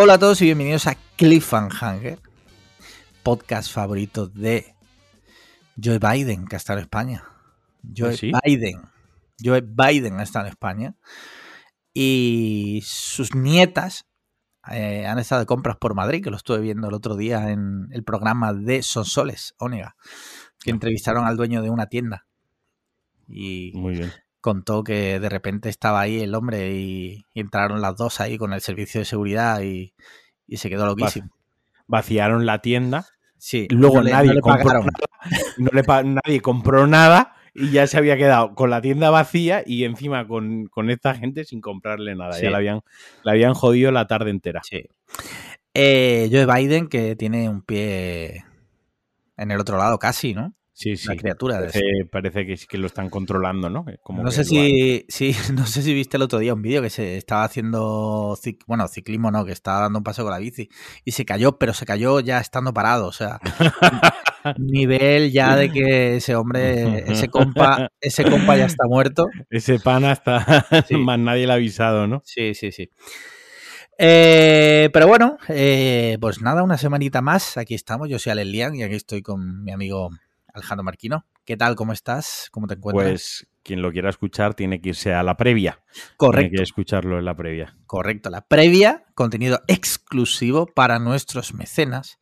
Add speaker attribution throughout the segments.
Speaker 1: Hola a todos y bienvenidos a Cliffhanger, podcast favorito de Joe Biden, que ha estado en España. Joe
Speaker 2: ¿Sí?
Speaker 1: Biden. Joe Biden ha estado en España. Y sus nietas eh, han estado de compras por Madrid, que lo estuve viendo el otro día en el programa de Sonsoles, Ónega, que entrevistaron al dueño de una tienda. Y
Speaker 2: Muy bien.
Speaker 1: Contó que de repente estaba ahí el hombre y, y entraron las dos ahí con el servicio de seguridad y, y se quedó loquísimo.
Speaker 2: Vaciaron la tienda,
Speaker 1: Sí,
Speaker 2: luego
Speaker 1: no le-
Speaker 2: nadie
Speaker 1: no
Speaker 2: compró nada, no nadie compró nada y ya se había quedado con la tienda vacía y encima con, con esta gente sin comprarle nada.
Speaker 1: Sí.
Speaker 2: Ya la habían, la habían jodido la tarde entera.
Speaker 1: Sí. Eh, Joe Biden, que tiene un pie en el otro lado casi, ¿no?
Speaker 2: Sí, sí.
Speaker 1: La criatura. de
Speaker 2: Parece, parece que, sí que lo están controlando, ¿no? Como
Speaker 1: no sé si, sí, no sé si viste el otro día un vídeo que se estaba haciendo, cic- bueno, ciclismo no, que estaba dando un paseo con la bici y se cayó, pero se cayó ya estando parado, o sea, nivel ya de que ese hombre, ese compa, ese compa ya está muerto.
Speaker 2: Ese pana está...
Speaker 1: Sí.
Speaker 2: Más nadie le ha avisado, ¿no?
Speaker 1: Sí, sí, sí. Eh, pero bueno, eh, pues nada, una semanita más. Aquí estamos. Yo soy Alex Lian y aquí estoy con mi amigo Alejandro Marquino. ¿Qué tal? ¿Cómo estás? ¿Cómo te encuentras?
Speaker 2: Pues quien lo quiera escuchar tiene que irse a la previa. Tiene
Speaker 1: correcto,
Speaker 2: que escucharlo en la previa.
Speaker 1: correcto. La previa, contenido exclusivo para nuestros mecenas,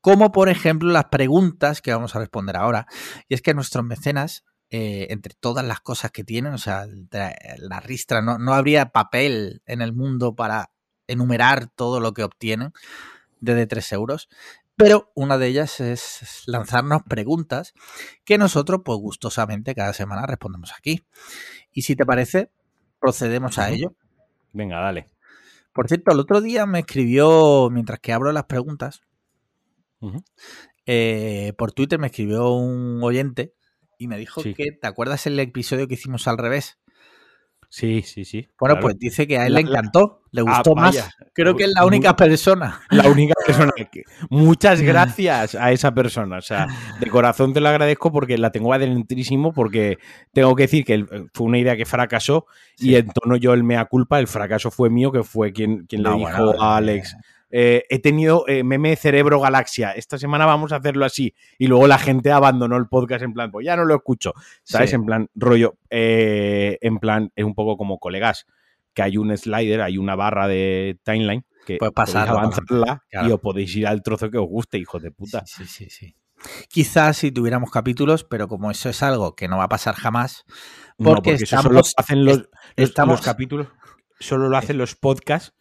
Speaker 1: como por ejemplo las preguntas que vamos a responder ahora. Y es que nuestros mecenas, eh, entre todas las cosas que tienen, o sea, la, la ristra, no, no habría papel en el mundo para enumerar todo lo que obtienen desde 3 euros. Pero una de ellas es lanzarnos preguntas que nosotros, pues gustosamente, cada semana respondemos aquí. Y si te parece, procedemos a ello.
Speaker 2: Venga, dale.
Speaker 1: Por cierto, el otro día me escribió, mientras que abro las preguntas, eh, por Twitter me escribió un oyente y me dijo
Speaker 2: Sí.
Speaker 1: que, ¿te acuerdas el episodio que hicimos al revés?
Speaker 2: Sí, sí, sí.
Speaker 1: Bueno,
Speaker 2: claro.
Speaker 1: pues dice que a él
Speaker 2: La-
Speaker 1: le encantó, le
Speaker 2: Ah,
Speaker 1: gustó más. Creo que es la única persona.
Speaker 2: la única persona que... Muchas gracias a esa persona. O sea, de corazón te lo agradezco porque la tengo adentrísimo porque tengo que decir que fue una idea que fracasó y en tono yo el mea culpa, el fracaso fue mío, que fue quien, quien
Speaker 1: No,
Speaker 2: le dijo
Speaker 1: bueno,
Speaker 2: a
Speaker 1: eh,
Speaker 2: Alex. Eh, he tenido eh, meme cerebro galaxia. Esta semana vamos a hacerlo así. Y luego la gente abandonó el podcast en plan, pues ya no lo escucho. ¿Sabes?
Speaker 1: Sí.
Speaker 2: En plan, rollo, eh, en plan, es un poco como colegas, que hay un slider, hay una barra de timeline que podéis avanzarla
Speaker 1: claro.
Speaker 2: y os podéis ir al trozo que os guste, hijos de puta.
Speaker 1: Sí, sí, sí, sí. Quizás si tuviéramos capítulos, pero como eso es algo que no va a pasar jamás,
Speaker 2: No,
Speaker 1: porque
Speaker 2: eso
Speaker 1: estamos-
Speaker 2: solo hacen los, los-
Speaker 1: estamos-
Speaker 2: los capítulos, solo lo hacen los podcasts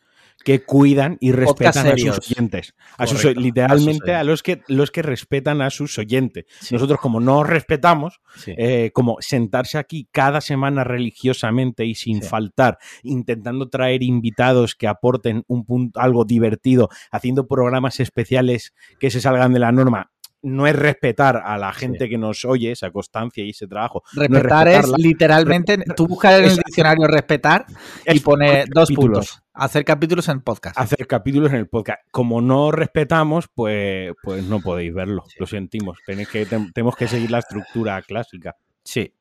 Speaker 2: que cuidan y respetan a sus oyentes. A sus, literalmente
Speaker 1: a
Speaker 2: los que los que respetan a sus oyentes.
Speaker 1: Sí.
Speaker 2: Nosotros, como no os respetamos,
Speaker 1: sí.
Speaker 2: eh, como sentarse aquí cada semana religiosamente y sin
Speaker 1: Sí.
Speaker 2: faltar, intentando traer invitados que aporten un punto, algo divertido, haciendo programas especiales que se salgan de la norma. No es respetar a la gente que nos oye, esa constancia y ese trabajo. no es
Speaker 1: Respetar es, literalmente, tú buscas en el diccionario respetar y pone dos
Speaker 2: capítulos.
Speaker 1: puntos. Hacer capítulos en podcast.
Speaker 2: hacer capítulos en el podcast. Como no respetamos, pues, pues no podéis verlo.
Speaker 1: Sí.
Speaker 2: Lo sentimos. Tenéis que, tenemos que seguir la estructura clásica.
Speaker 1: Sí.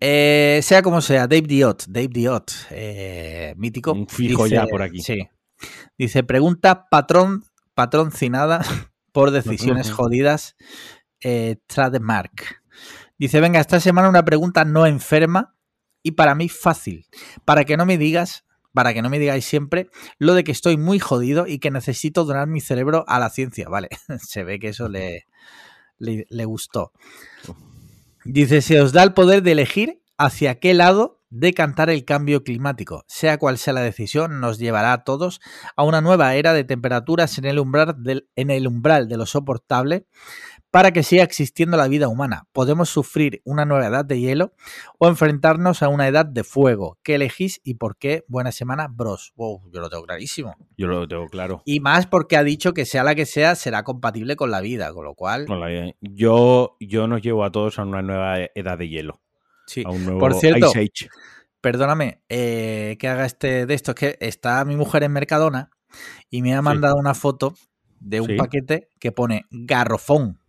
Speaker 1: Eh, sea como sea, Dave Diot, Dave Diot, eh, mítico.
Speaker 2: Un fijo ya por aquí.
Speaker 1: Sí. Dice, pregunta patrón, patroncinada por decisiones jodidas, eh, Trademark. Dice, venga, esta semana una pregunta no enferma y para mí fácil. Para que no me digas, para que no me digáis siempre lo de que estoy muy jodido y que necesito donar mi cerebro a la ciencia. Vale, se ve que eso le, le, le gustó. Dice, se os da el poder de elegir hacia qué lado decantar el cambio climático. Sea cual sea la decisión, nos llevará a todos a una nueva era de temperaturas en el umbral, del, en el umbral de lo soportable para que siga existiendo la vida humana. Podemos sufrir una nueva edad de hielo o enfrentarnos a una edad de fuego. ¿Qué elegís y por qué? Buena semana, bros. Wow, yo lo tengo clarísimo.
Speaker 2: Yo lo tengo claro.
Speaker 1: Y más porque ha dicho que sea la que sea, será compatible con la vida, con lo cual...
Speaker 2: Con la- Yo, yo nos llevo a todos a una nueva edad de hielo.
Speaker 1: Sí.
Speaker 2: A un nuevo
Speaker 1: Por cierto,
Speaker 2: Ice Age.
Speaker 1: perdóname, eh, que haga este de esto. Es que está mi mujer en Mercadona y me ha mandado una foto de un
Speaker 2: Sí.
Speaker 1: paquete que pone garrofón.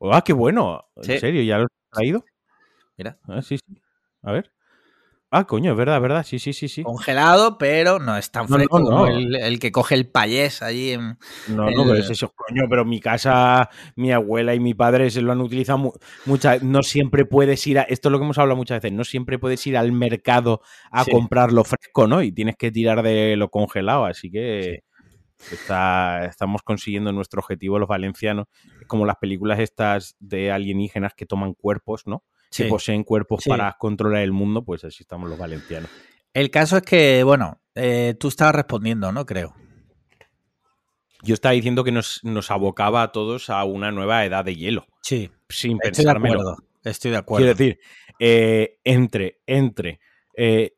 Speaker 2: ¡Ah, qué bueno! ¿En serio? ¿Ya lo has traído?
Speaker 1: Mira.
Speaker 2: Ah, sí, sí. A ver. Ah, coño, es verdad, es verdad. Sí, sí, sí, sí.
Speaker 1: Congelado, pero no es tan
Speaker 2: No, no,
Speaker 1: fresco
Speaker 2: no.
Speaker 1: como el, el que coge el payés allí en.
Speaker 2: No,
Speaker 1: el-
Speaker 2: no, pero es eso, coño, pero mi casa, mi abuela y mi padre se lo han utilizado mu- muchas. No siempre puedes ir a. Esto es lo que hemos hablado muchas veces. No siempre puedes ir al mercado a
Speaker 1: Sí.
Speaker 2: comprarlo fresco, ¿no? Y tienes que tirar de lo congelado. Así que está, estamos consiguiendo nuestro objetivo los valencianos. Como las películas estas de alienígenas que toman cuerpos, ¿no?
Speaker 1: Sí.
Speaker 2: Que poseen cuerpos
Speaker 1: Sí.
Speaker 2: para controlar el mundo, pues así estamos los valencianos.
Speaker 1: El caso es que, bueno, eh, tú estabas respondiendo, ¿no? Creo.
Speaker 2: Yo estaba diciendo que nos, nos abocaba a todos a una nueva edad de hielo.
Speaker 1: Sí.
Speaker 2: Sin
Speaker 1: Estoy de
Speaker 2: pensármelo.
Speaker 1: acuerdo. Estoy de acuerdo.
Speaker 2: Quiero decir, eh, entre, entre eh,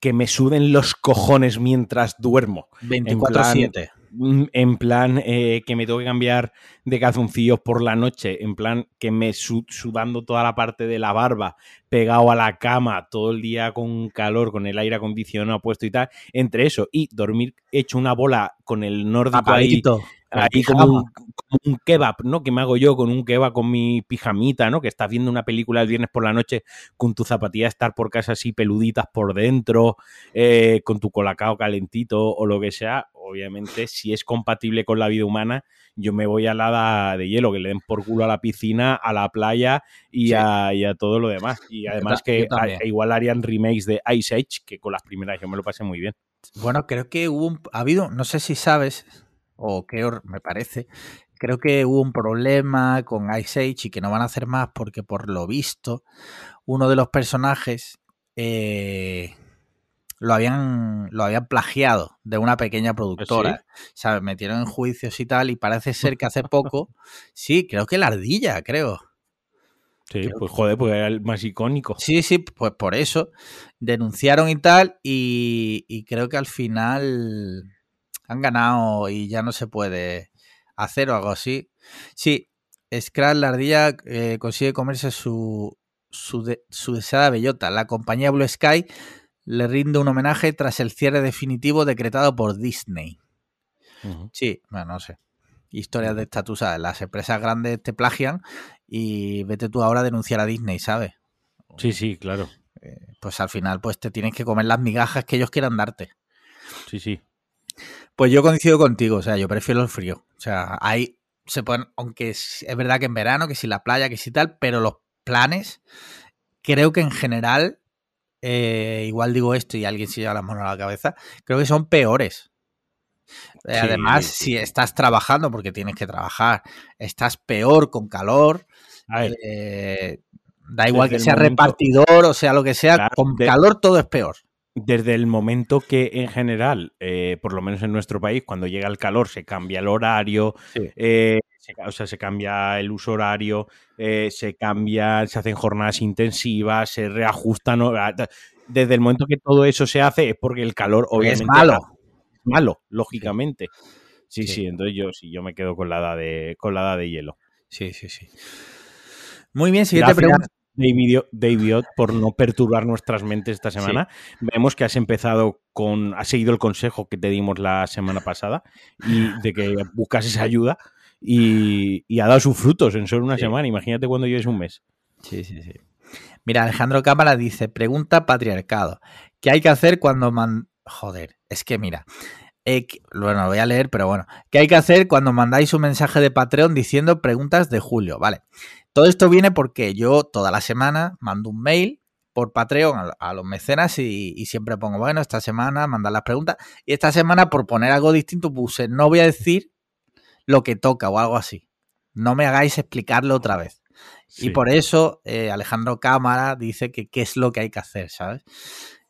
Speaker 2: que me suden los cojones mientras duermo,
Speaker 1: 24-7.
Speaker 2: Mm, en plan eh, que me tengo que cambiar de calzoncillos por la noche, en plan que me su- sudando toda la parte de la barba, pegado a la cama todo el día con calor, con el aire acondicionado puesto y tal, entre eso y dormir hecho una bola con el nórdico ahí
Speaker 1: Tapadito, con
Speaker 2: ahí como un, como un kebab, ¿no? Que me hago yo con un kebab con mi pijamita, ¿no? Que estás viendo una película el viernes por la noche con tu zapatilla estar por casa así peluditas por dentro, eh, con tu colacao calentito o lo que sea. Obviamente, si es compatible con la vida humana, yo me voy a la de hielo, que le den por culo a la piscina, a la playa y,
Speaker 1: Sí.
Speaker 2: a, y a todo lo demás. Y además que a- igual harían remakes de Ice Age, que con las primeras yo me lo pasé muy bien.
Speaker 1: Bueno, creo que hubo un, ha habido, no sé si sabes, o creo, me parece, creo que hubo un problema con Ice Age y que no van a hacer más porque por lo visto uno de los personajes eh, lo habían lo habían plagiado de una pequeña productora, ¿sabes? Metieron en juicios y tal y parece ser que hace poco, sí, creo que la ardilla, creo.
Speaker 2: Sí,
Speaker 1: Creo
Speaker 2: pues joder, pues era el más icónico.
Speaker 1: Sí, sí, pues por eso denunciaron y tal y, y creo que al final han ganado y ya no se puede hacer o algo así. Sí, Scratch la ardilla eh, consigue comerse su, su, de- su deseada bellota. La compañía Blue Sky le rinde un homenaje tras el cierre definitivo decretado por Disney. Sí, bueno, no sé. Historias de esta, tú sabes, las empresas grandes te plagian y vete tú ahora a denunciar a Disney, ¿sabes?
Speaker 2: Sí, sí, claro.
Speaker 1: eh, pues al final pues te tienes que comer las migajas que ellos quieran darte.
Speaker 2: Sí, sí.
Speaker 1: Pues yo coincido contigo, o sea, yo prefiero el frío. O sea, ahí se pueden, aunque es, es verdad que en verano, que si la playa, que si tal, pero los planes, creo que en general, eh, igual digo esto y alguien se lleva las manos a la cabeza, creo que son peores. Eh,
Speaker 2: Sí,
Speaker 1: Además,
Speaker 2: sí,
Speaker 1: si estás trabajando, porque tienes que trabajar, estás peor con calor,
Speaker 2: A ver,
Speaker 1: eh, da igual
Speaker 2: Desde
Speaker 1: que sea
Speaker 2: momento-
Speaker 1: repartidor o sea lo que sea,
Speaker 2: Claro,
Speaker 1: con
Speaker 2: de-
Speaker 1: calor todo es peor.
Speaker 2: Desde el momento que en general, eh, por lo menos en nuestro país, cuando llega el calor se cambia el horario,
Speaker 1: Sí.
Speaker 2: eh, se, o sea, se cambia el uso horario, eh, se cambia, se hacen jornadas intensivas, se reajustan. Desde el momento que todo eso se hace es porque el calor obviamente
Speaker 1: es malo.
Speaker 2: es malo, lógicamente. Sí,
Speaker 1: Sí.
Speaker 2: sí, entonces yo sí, yo me quedo con la edad de, con la edad de hielo.
Speaker 1: Sí, sí, sí. Muy bien, siguiente pregunta.
Speaker 2: David, David, por no perturbar nuestras mentes esta semana. Vemos que has empezado con, has seguido el consejo que te dimos la semana pasada y de que buscases ayuda y, y ha dado sus frutos en solo una
Speaker 1: Sí.
Speaker 2: semana. Imagínate cuando lleves un mes.
Speaker 1: Sí, sí, sí. Mira, Alejandro Cámara dice, pregunta patriarcado. ¿Qué hay que hacer cuando man... Joder, es que mira, eh, bueno, lo voy a leer, pero bueno. ¿Qué hay que hacer cuando mandáis un mensaje de Patreon diciendo preguntas de Julio? Vale. Todo esto viene porque yo toda la semana mando un mail por Patreon a, los mecenas y, y siempre pongo, bueno, esta semana mandar las preguntas. Y esta semana, por poner algo distinto, puse, no voy a decir lo que toca o algo así. No me hagáis explicarlo otra vez. Y por eso eh, Alejandro Cámara dice que qué es lo que hay que hacer, ¿sabes?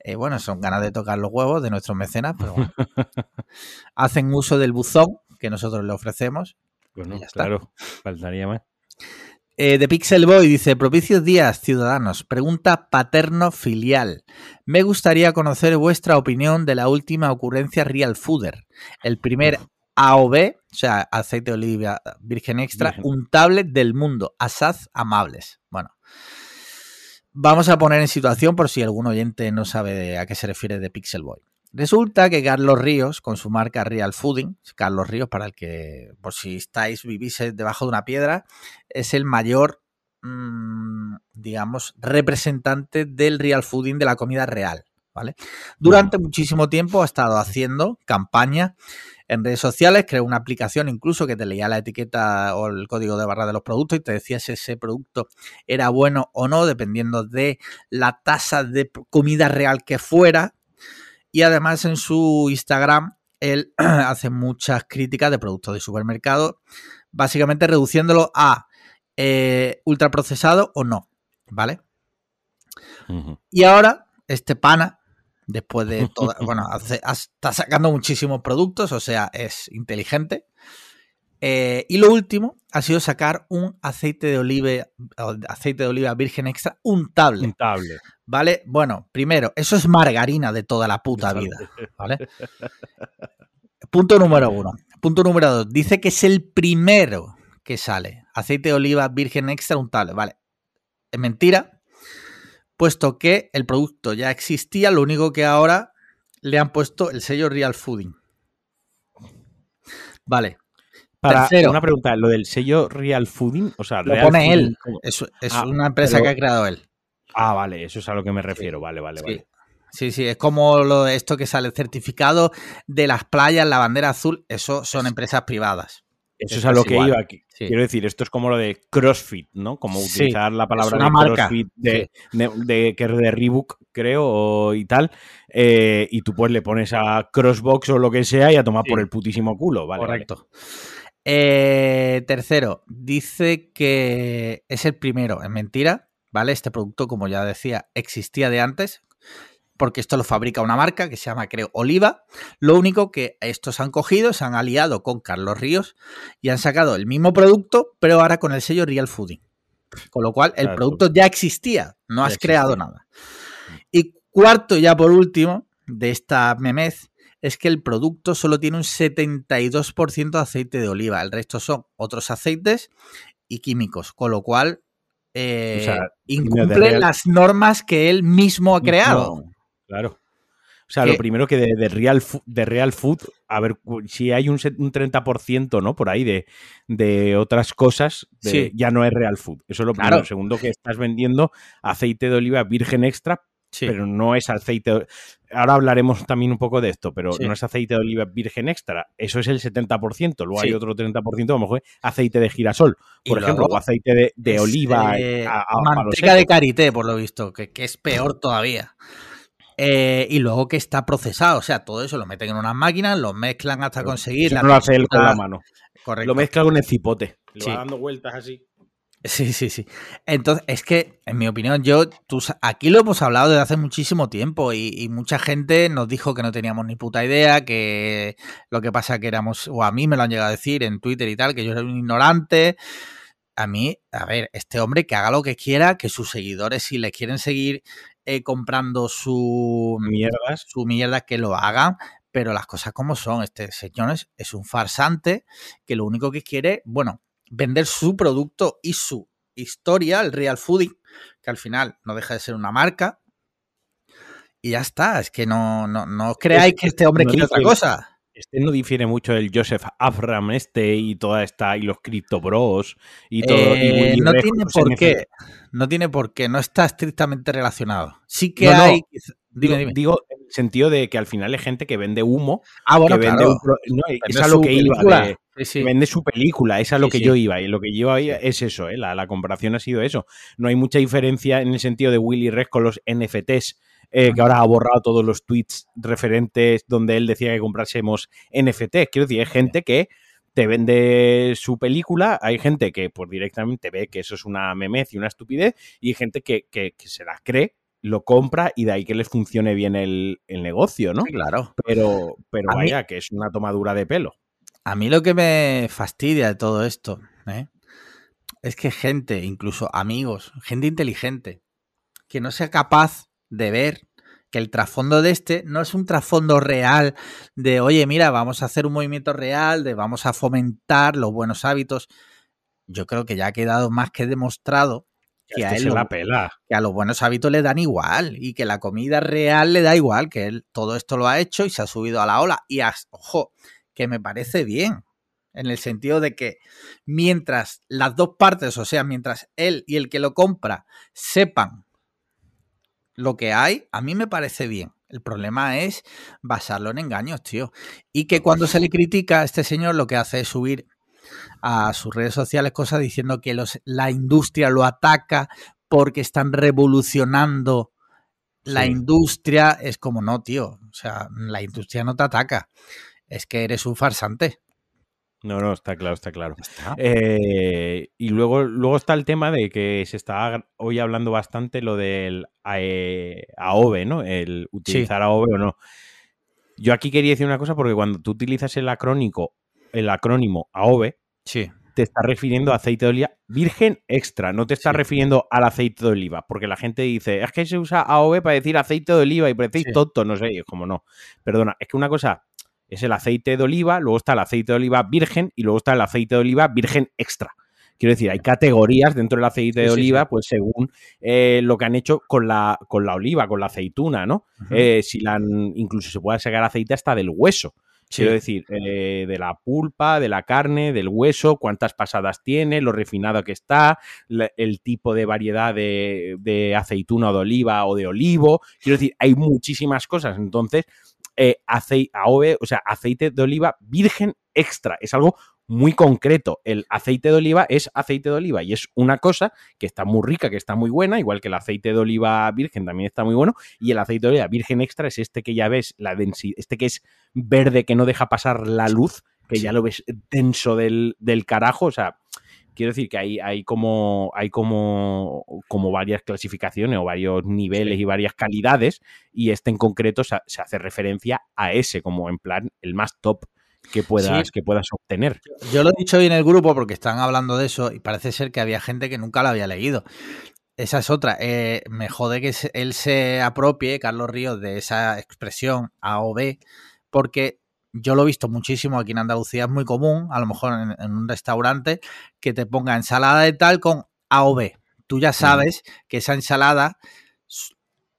Speaker 1: Eh, bueno, son ganas de tocar los huevos de nuestros mecenas, pero bueno. hacen uso del buzón que nosotros le ofrecemos.
Speaker 2: Bueno, claro, faltaría más.
Speaker 1: Eh, de Pixel Boy dice, propicios días, ciudadanos. Pregunta paterno-filial. Me gustaría conocer vuestra opinión de la última ocurrencia Real Fooder. El primer AOV, o sea, aceite de oliva virgen extra,
Speaker 2: Virgen.
Speaker 1: untable del mundo. Asaz amables. Bueno. Vamos a poner en situación por si algún oyente no sabe de a qué se refiere de Pixel Boy. Resulta que Carlos Ríos, con su marca Real Fooding, Carlos Ríos, para el que, por si estáis, vivís debajo de una piedra, es el mayor mm, digamos, representante del real fooding, de la comida real. ¿vale? Durante muchísimo tiempo ha estado haciendo campaña en redes sociales, creó una aplicación incluso que te leía la etiqueta o el código de barra de los productos y te decía si ese producto era bueno o no, dependiendo de la tasa de comida real que fuera. Y además en su Instagram él hace muchas críticas de productos de supermercado, básicamente reduciéndolo a eh, ultraprocesado o no, ¿vale? Y ahora este pana después de todo, bueno, está sacando muchísimos productos, o sea, es inteligente. Eh, y lo último ha sido sacar un aceite de oliva, aceite de oliva virgen extra untable.
Speaker 2: Untable.
Speaker 1: ¿Vale? Bueno, primero, eso es margarina de toda la puta vida. ¿Vale? Punto número uno. Punto número dos. Dice que es el primero que sale. Aceite de oliva virgen extra untable. Vale. Es mentira puesto que el producto ya existía, lo único que ahora le han puesto el sello Real Fooding. Vale.
Speaker 2: Para una pregunta, lo del sello Real Fooding, o sea,
Speaker 1: lo pone él. Es, ah, una empresa que ha creado él.
Speaker 2: Ah, vale, eso es a lo que me refiero. Vale, vale, vale.
Speaker 1: Sí, sí, es como lo de esto que sale certificado de las playas, la bandera azul, eso son empresas privadas.
Speaker 2: Eso es a lo que iba aquí. Quiero decir, esto es como lo de CrossFit, ¿no? Como utilizar la palabra de CrossFit de, de, que es de Reebok, creo, y tal. Eh, y tú pues le pones a Crossbox o lo que sea y a tomar por el putísimo culo, ¿vale?
Speaker 1: Correcto. Eh, tercero, dice que es el primero. Es mentira, ¿vale? Este producto, como ya decía, existía de antes porque esto lo fabrica una marca que se llama, creo, Oliva. Lo único que estos han cogido, se han aliado con Carlos Ríos y han sacado el mismo producto, pero ahora con el sello Real Fooding. Con lo cual, el producto ya existía, no has creado nada. Y cuarto, ya por último, de esta memez, es que el producto solo tiene un 72% de aceite de oliva. El resto son otros aceites y químicos, con lo cual eh, incumple las normas que él mismo ha creado.
Speaker 2: Claro. O sea, lo primero que de, Real, de Real Food, a ver, si hay un, un 30%, ¿no? Por ahí de, de otras cosas, ya no es Real Food. Eso es lo primero. Segundo, que estás vendiendo aceite de oliva virgen extra, pero no es aceite. Ahora hablaremos también un poco de esto, pero no es aceite de oliva virgen extra. Eso es el 70%. Luego hay otro 30%, a lo mejor aceite de girasol, por ejemplo, o aceite de, oliva.
Speaker 1: Eh, manteca de karité, por lo visto, que, que es peor todavía. Eh, y luego que está procesado, o sea, todo eso lo meten en unas máquinas, lo mezclan hasta conseguir.
Speaker 2: no lo hace él con la mano. Correcto. Lo mezcla con el cipote. Lo va dando vueltas así.
Speaker 1: Sí, sí, sí. Entonces, es que, en mi opinión, yo, tú, aquí lo hemos hablado desde hace muchísimo tiempo y, mucha gente nos dijo que no teníamos ni puta idea, que lo que pasa que éramos, o a mí me lo han llegado a decir en Twitter y tal, que yo era un ignorante. A mí, a ver, este hombre que haga lo que quiera, que sus seguidores, si le quieren seguir eh, comprando su
Speaker 2: mierda,
Speaker 1: su mierda, que lo hagan, pero las cosas como son. Este señor es, un farsante que lo único que quiere, bueno, vender su producto y su historia, el real fooding, que al final no deja de ser una marca. Y ya está, es que no, no, no creáis que este hombre quiere otra cosa.
Speaker 2: Este no difiere mucho del Joseph Afram este y toda esta y los Crypto Bros y todo.
Speaker 1: Eh, no tiene por qué. No tiene por qué. No está estrictamente relacionado. Sí que hay.
Speaker 2: digo, en el sentido de que al final hay gente que vende humo.
Speaker 1: Ah, bueno,
Speaker 2: que
Speaker 1: vende
Speaker 2: un no, es a lo que iba. Vende su película, es a lo que yo iba. Y lo que yo iba es eso, ¿eh? la, la comparación ha sido eso. No hay mucha diferencia en el sentido de Willy Rex con los NFTs eh, que ahora ha borrado todos los tweets referentes donde él decía que comprásemos NFT. Quiero decir, hay gente que te vende su película, hay gente que pues directamente ve que eso es una memez y una estupidez, y hay gente que, se la cree lo compra y de ahí que les funcione bien el, negocio, ¿no?
Speaker 1: claro.
Speaker 2: Pero, pero vaya, que es una tomadura de pelo.
Speaker 1: A mí lo que me fastidia de todo esto ¿eh? es que gente, incluso amigos, gente inteligente, que no sea capaz de ver que el trasfondo de este no es un trasfondo real de, oye, mira, vamos a hacer un movimiento real, de vamos a fomentar los buenos hábitos. Yo creo que ya ha quedado más que demostrado que, a, él que a los buenos hábitos le dan igual y que la comida real le da igual, que él todo esto lo ha hecho y se ha subido a la ola. Y, ojo, que me parece bien. en el sentido de que mientras las dos partes, o sea, mientras él y el que lo compra sepan lo que hay, a mí me parece bien. El problema es basarlo en engaños, tío. Y que cuando se le critica a este señor, lo que hace es subir a sus redes sociales cosas diciendo que los, la industria lo ataca porque están revolucionando la industria. Es como, no, tío. O sea, la industria no te ataca. Es que eres un farsante.
Speaker 2: No, no, está claro, está claro. Eh, y luego, luego está el tema de que se está hoy hablando bastante lo del AOVE, ¿no? El utilizar AOVE o no. Yo aquí quería decir una cosa porque cuando tú utilizas el acrónico, el acrónimo AOVE,
Speaker 1: sí.
Speaker 2: te está refiriendo a aceite de oliva virgen extra, no te está refiriendo al aceite de oliva, porque la gente dice, es que se usa AOVE para decir aceite de oliva y parecéis tonto, no sé, es como no. Perdona, es que una cosa es el aceite de oliva, luego está el aceite de oliva virgen y luego está el aceite de oliva virgen extra. Quiero decir, hay categorías dentro del aceite de oliva, pues según eh, lo que han hecho con la, con la oliva, con la aceituna, ¿no? Eh, si la incluso se puede sacar aceite hasta del hueso. Quiero decir, eh, de la pulpa, de la carne, del hueso, cuántas pasadas tiene, lo refinado que está, el tipo de variedad de, de aceituna o de oliva o de olivo. Quiero decir, hay muchísimas cosas. Entonces, eh, aceite, o sea, aceite de oliva virgen extra. Es algo muy concreto. El aceite de oliva es aceite de oliva y es una cosa que está muy rica, que está muy buena, igual que el aceite de oliva virgen también está muy bueno. Y el aceite de oliva virgen extra es este que ya ves, la densidad, este que es verde que no deja pasar la luz, que ya lo ves denso del, del carajo. O sea, quiero decir que hay, hay como hay como, como varias clasificaciones o varios niveles y varias calidades y este en concreto se, hace referencia a ese como en plan el más top que puedas, que puedas obtener.
Speaker 1: Yo lo he dicho hoy en el grupo porque están hablando de eso y parece ser que había gente que nunca lo había leído. Esa es otra. Eh, me jode que él se apropie, Carlos Ríos, de esa expresión A o B, porque yo lo he visto muchísimo aquí en Andalucía, es muy común, a lo mejor en, un restaurante, que te ponga ensalada de tal con A o B. Tú ya sabes que esa ensalada,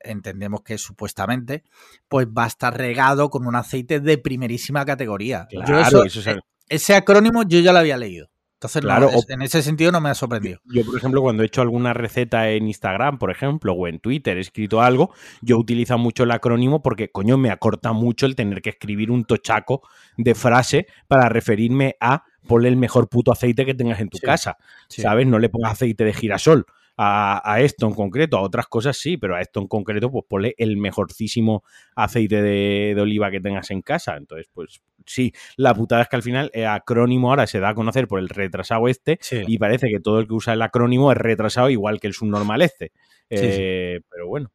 Speaker 1: entendemos que supuestamente, pues va a estar regado con un aceite de primerísima categoría.
Speaker 2: Claro, eso,
Speaker 1: e, ese acrónimo yo ya lo había leído. Entonces, claro, en ese sentido no me ha sorprendido.
Speaker 2: Yo, por ejemplo, cuando he hecho alguna receta en Instagram, por ejemplo, o en Twitter, he escrito algo, yo utilizo mucho el acrónimo porque, coño, me acorta mucho el tener que escribir un tochaco de frase para referirme a ponle el mejor puto aceite que tengas en tu casa, ¿sabes? No le pongas aceite de girasol a, esto en concreto, a otras cosas sí, pero a esto en concreto, pues ponle el mejorcísimo aceite de, oliva que tengas en casa. Entonces, pues sí, la putada es que al final el acrónimo ahora se da a conocer por el retrasado este y parece que todo el que usa el acrónimo es retrasado igual que el subnormal este. Eh, pero bueno.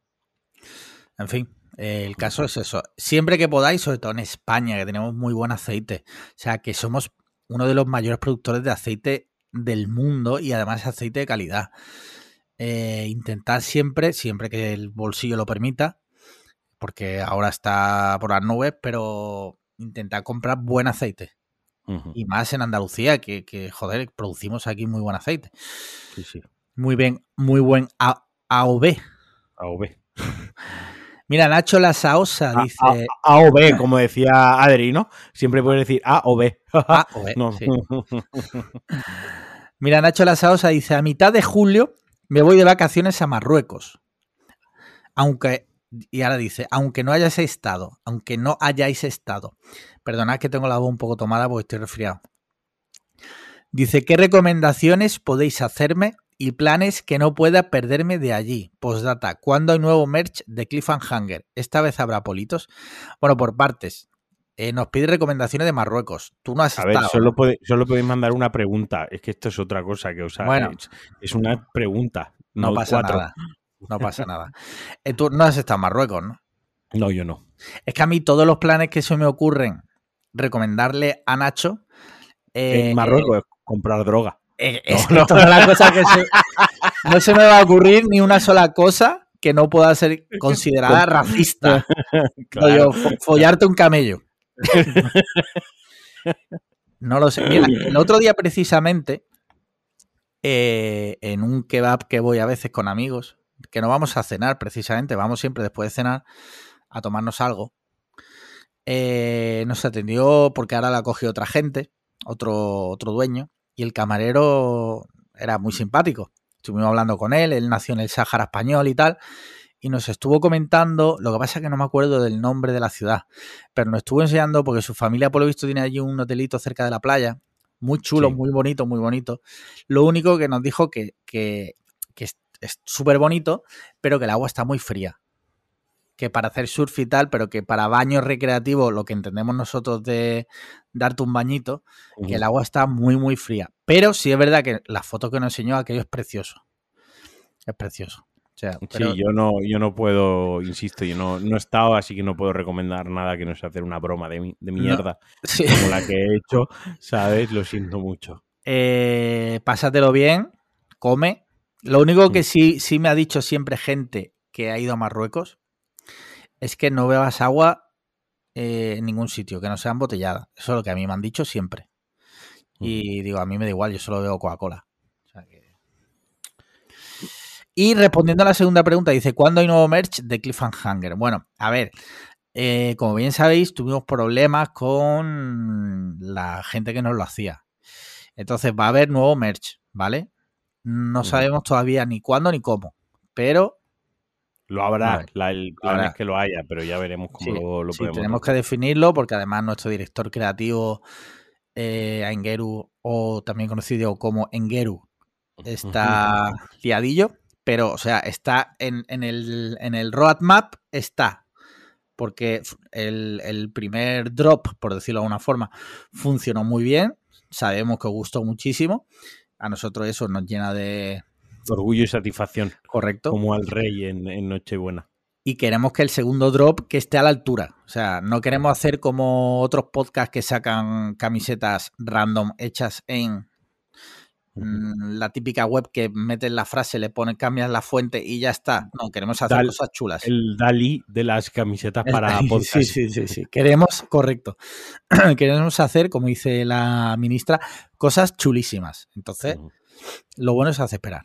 Speaker 1: En fin, el caso es eso. Siempre que podáis, sobre todo en España, que tenemos muy buen aceite. O sea, que somos uno de los mayores productores de aceite del mundo y además aceite de calidad. Eh, intentar siempre, siempre que el bolsillo lo permita, porque ahora está por las nubes, pero intentar comprar buen aceite. Y más en Andalucía, que, joder, producimos aquí muy buen aceite.
Speaker 2: Sí, sí.
Speaker 1: Muy bien, muy buen AOV.
Speaker 2: AOV.
Speaker 1: Mira, Nacho La Saosa dice.
Speaker 2: A, o B, como decía Adri, ¿no? Siempre puedes decir A o B.
Speaker 1: A o B. Mira, Nacho La Saosa dice: A mitad de julio me voy de vacaciones a Marruecos. Aunque, y ahora dice, aunque no hayáis estado, aunque no hayáis estado. Perdonad que tengo la voz un poco tomada porque estoy resfriado. Dice, ¿qué recomendaciones podéis hacerme y planes que no pueda perderme de allí? Postdata, ¿cuándo hay nuevo merch de Cliffhanger? ¿Esta vez habrá politos? Bueno, por partes. Eh, nos pide recomendaciones de Marruecos. Tú no has
Speaker 2: a Ver, solo, podéis mandar una pregunta. Es que esto es otra cosa que os bueno, es, una pregunta.
Speaker 1: No, pasa nada. No pasa nada. Eh, tú no has estado en Marruecos, ¿no?
Speaker 2: No, yo no.
Speaker 1: Es que a mí todos los planes que se me ocurren recomendarle a Nacho.
Speaker 2: en eh, Marruecos es comprar droga.
Speaker 1: es no, cosa que no se me va a ocurrir ni una sola cosa que no pueda ser considerada racista. follarte un camello no lo sé. el otro día precisamente, eh, en un kebab que voy a veces con amigos, que no vamos a cenar precisamente, vamos siempre después de cenar a tomarnos algo, eh, nos atendió porque ahora la cogió otra gente otro, otro dueño, y el camarero era muy simpático. Estuvimos hablando con él, él nació en el Sáhara español y tal, y nos estuvo comentando, lo que pasa es que no me acuerdo del nombre de la ciudad, pero nos estuvo enseñando porque su familia por lo visto tiene allí un hotelito cerca de la playa, muy chulo,
Speaker 2: Sí.
Speaker 1: muy bonito, muy bonito. Lo único que nos dijo que, que, que es- es súper bonito, pero que el agua está muy fría. Que para hacer surf y tal, pero que para baños recreativos, lo que entendemos nosotros de darte un bañito, que el agua está muy, muy fría. Pero sí es verdad que la foto que nos enseñó aquello es precioso. Es precioso. O sea, pero-
Speaker 2: Sí, yo no, yo no puedo, insisto, yo no, no he estado, así que no puedo recomendar nada que no sea hacer una broma de, de mierda
Speaker 1: sí.
Speaker 2: como la que he hecho, ¿sabes? Lo siento mucho.
Speaker 1: Eh, pásatelo bien, come. Lo único que
Speaker 2: Mm.
Speaker 1: sí, sí me ha dicho siempre gente que ha ido a Marruecos es que no bebas agua eh, en ningún sitio, que no sea embotellada. Eso es lo que a mí me han dicho siempre. Y digo, a mí me da igual, yo solo bebo Coca-Cola. Y respondiendo a la segunda pregunta, dice, ¿cuándo hay nuevo merch de Cliffhanger? Bueno, a ver, eh, como bien sabéis, tuvimos problemas con la gente que nos lo hacía. Entonces va a haber nuevo merch, ¿vale? No sabemos todavía ni cuándo ni cómo, pero
Speaker 2: Lo habrá, la- el plan
Speaker 1: Habrá.
Speaker 2: es que lo haya, pero ya veremos cómo
Speaker 1: Sí,
Speaker 2: lo, lo
Speaker 1: sí,
Speaker 2: podemos
Speaker 1: tenemos que definirlo porque además nuestro director creativo, eh, Engeru, o también conocido como Engeru, está liadillo, pero, o sea, está en, en el, en el roadmap, está. Porque el, el primer drop, por decirlo de alguna forma, funcionó muy bien. Sabemos que gustó muchísimo. A nosotros eso nos llena de
Speaker 2: Orgullo y satisfacción,
Speaker 1: correcto.
Speaker 2: como al rey en, en Nochebuena.
Speaker 1: y queremos que el segundo drop que esté a la altura. O sea, no queremos hacer como otros podcasts que sacan camisetas random hechas en la típica web que metes la frase, le pones, cambias la fuente y ya está. No, queremos hacer
Speaker 2: Dal-
Speaker 1: cosas chulas.
Speaker 2: El Dalí de las camisetas
Speaker 1: El-
Speaker 2: para
Speaker 1: sí,
Speaker 2: podcast.
Speaker 1: Sí, sí, sí, sí. Queremos, correcto. queremos hacer, como dice la ministra, cosas chulísimas. Entonces, lo bueno es hacer esperar.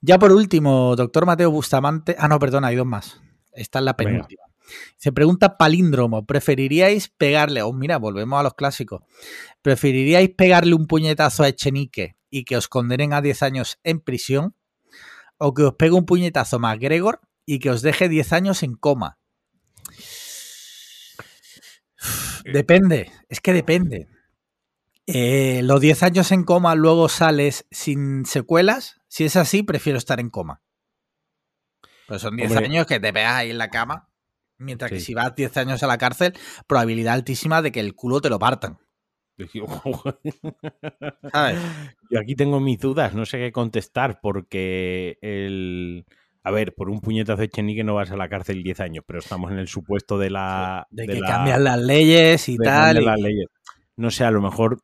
Speaker 1: Ya por último, doctor Mateo Bustamante. Ah, no, perdona, hay dos más. Esta es la penúltima. Se pregunta palíndromo. ¿Preferiríais pegarle? Oh, mira, volvemos a los clásicos. ¿Preferiríais pegarle un puñetazo a Echenique y que os condenen a 10 años en prisión? ¿O que os pegue un puñetazo más Gregor y que os deje 10 años en coma? Depende, es que depende. Eh, los 10 años en coma, luego sales sin secuelas. Si es así, prefiero estar en coma. Pues son 10
Speaker 2: Hombre.
Speaker 1: años que te veas ahí en la cama. Mientras que si vas 10 años a la cárcel, probabilidad altísima de que el culo te lo partan. ¿Sabes?
Speaker 2: Yo aquí tengo mis dudas, no sé qué contestar, porque el. A ver, por un puñetazo de Chenique no vas a la cárcel 10 años, pero estamos en el supuesto de la.
Speaker 1: De,
Speaker 2: de
Speaker 1: que
Speaker 2: la-
Speaker 1: cambian las leyes y
Speaker 2: de
Speaker 1: tal.
Speaker 2: cambiar
Speaker 1: y-
Speaker 2: las leyes. No sé, a lo mejor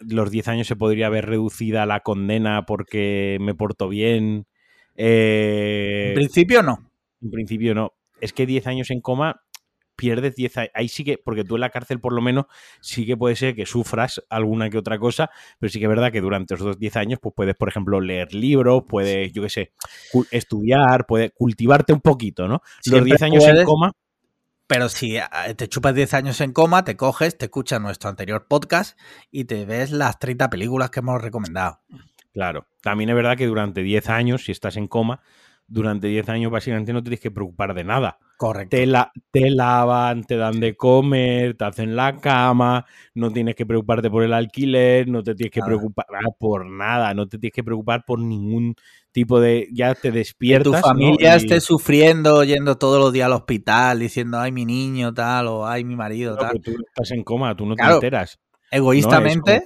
Speaker 2: los 10 años se podría haber reducida la condena porque me porto bien. Eh,
Speaker 1: En principio no.
Speaker 2: en principio no. Es que 10 años en coma pierdes 10 años. Ahí sí que, porque tú en la cárcel por lo menos sí que puede ser que sufras alguna que otra cosa, pero sí que es verdad que durante esos 10 años pues puedes, por ejemplo, leer libros, puedes, yo qué sé, estudiar, puedes cultivarte un poquito, ¿no? Los 10 años en coma,
Speaker 1: Pero si eh, te chupas 10 años en coma, te coges, te escuchas nuestro anterior podcast y te ves las 30 películas que hemos recomendado.
Speaker 2: claro. También es verdad que durante 10 años, si estás en coma, durante 10 años básicamente no te tienes que preocupar de nada.
Speaker 1: Correcto.
Speaker 2: te, la, te lavan, te dan de comer, te hacen la cama, no tienes que preocuparte por el alquiler, no te tienes que
Speaker 1: Nada.
Speaker 2: preocupar por nada, no te tienes que preocupar por ningún tipo de... Ya te
Speaker 1: Que
Speaker 2: despiertas.
Speaker 1: tu
Speaker 2: ¿no?
Speaker 1: familia
Speaker 2: Y-
Speaker 1: esté sufriendo, yendo todos los días al hospital, diciendo, ay, mi niño, tal, o ay, mi marido, tal.
Speaker 2: que tú estás en coma, tú no
Speaker 1: Claro.
Speaker 2: te enteras.
Speaker 1: Egoístamente,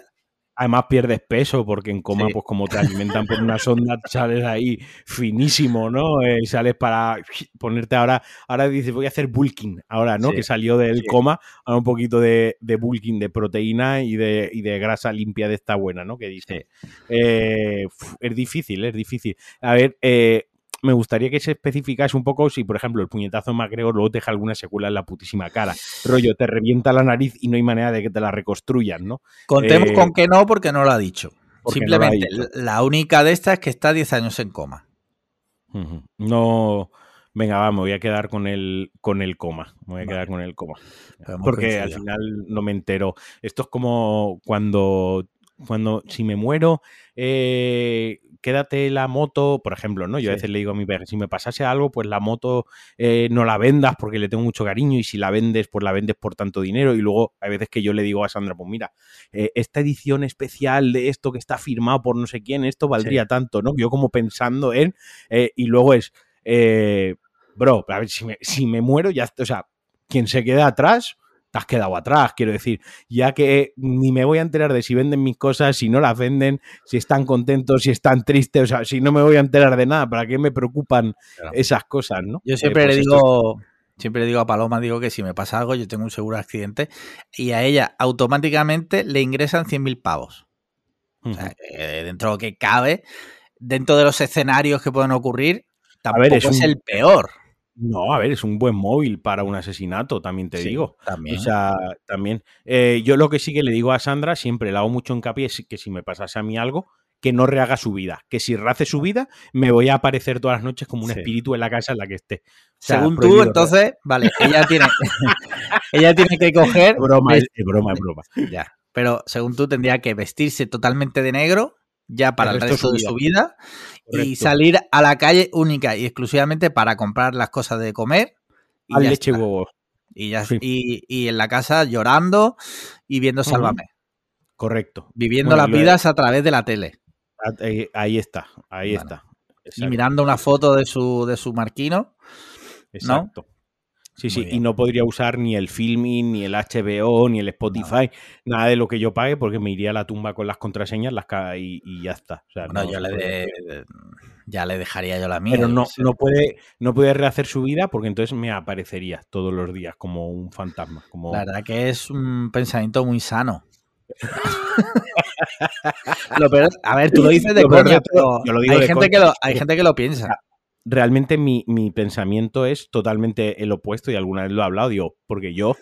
Speaker 2: Además pierdes peso porque en coma,
Speaker 1: Sí.
Speaker 2: pues como te alimentan por una sonda, sales ahí finísimo, ¿no? Eh, sales para ponerte ahora, ahora dices voy a hacer bulking, ahora, ¿no?
Speaker 1: Sí.
Speaker 2: Que salió del
Speaker 1: Sí.
Speaker 2: coma, ahora un poquito de, de bulking, de proteína y de, y de grasa limpia de esta buena, ¿no? Que dice. Eh, es difícil, es difícil. A ver, eh, me gustaría que se especificase un poco si, por ejemplo, el puñetazo de MacGregor luego te deja alguna secuela en la putísima cara. Rollo, te revienta la nariz y no hay manera de que te la reconstruyan, ¿no?
Speaker 1: contemos
Speaker 2: eh,
Speaker 1: con que no, porque no lo ha dicho.
Speaker 2: no ha
Speaker 1: Simplemente,
Speaker 2: dicho.
Speaker 1: la única de estas es que está 10 años en coma.
Speaker 2: No, Venga, va, me voy a quedar con el, con el coma. Me voy a quedar con el coma. Porque al final no me entero. Esto es como cuando, cuando si me muero, eh, quédate la moto, por ejemplo, ¿no? Yo a veces le digo a mi padre, si me pasase algo, pues la moto eh, no la vendas porque le tengo mucho cariño y si la vendes, pues la vendes por tanto dinero. Y luego hay veces que yo le digo a Sandra, pues mira, eh, esta edición especial de esto que está firmado por no sé quién, esto valdría tanto, ¿no? Yo como pensando en, y luego es, bro, a ver, si me, si me muero, ya, o sea, quien se queda atrás, te has quedado atrás, quiero decir, ya que ni me voy a enterar de si venden mis cosas, si no las venden, si están contentos, si están tristes, o sea, si no me voy a enterar de nada, ¿para qué me preocupan esas cosas, no?
Speaker 1: Yo siempre eh, le pues digo, siempre le digo a Paloma, digo que si me pasa algo, yo tengo un seguro de accidente y a ella automáticamente le ingresan 100.000 pavos. O sea, dentro de lo que cabe, dentro de los escenarios que pueden ocurrir, tampoco es el peor.
Speaker 2: No, a ver, es un buen móvil para un asesinato, también te digo. También. O sea, también. Eh, yo lo que sí que le digo a Sandra, siempre le hago mucho hincapié, es que si me pasase a mí algo, que no rehaga su vida. Que si rehace su vida, me voy a aparecer todas las noches como un espíritu en la casa en la que esté.
Speaker 1: Según tú, entonces, vale, ella tiene, ella tiene que coger.
Speaker 2: Broma, es broma, es broma.
Speaker 1: Ya. Pero según tú, tendría que vestirse totalmente de negro ya para el resto, de su vida y salir a la calle única y exclusivamente para comprar las cosas de comer.
Speaker 2: Y leche y huevos.
Speaker 1: Y, ya, y, en la casa llorando y viendo Sálvame.
Speaker 2: Correcto.
Speaker 1: Viviendo las vidas a través de la tele.
Speaker 2: Ahí, está, ahí está.
Speaker 1: Y mirando una foto de su, de su marquino. Exacto.
Speaker 2: Sí, sí, y no podría usar ni el filming, ni el HBO, ni el Spotify, nada de lo que yo pague, porque me iría a la tumba con las contraseñas las y, y ya está.
Speaker 1: no, yo le ya le dejaría yo la mía.
Speaker 2: Pero no, no, puede, no puede rehacer su vida porque entonces me aparecería todos los días como un fantasma. Como...
Speaker 1: La verdad que es un pensamiento muy sano. lo peor, a ver, tú lo dices de coña, pero yo lo digo hay, gente Que lo, hay gente que lo piensa
Speaker 2: realmente mi, pensamiento es totalmente el opuesto y alguna vez lo he hablado, digo, porque yo,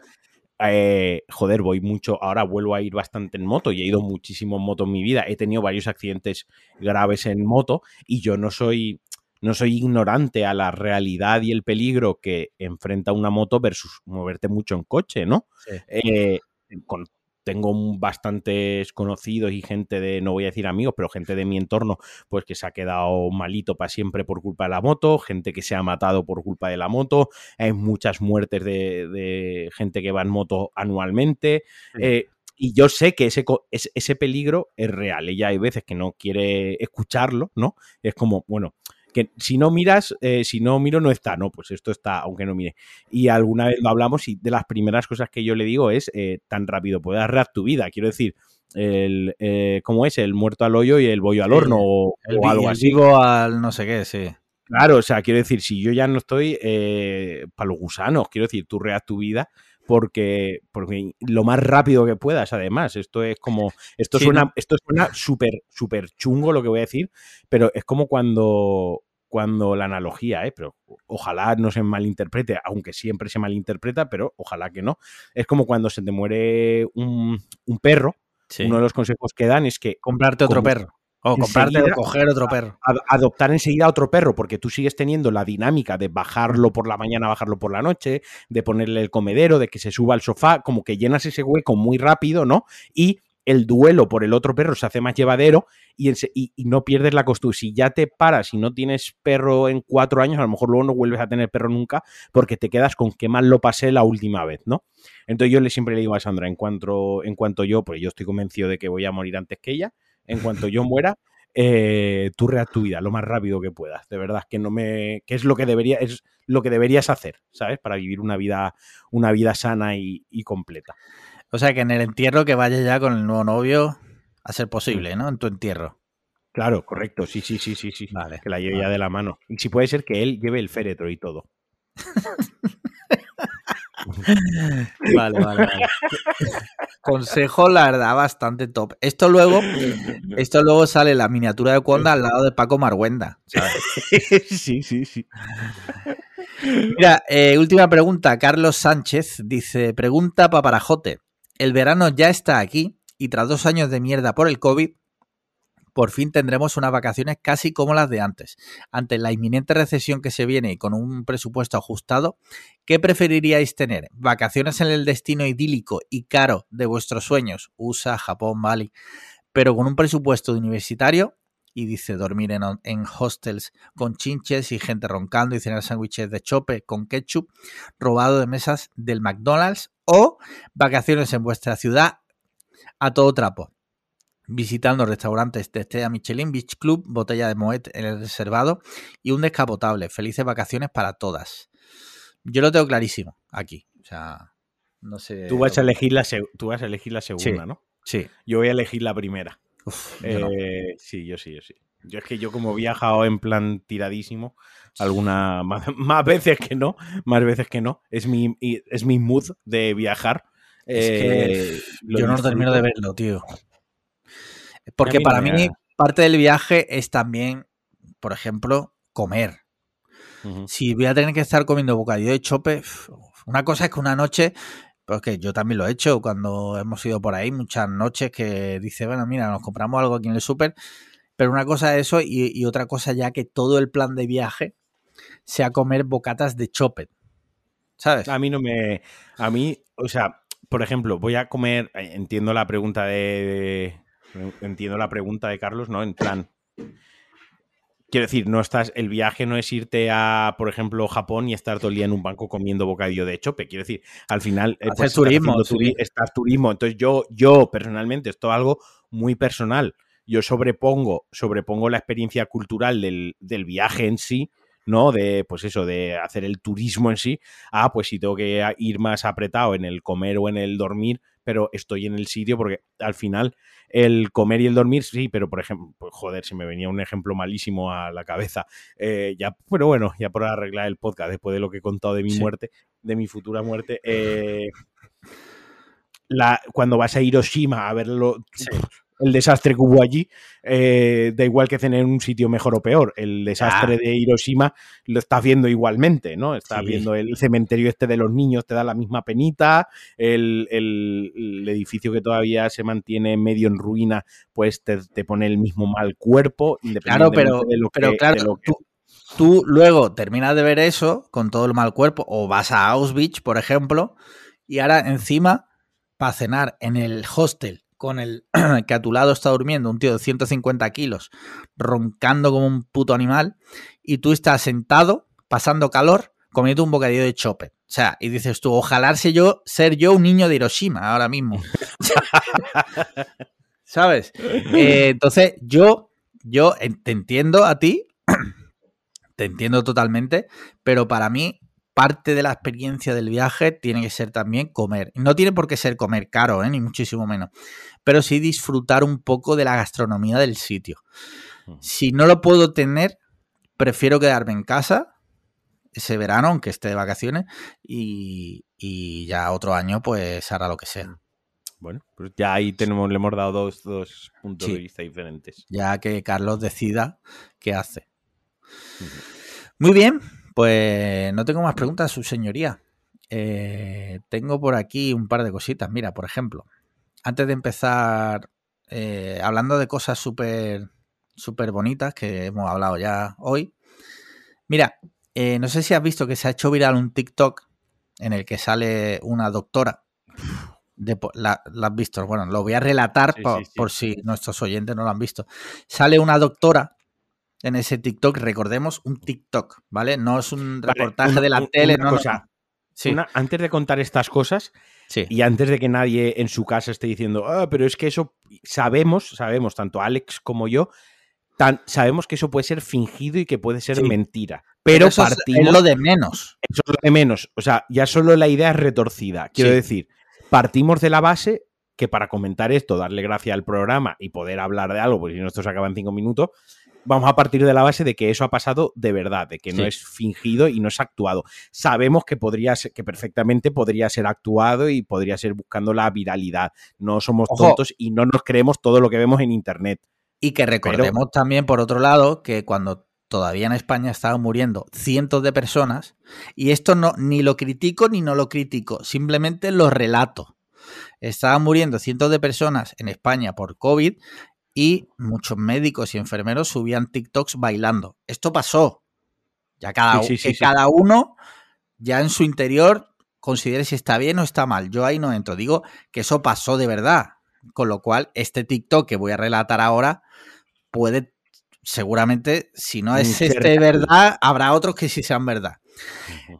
Speaker 2: eh, joder, voy mucho, ahora vuelvo a ir bastante en moto y he ido muchísimo en moto en mi vida, he tenido varios accidentes graves en moto y yo no soy... No soy ignorante a la realidad y el peligro que enfrenta una moto versus moverte mucho en coche, ¿no? Eh, con tengo bastantes conocidos y gente de, no voy a decir amigos, pero gente de mi entorno, pues que se ha quedado malito para siempre por culpa de la moto, gente que se ha matado por culpa de la moto, hay muchas muertes de, gente que va en moto anualmente. Eh, y yo sé que ese, ese peligro es real. Ella hay veces que no quiere escucharlo, ¿no? Es como, bueno, que si no miras, eh, si no miro no está, no, pues esto está, aunque no mire. Y alguna vez lo hablamos y de las primeras cosas que yo le digo es, eh, tan rápido puedes arreglar tu vida, quiero decir, el, eh, ¿cómo es? El muerto al hoyo y el bollo al horno o, algo así.
Speaker 1: al no sé qué, sí.
Speaker 2: Claro, o sea, quiero decir, si yo ya no estoy para los gusanos, quiero decir, tú reas tu vida porque, porque lo más rápido que puedas, además. Esto es como. Esto suena, esto suena súper, súper chungo lo que voy a decir, pero es como cuando. Cuando la analogía, ¿eh? pero ojalá no se malinterprete, aunque siempre se malinterpreta, pero ojalá que no. Es como cuando se te muere un, perro, uno de los consejos que dan es que...
Speaker 1: Comprarte otro perro. O comprarte o coger otro perro.
Speaker 2: adoptar enseguida otro perro, porque tú sigues teniendo la dinámica de bajarlo por la mañana, bajarlo por la noche, de ponerle el comedero, de que se suba al sofá, como que llenas ese hueco muy rápido, ¿no? Y el duelo por el otro perro se hace más llevadero y, y, no pierdes la costumbre. Si ya te paras y no tienes perro en cuatro años, a lo mejor luego no vuelves a tener perro nunca porque te quedas con qué mal lo pasé la última vez, ¿no? Entonces yo le siempre le digo a Sandra, en cuanto, en cuanto yo, pues yo estoy convencido de que voy a morir antes que ella, en cuanto yo muera, eh, tú reas tu vida lo más rápido que puedas. De verdad, que no me. que es lo que debería, es lo que deberías hacer, ¿sabes? Para vivir una vida, una vida sana y, completa.
Speaker 1: O sea que en el entierro que vayas ya con el nuevo novio, a ser posible, ¿no? En tu entierro.
Speaker 2: Claro, correcto. Sí, sí, sí, sí, sí. Vale, que la lleve ya de la mano. Y si puede ser que él lleve el féretro y todo.
Speaker 1: Vale, vale, vale. Consejo, la verdad, bastante top. Esto luego, esto luego sale la miniatura de Cuanda al lado de Paco Marguenda.
Speaker 2: Sí, sí, sí.
Speaker 1: Mira, eh, última pregunta. Carlos Sánchez dice: Pregunta Paparajote. El verano ya está aquí y tras dos años de mierda por el COVID, por fin tendremos unas vacaciones casi como las de antes. Ante la inminente recesión que se viene y con un presupuesto ajustado, ¿qué preferiríais tener? ¿Vacaciones en el destino idílico y caro de vuestros sueños? USA, Japón, Bali, pero con un presupuesto universitario y dice dormir en, hostels con chinches y gente roncando y cenar sándwiches de chope con ketchup robado de mesas del McDonald's o vacaciones en vuestra ciudad a todo trapo visitando restaurantes de Estrella Michelin, Beach Club, botella de Moet en el reservado y un descapotable. Felices vacaciones para todas. Yo lo tengo clarísimo aquí. O sea, no sé.
Speaker 2: Tú vas a elegir la, tú vas a elegir la segunda, ¿no?
Speaker 1: Sí.
Speaker 2: Yo voy a elegir la primera. Eh, sí, yo sí, yo sí. Yo es que yo como he viajado en plan tiradísimo, alguna más, veces que no, más veces que no, es mi, es mi mood de viajar.
Speaker 1: Es que eh, yo no termino de verlo, tío. Porque para mí parte del viaje es también, por ejemplo, comer. Si voy a tener que estar comiendo bocadillo de chope, una cosa es que una noche, pues que yo también lo he hecho cuando hemos ido por ahí, muchas noches que dice, bueno, mira, nos compramos algo aquí en el súper, pero una cosa es eso y, otra cosa ya que todo el plan de viaje sea comer bocatas de chope. ¿Sabes?
Speaker 2: A mí no me... A mí, o sea, por ejemplo, voy a comer, eh, entiendo la pregunta de, Entiendo la pregunta de Carlos, ¿no? En plan. Quiero decir, no estás. El viaje no es irte a, por ejemplo, Japón y estar todo el día en un banco comiendo bocadillo de chope. Quiero decir, al final.
Speaker 1: Eh, pues, turismo.
Speaker 2: Estás, turismo. Entonces, yo, yo personalmente, esto es algo muy personal. Yo sobrepongo, sobrepongo la experiencia cultural del, del viaje en sí ¿no? De, pues eso, de hacer el turismo en sí. Ah, pues si tengo que ir más apretado en el comer o en el dormir, pero estoy en el sitio porque al final el comer y el dormir, sí, pero por ejemplo, pues, joder, si me venía un ejemplo malísimo a la cabeza, eh, ya, pero bueno, ya por arreglar el podcast, después de lo que he contado de mi muerte, de mi futura muerte, eh, la, cuando vas a Hiroshima a verlo, el desastre que hubo allí, eh, da igual que tener un sitio mejor o peor. El desastre de Hiroshima lo estás viendo igualmente, ¿no? Estás viendo el cementerio este de los niños, te da la misma penita, el, edificio que todavía se mantiene medio en ruina, pues te, pone el mismo mal cuerpo,
Speaker 1: Claro, pero, de lo pero claro, tú, tú luego terminas de ver eso con todo el mal cuerpo, o vas a Auschwitz, por ejemplo, y ahora encima, para cenar en el hostel con el que a tu lado está durmiendo un tío de 150 kilos, roncando como un puto animal, y tú estás sentado, pasando calor, comiendo un bocadillo de chope. O sea, y dices tú, ojalá ser yo, ser yo un niño de Hiroshima ahora mismo. ¿Sabes? Eh, entonces, yo, yo te entiendo a ti, te entiendo totalmente, pero para mí parte de la experiencia del viaje tiene que ser también comer. No tiene por qué ser comer caro, ¿eh? ni muchísimo menos, pero sí disfrutar un poco de la gastronomía del sitio. Si no lo puedo tener, prefiero quedarme en casa ese verano, aunque esté de vacaciones, y, ya otro año pues hará lo que sea.
Speaker 2: Bueno, pues ya ahí tenemos, le hemos dado dos, puntos de vista diferentes.
Speaker 1: Ya que Carlos decida qué hace. Muy bien, pues no tengo más preguntas, su señoría. Eh, tengo por aquí un par de cositas. Mira, por ejemplo, antes de empezar eh, hablando de cosas súper súper bonitas que hemos hablado ya hoy. Mira, eh, no sé si has visto que se ha hecho viral un TikTok en el que sale una doctora. la, has visto? Bueno, lo voy a relatar por si nuestros oyentes no lo han visto. Sale una doctora en ese TikTok, recordemos, un TikTok, ¿vale? No es un reportaje de la tele, no,
Speaker 2: cosa, antes de contar estas cosas, y antes de que nadie en su casa esté diciendo, ah, pero es que eso sabemos, sabemos, tanto Alex como yo, tan, sabemos que eso puede ser fingido y que puede ser mentira. Pero, partimos,
Speaker 1: es lo de menos.
Speaker 2: Eso es lo de menos. O sea, ya solo la idea es retorcida. Quiero decir, partimos de la base que para comentar esto, darle gracia al programa y poder hablar de algo, porque si no esto se acaba en cinco minutos, vamos a partir de la base de que eso ha pasado de verdad, de que no es fingido y no es actuado. Sabemos que podría ser, que perfectamente podría ser actuado y podría ser buscando la viralidad. No somos tontos y no nos creemos todo lo que vemos en internet.
Speaker 1: Y que recordemos también, por otro lado, que cuando todavía en España estaban muriendo cientos de personas, y esto no ni lo critico ni no lo critico, simplemente lo relato. Estaban muriendo cientos de personas en España por COVID y muchos médicos y enfermeros subían TikToks bailando. Esto pasó. Ya cada,
Speaker 2: Sí, sí, sí,
Speaker 1: que
Speaker 2: sí.
Speaker 1: cada uno ya en su interior considere si está bien o está mal. Yo ahí no entro. Digo que eso pasó de verdad. Con lo cual, este TikTok que voy a relatar ahora puede, seguramente, si no es este verdad, habrá otros que sí sean verdad.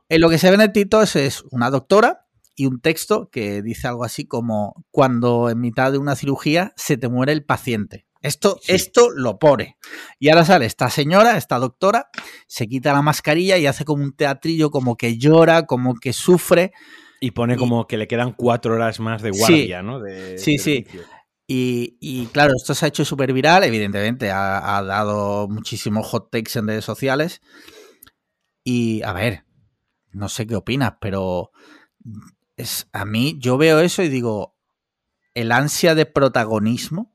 Speaker 1: En lo que se ve en el TikTok es- es una doctora y un texto que dice algo así como cuando en mitad de una cirugía se te muere el paciente. Esto,
Speaker 2: Sí.
Speaker 1: esto lo pone. Y ahora sale esta señora, esta doctora, se quita la mascarilla y hace como un teatrillo, como que llora, como que sufre.
Speaker 2: Y pone
Speaker 1: Y-
Speaker 2: como que le quedan cuatro horas más de
Speaker 1: Sí.
Speaker 2: guardia, ¿no? De
Speaker 1: Sí, sí. Y, y, claro, esto se ha hecho súper viral, evidentemente, ha, ha dado muchísimos hot takes en redes sociales. Y a ver, no sé qué opinas, pero es, a mí yo veo eso y digo, el ansia de protagonismo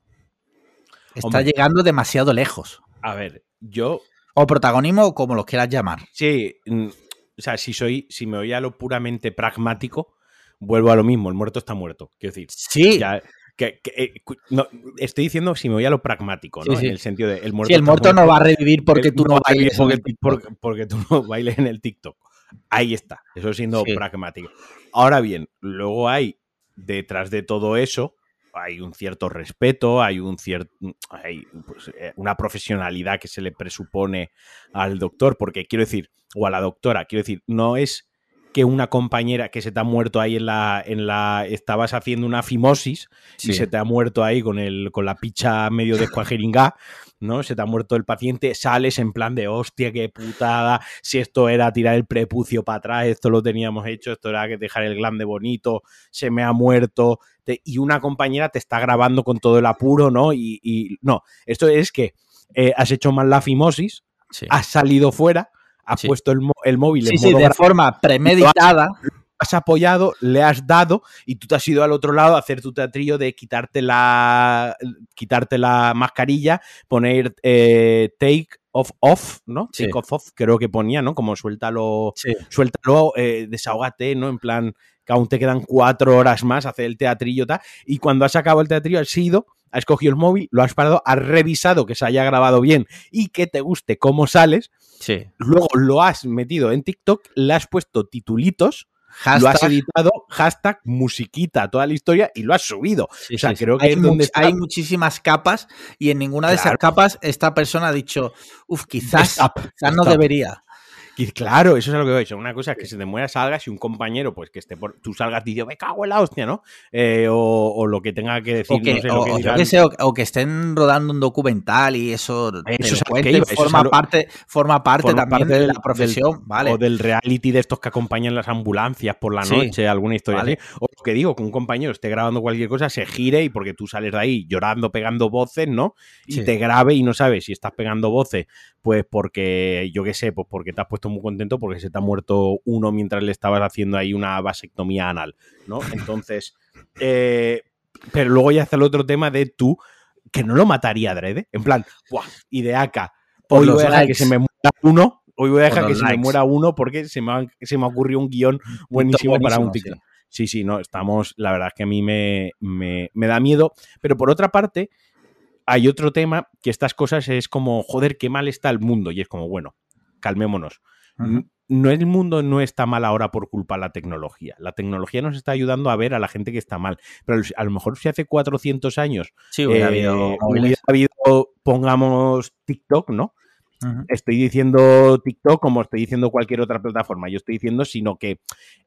Speaker 1: está
Speaker 2: Hombre.
Speaker 1: llegando demasiado lejos.
Speaker 2: A ver, yo
Speaker 1: O protagonismo o como lo quieras llamar.
Speaker 2: Sí, mm, o sea, si soy, si me voy a lo puramente pragmático, vuelvo a lo mismo, el muerto está muerto. Quiero decir,
Speaker 1: Sí,
Speaker 2: ya, que- que, eh, no, estoy diciendo si me voy a lo pragmático, ¿no?
Speaker 1: Sí, sí.
Speaker 2: En el sentido de el muerto.
Speaker 1: el muerto no va a revivir porque tú no bailes
Speaker 2: porque,
Speaker 1: el TikTok.
Speaker 2: porque- porque tú no bailes en el TikTok. Ahí está, eso siendo pragmático. Ahora bien, luego hay detrás de todo eso hay un cierto respeto, hay un cierto hay pues, eh, una profesionalidad que se le presupone al doctor, porque quiero decir, o a la doctora, quiero decir, no es que una compañera que se te ha muerto ahí en la, en la estabas haciendo una fimosis
Speaker 1: Sí.
Speaker 2: y se te ha muerto ahí con el con la picha medio de escuajeringá, ¿no? Se te ha muerto el paciente, sales en plan de hostia, qué putada, si esto era tirar el prepucio para atrás, esto lo teníamos hecho, esto era que dejar el glande bonito, se me ha muerto, te- y una compañera te está grabando con todo el apuro, ¿no? Y, y- no, esto es que eh, has hecho mal la fimosis,
Speaker 1: Sí.
Speaker 2: has salido fuera, has
Speaker 1: Sí.
Speaker 2: puesto el, el móvil
Speaker 1: Sí,
Speaker 2: en
Speaker 1: sí,
Speaker 2: modo
Speaker 1: de
Speaker 2: grave,
Speaker 1: forma premeditada.
Speaker 2: has apoyado, le has dado y tú te has ido al otro lado a hacer tu teatrillo de quitarte la, quitarte la mascarilla, poner eh, take off off, ¿no?
Speaker 1: Sí.
Speaker 2: Take off off, creo que ponía, ¿no? Como suéltalo,
Speaker 1: Sí.
Speaker 2: suéltalo, eh, desahógate, ¿no? En plan, que aún te quedan cuatro horas más hacer el teatrillo, tal. Y cuando has acabado el teatrillo, has ido, has cogido el móvil, lo has parado, has revisado que se haya grabado bien y que te guste cómo sales.
Speaker 1: Sí.
Speaker 2: Luego lo has metido en TikTok, le has puesto titulitos lo has
Speaker 1: Hashtag
Speaker 2: editado, hashtag, musiquita, toda la historia y lo has subido.
Speaker 1: Sí,
Speaker 2: o sea,
Speaker 1: sí,
Speaker 2: creo que
Speaker 1: hay,
Speaker 2: es donde
Speaker 1: much-
Speaker 2: está-
Speaker 1: hay muchísimas capas y en ninguna de esas capas esta persona ha dicho, uff, quizás, quizás no debería.
Speaker 2: Y claro, eso es a lo que voy. Una cosa es que se te muera, salgas y un compañero, pues que esté por. Tú salgas y me cago en la hostia, ¿no? Eh, o, o lo que tenga que decir,
Speaker 1: O que,
Speaker 2: no sé,
Speaker 1: o-
Speaker 2: lo que
Speaker 1: o sé, que estén rodando un documental y eso,
Speaker 2: Eso
Speaker 1: cuenten,
Speaker 2: iba, eso
Speaker 1: forma,
Speaker 2: lo-
Speaker 1: parte, forma parte
Speaker 2: forma
Speaker 1: también
Speaker 2: parte
Speaker 1: de la profesión, vale.
Speaker 2: O del reality de estos que acompañan las ambulancias por la
Speaker 1: Sí.
Speaker 2: noche, alguna historia
Speaker 1: Vale.
Speaker 2: así. O que digo, que un compañero esté grabando cualquier cosa, se gire y porque tú sales de ahí llorando, pegando voces, ¿no? Y
Speaker 1: Sí.
Speaker 2: te grabe y no sabes si estás pegando voces, pues porque, yo qué sé, pues porque te has puesto muy contento porque se te ha muerto uno mientras le estabas haciendo ahí una vasectomía anal, ¿no? Entonces, eh, pero luego ya está el otro tema de tú, que no lo mataría adrede, en plan, ¡buah! Y de acá, hoy voy a dejar que se me muera uno, hoy voy a dejar que se me muera uno porque se me ha, se me ha ocurrido un guion buenísimo, para un TikTok. Sí, sí, no, estamos, la verdad es que a mí me, me, me da miedo, pero por otra parte, hay otro tema que estas cosas es como, joder, qué mal está el mundo, y es como, bueno, calmémonos. No el mundo no está mal ahora por culpa de la tecnología. La tecnología nos está ayudando a ver a la gente que está mal. Pero a lo mejor si hace 400 años
Speaker 1: Sí, hubiera
Speaker 2: eh,
Speaker 1: habido
Speaker 2: hubiera
Speaker 1: móviles.
Speaker 2: habido, pongamos, TikTok, ¿no? Estoy diciendo TikTok como estoy diciendo cualquier otra plataforma. Yo estoy diciendo, sino que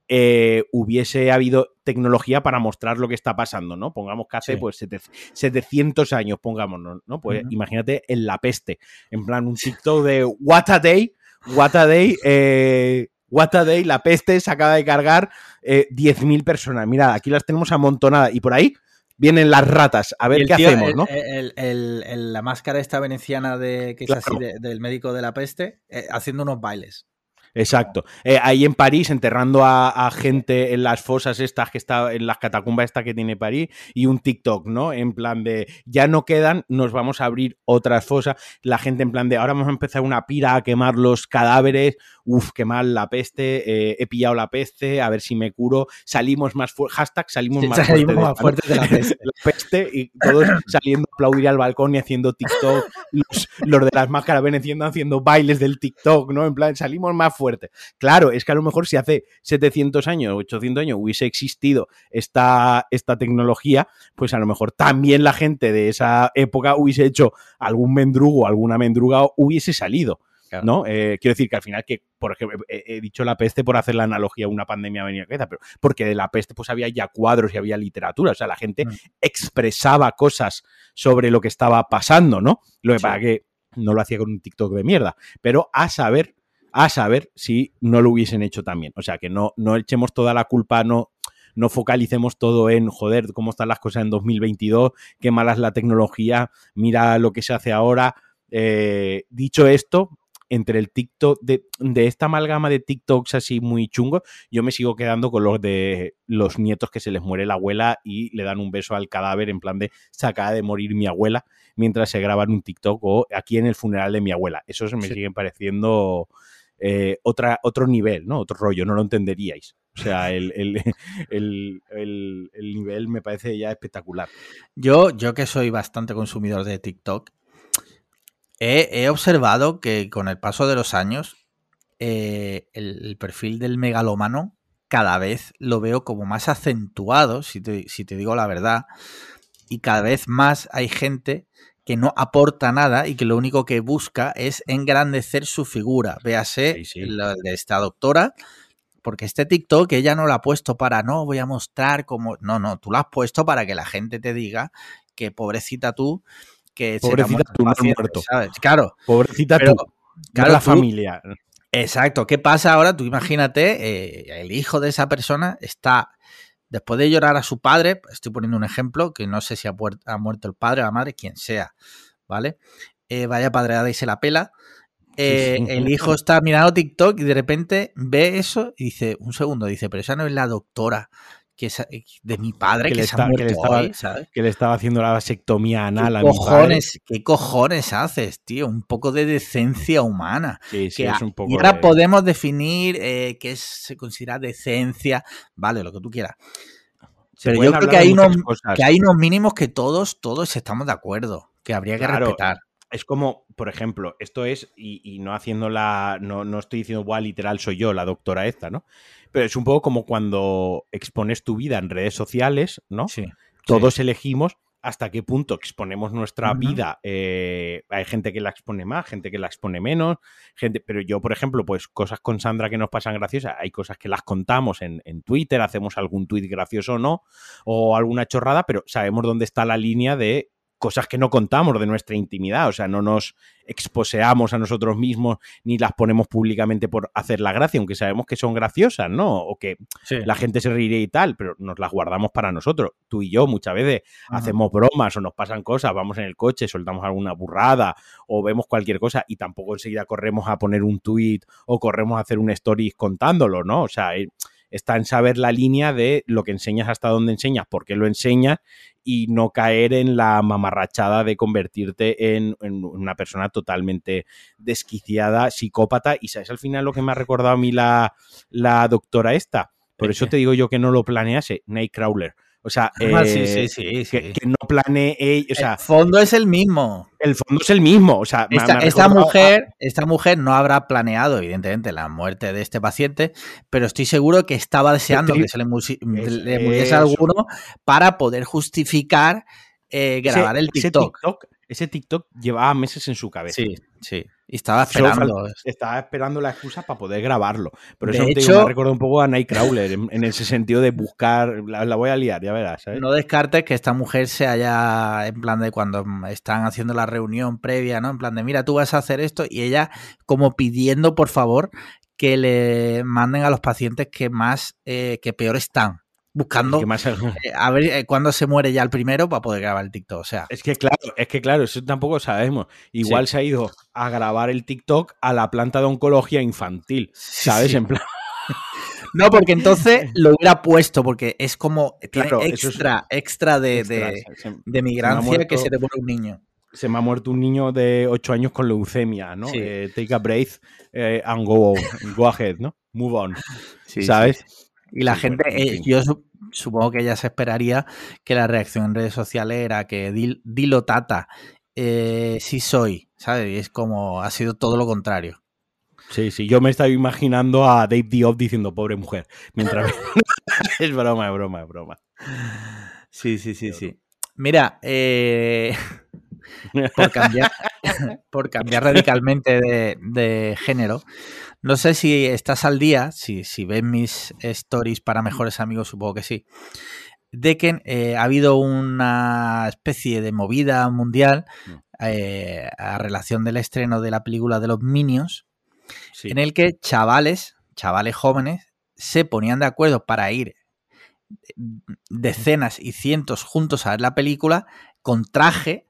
Speaker 2: eh, hubiese habido tecnología para mostrar lo que está pasando, ¿no? Pongamos que hace
Speaker 1: Sí.
Speaker 2: pues sete- 700 años, pongámonos, ¿no? Pues imagínate en la peste, en plan un TikTok de What a Day, What a Day, eh, What a Day, la peste se acaba de cargar eh, 10.000 personas. Mira, aquí las tenemos amontonadas y por ahí vienen las ratas. A ver qué
Speaker 1: tío,
Speaker 2: hacemos,
Speaker 1: el-
Speaker 2: ¿no?
Speaker 1: el- el- el- la máscara esta veneciana de, que es así de- del médico de la peste, eh, haciendo unos bailes.
Speaker 2: Exacto. Eh, ahí en París, enterrando a, gente en las fosas estas que está, en las catacumbas estas que tiene París, y un TikTok, ¿no? En plan de ya no quedan, nos vamos a abrir otras fosas. La gente en plan de ahora vamos a empezar una pira a quemar los cadáveres. Uf, qué mal la peste. Eh, he pillado la peste, a ver si me curo. Salimos más fuerte. Hashtag salimos más,
Speaker 1: fuertes de la peste.
Speaker 2: la peste. Y todos saliendo a aplaudir al balcón y haciendo TikTok. Los, los de las máscaras veneciendo haciendo bailes del TikTok, ¿no? En plan, salimos más fuertes Claro, es que a lo mejor si hace 700 años, 800 años hubiese existido esta, esta tecnología, pues a lo mejor también la gente de esa época hubiese hecho algún mendrugo, alguna mendruga hubiese salido. ¿No? Eh, quiero decir que al final que, por ejemplo, he, dicho la peste por hacer la analogía a una pandemia venía pero porque de la peste pues había ya cuadros y había literatura, o sea, la gente mm. expresaba cosas sobre lo que estaba pasando, ¿no? Lo que para que no lo hacía con un TikTok de mierda, pero a saber a saber si no lo hubiesen hecho también. O sea, que no, no echemos toda la culpa, no, no focalicemos todo en, joder, cómo están las cosas en 2022, qué mala es la tecnología, mira lo que se hace ahora. Eh, dicho esto, entre el TikTok, de, esta amalgama de TikToks así muy chungos, yo me sigo quedando con los de los nietos que se les muere la abuela y le dan un beso al cadáver en plan de se acaba de morir mi abuela mientras se graban un TikTok o aquí en el funeral de mi abuela. Eso se me siguen pareciendo eh, otra, otro nivel, ¿no? Otro rollo, no lo entenderíais. O sea, el, nivel me parece ya espectacular.
Speaker 1: Yo, yo que soy bastante consumidor de TikTok, he, observado que con el paso de los años, eh, el, perfil del megalómano cada vez lo veo como más acentuado, si si te digo la verdad, y cada vez más hay gente que no aporta nada y que lo único que busca es engrandecer su figura. Véase la de esta doctora, porque este TikTok ella no lo ha puesto para, no, voy a mostrar cómo... No, no, tú lo has puesto para que la gente te diga que pobrecita tú, que
Speaker 2: pobrecita tú, no muerto.
Speaker 1: ¿sabes? Claro.
Speaker 2: Pobrecita tú, claro, la familia.
Speaker 1: Exacto. ¿Qué pasa ahora? Tú imagínate, eh, el hijo de esa persona está Después de llorar a su padre, estoy poniendo un ejemplo, que no sé si ha, muerto el padre o la madre, quien sea, ¿vale? Eh, vaya padreada y se la pela. Eh, el hijo está mirando TikTok y de repente ve eso y dice, un segundo, dice, pero esa no es la doctora que eh, de mi padre que, le, estaba,
Speaker 2: que le estaba haciendo la vasectomía anal
Speaker 1: ¿Qué
Speaker 2: a
Speaker 1: cojones, ¿Qué cojones haces, tío? Un poco de decencia humana.
Speaker 2: Sí, sí, es un poco.
Speaker 1: Y ahora podemos definir eh, qué se considera decencia, vale, lo que tú quieras. Pero yo creo que hay, unos, que hay unos mínimos que todos, todos estamos de acuerdo, que habría que respetar
Speaker 2: es como, por ejemplo, esto es, y, no haciendo la, no, no estoy diciendo, bueno, literal soy yo, la doctora esta, ¿no? Pero es un poco como cuando expones tu vida en redes sociales, ¿no?
Speaker 1: Sí.
Speaker 2: Todos elegimos hasta qué punto exponemos nuestra vida. Eh, hay gente que la expone más, gente que la expone menos, gente, pero yo, por ejemplo, pues cosas con Sandra que nos pasan graciosas, hay cosas que las contamos en, en Twitter, hacemos algún tweet gracioso o no, o alguna chorrada, pero sabemos dónde está la línea de cosas que no contamos de nuestra intimidad, o sea, no nos exposeamos a nosotros mismos ni las ponemos públicamente por hacer la gracia, aunque sabemos que son graciosas, ¿no? O que la gente se reiría y tal, pero nos las guardamos para nosotros. Tú y yo muchas veces hacemos bromas o nos pasan cosas, vamos en el coche, soltamos alguna burrada o vemos cualquier cosa y tampoco enseguida corremos a poner un tweet o corremos a hacer un stories contándolo, ¿no? O sea, eh, está en saber la línea de lo que enseñas hasta dónde enseñas, por qué lo enseñas y no caer en la mamarrachada de convertirte en, una persona totalmente desquiciada, psicópata. Y sabes al final lo que me ha recordado a mí la, la doctora esta. Por eso te digo yo que no lo planease, Nightcrawler. O sea,
Speaker 1: ah, eh,
Speaker 2: que, no planee. O sea,
Speaker 1: el fondo es el mismo.
Speaker 2: El fondo es el mismo. O sea,
Speaker 1: esta, mujer, esta mujer no habrá planeado, evidentemente, la muerte de este paciente, pero estoy seguro que estaba deseando que se le, muriese alguno para poder justificar eh, grabar el TikTok.
Speaker 2: Ese TikTok llevaba meses en su cabeza.
Speaker 1: Sí, sí. Y estaba esperando.
Speaker 2: Estaba esperando la excusa para poder grabarlo. Pero eso te me recuerda un poco a Nightcrawler, en, ese sentido de buscar. La, voy a liar, ya verás.
Speaker 1: No descartes que esta mujer se haya, en plan de cuando están haciendo la reunión previa, ¿no? En plan de, mira, tú vas a hacer esto, y ella como pidiendo, por favor, que le manden a los pacientes que más, eh, que peor están buscando eh, a ver eh, cuándo se muere ya el primero para poder grabar el TikTok. O sea.
Speaker 2: Es que claro, es que claro, eso tampoco sabemos. Igual se ha ido a grabar el TikTok a la planta de oncología infantil. ¿Sabes? En plan.
Speaker 1: No, porque entonces lo hubiera puesto, porque es como claro, extra, extra de, de, migrancia que se te pone un niño.
Speaker 2: Se me ha muerto un niño de 8 años con leucemia, ¿no? Eh, take a breath and go, go ahead, ¿no? Move on. ¿Sabes?
Speaker 1: Y la gente, eh, yo supongo que ella se esperaría que la reacción en redes sociales era que dilo tata, eh, sí soy, ¿sabes? Y es como, ha sido todo lo contrario.
Speaker 2: Sí, sí, yo me estaba imaginando a Dave Diop diciendo pobre mujer, mientras... es broma, es broma, es broma.
Speaker 1: Sí, sí, sí, sí. Mira, eh, por, cambiar, por cambiar radicalmente de, de género, no sé si estás al día, si, si ves mis stories para mejores amigos, supongo que sí, de que eh, ha habido una especie de movida mundial mm. eh, a relación del estreno de la película de los Minions, en el que chavales, chavales jóvenes, se ponían de acuerdo para ir decenas y cientos juntos a ver la película con traje,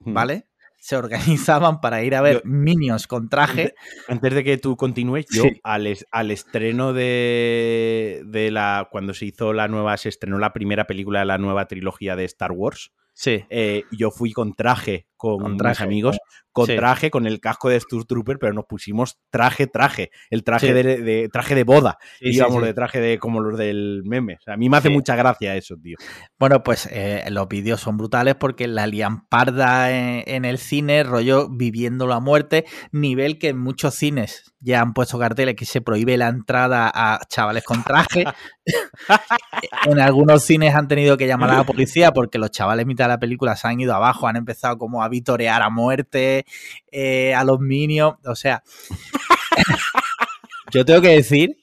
Speaker 1: mm. ¿vale? Se organizaban para ir a ver Minions con traje.
Speaker 2: Antes, de que tú continúes, yo al, al, estreno de, de, la. Cuando se hizo la nueva, se estrenó la primera película de la nueva trilogía de Star Wars.
Speaker 1: Sí.
Speaker 2: Eh, yo fui con traje con, con mis amigos, con traje, con el casco de Trooper, pero nos pusimos traje, traje, el traje de, traje de boda, íbamos de traje de como los del meme. a mí me hace mucha gracia eso, tío.
Speaker 1: Bueno, pues eh, los vídeos son brutales porque la lian parda en, el cine, rollo viviendo la muerte, nivel que en muchos cines ya han puesto carteles que se prohíbe la entrada a chavales con traje. en algunos cines han tenido que llamar a la policía porque los chavales mitad de la película se han ido abajo, han empezado como a vitorear a muerte, eh, a los minions, o sea, yo tengo que decir,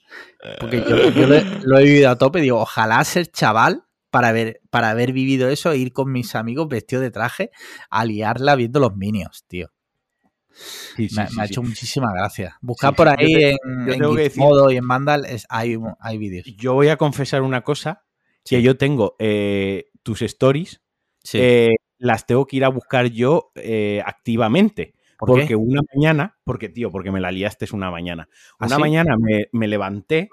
Speaker 1: porque yo, lo, he vivido a tope, digo, ojalá ser chaval para haber, para haber vivido eso e ir con mis amigos vestidos de traje a liarla viendo los minions, tío. me, ha hecho muchísima gracia. Buscar por ahí en, modo y en Vandal hay, hay vídeos.
Speaker 2: Yo voy a confesar una cosa, que yo tengo eh, tus stories eh, las tengo que ir a buscar yo eh, activamente. porque una mañana, porque tío, porque me la liaste es una mañana. ¿Ah, una mañana me, levanté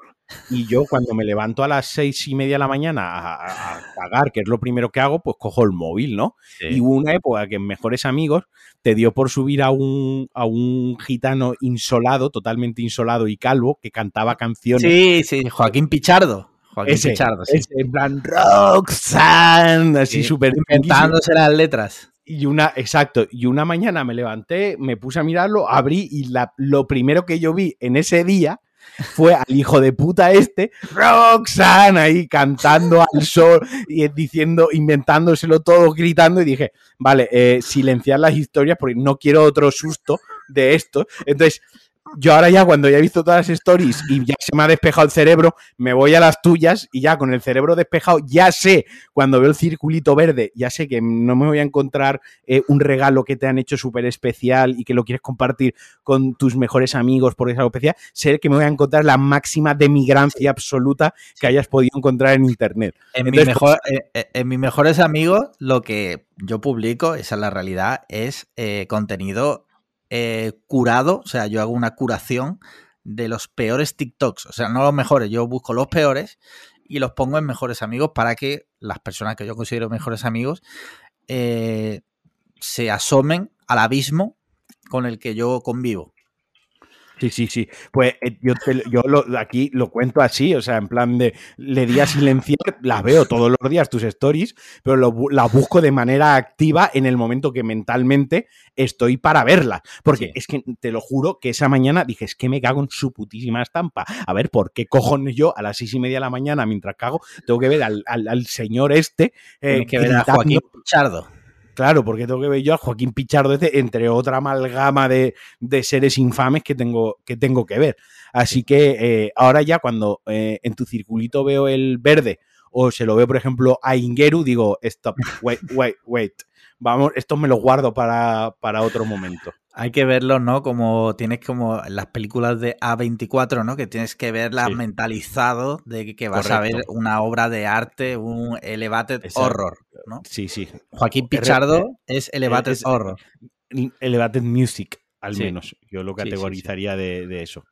Speaker 2: y yo cuando me levanto a las seis y media de la mañana a, pagar, que es lo primero que hago, pues cojo el móvil, ¿no? Y hubo una época que en Mejores Amigos te dio por subir a un, a un gitano insolado, totalmente insolado y calvo, que cantaba canciones.
Speaker 1: Sí, sí, Joaquín Pichardo.
Speaker 2: Joaquín ese, Pichardo, sí. en plan Roxanne, así súper
Speaker 1: inventándose las letras.
Speaker 2: Y una, exacto, y una mañana me levanté, me puse a mirarlo, abrí y la, lo primero que yo vi en ese día fue al hijo de puta este, Roxanne, ahí cantando al sol y diciendo, inventándoselo todo, gritando y dije, vale, eh, silenciar las historias porque no quiero otro susto de esto. Entonces, yo ahora ya cuando ya he visto todas las stories y ya se me ha despejado el cerebro, me voy a las tuyas y ya con el cerebro despejado, ya sé, cuando veo el circulito verde, ya sé que no me voy a encontrar eh, un regalo que te han hecho súper especial y que lo quieres compartir con tus mejores amigos porque es algo especial, sé que me voy a encontrar la máxima demigrancia absoluta que hayas podido encontrar en Internet.
Speaker 1: En, mi mejor, pues, eh, eh, en mis mejores amigos, lo que yo publico, esa es la realidad, es contenido eh, curado, o sea, yo hago una curación de los peores TikToks, o sea, no los mejores, yo busco los peores y los pongo en mejores amigos para que las personas que yo considero mejores amigos eh, se asomen al abismo con el que yo convivo.
Speaker 2: Sí, sí, sí. Pues eh, yo, yo lo, aquí lo cuento así, o sea, en plan de le di a silenciar, las veo todos los días tus stories, pero las busco de manera activa en el momento que mentalmente estoy para verlas. Porque es que te lo juro que esa mañana dije, es que me cago en su putísima estampa. A ver, ¿por qué cojones yo a las seis y media de la mañana, mientras cago, tengo que ver al, señor este?
Speaker 1: Eh, que ver a Joaquín Chardo.
Speaker 2: Claro, porque tengo que ver yo a Joaquín Pichardo, este, entre otra amalgama de, seres infames que tengo que, tengo que ver. Así que eh, ahora ya cuando eh, en tu circulito veo el verde o se lo veo, por ejemplo, a Ingeru, digo, stop, wait, wait, wait. Vamos, esto me lo guardo para, otro momento.
Speaker 1: Hay que verlo, ¿no? Como tienes como las películas de A24, ¿no? Que tienes que verlas mentalizado de que vas a ver una obra de arte, un elevated horror, ¿no?
Speaker 2: Sí, sí.
Speaker 1: Joaquín Pichardo es elevated horror.
Speaker 2: Elevated music, al menos. Yo lo categorizaría de, eso.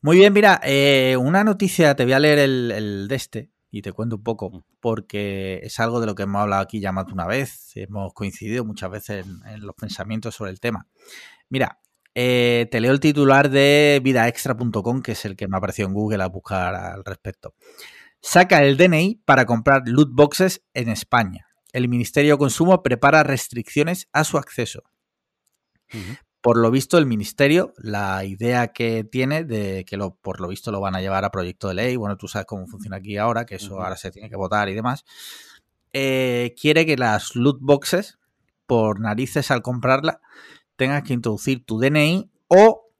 Speaker 1: Muy bien, mira, eh, una noticia, te voy a leer el, el de este, y te cuento un poco, mm. porque es algo de lo que hemos hablado aquí ya más de una vez, hemos coincidido muchas veces en, los pensamientos sobre el tema. Mira, eh, te leo el titular de vidaextra.com, que es el que me apareció en Google a buscar al respecto. Saca el DNI para comprar loot boxes en España. El Ministerio de Consumo prepara restricciones a su acceso. Por lo visto, el ministerio, la idea que tiene de que lo, por lo visto lo van a llevar a proyecto de ley, bueno, tú sabes cómo funciona aquí ahora, que eso ahora se tiene que votar y demás, eh, quiere que las loot boxes, por narices al comprarla, tengas que introducir tu DNI o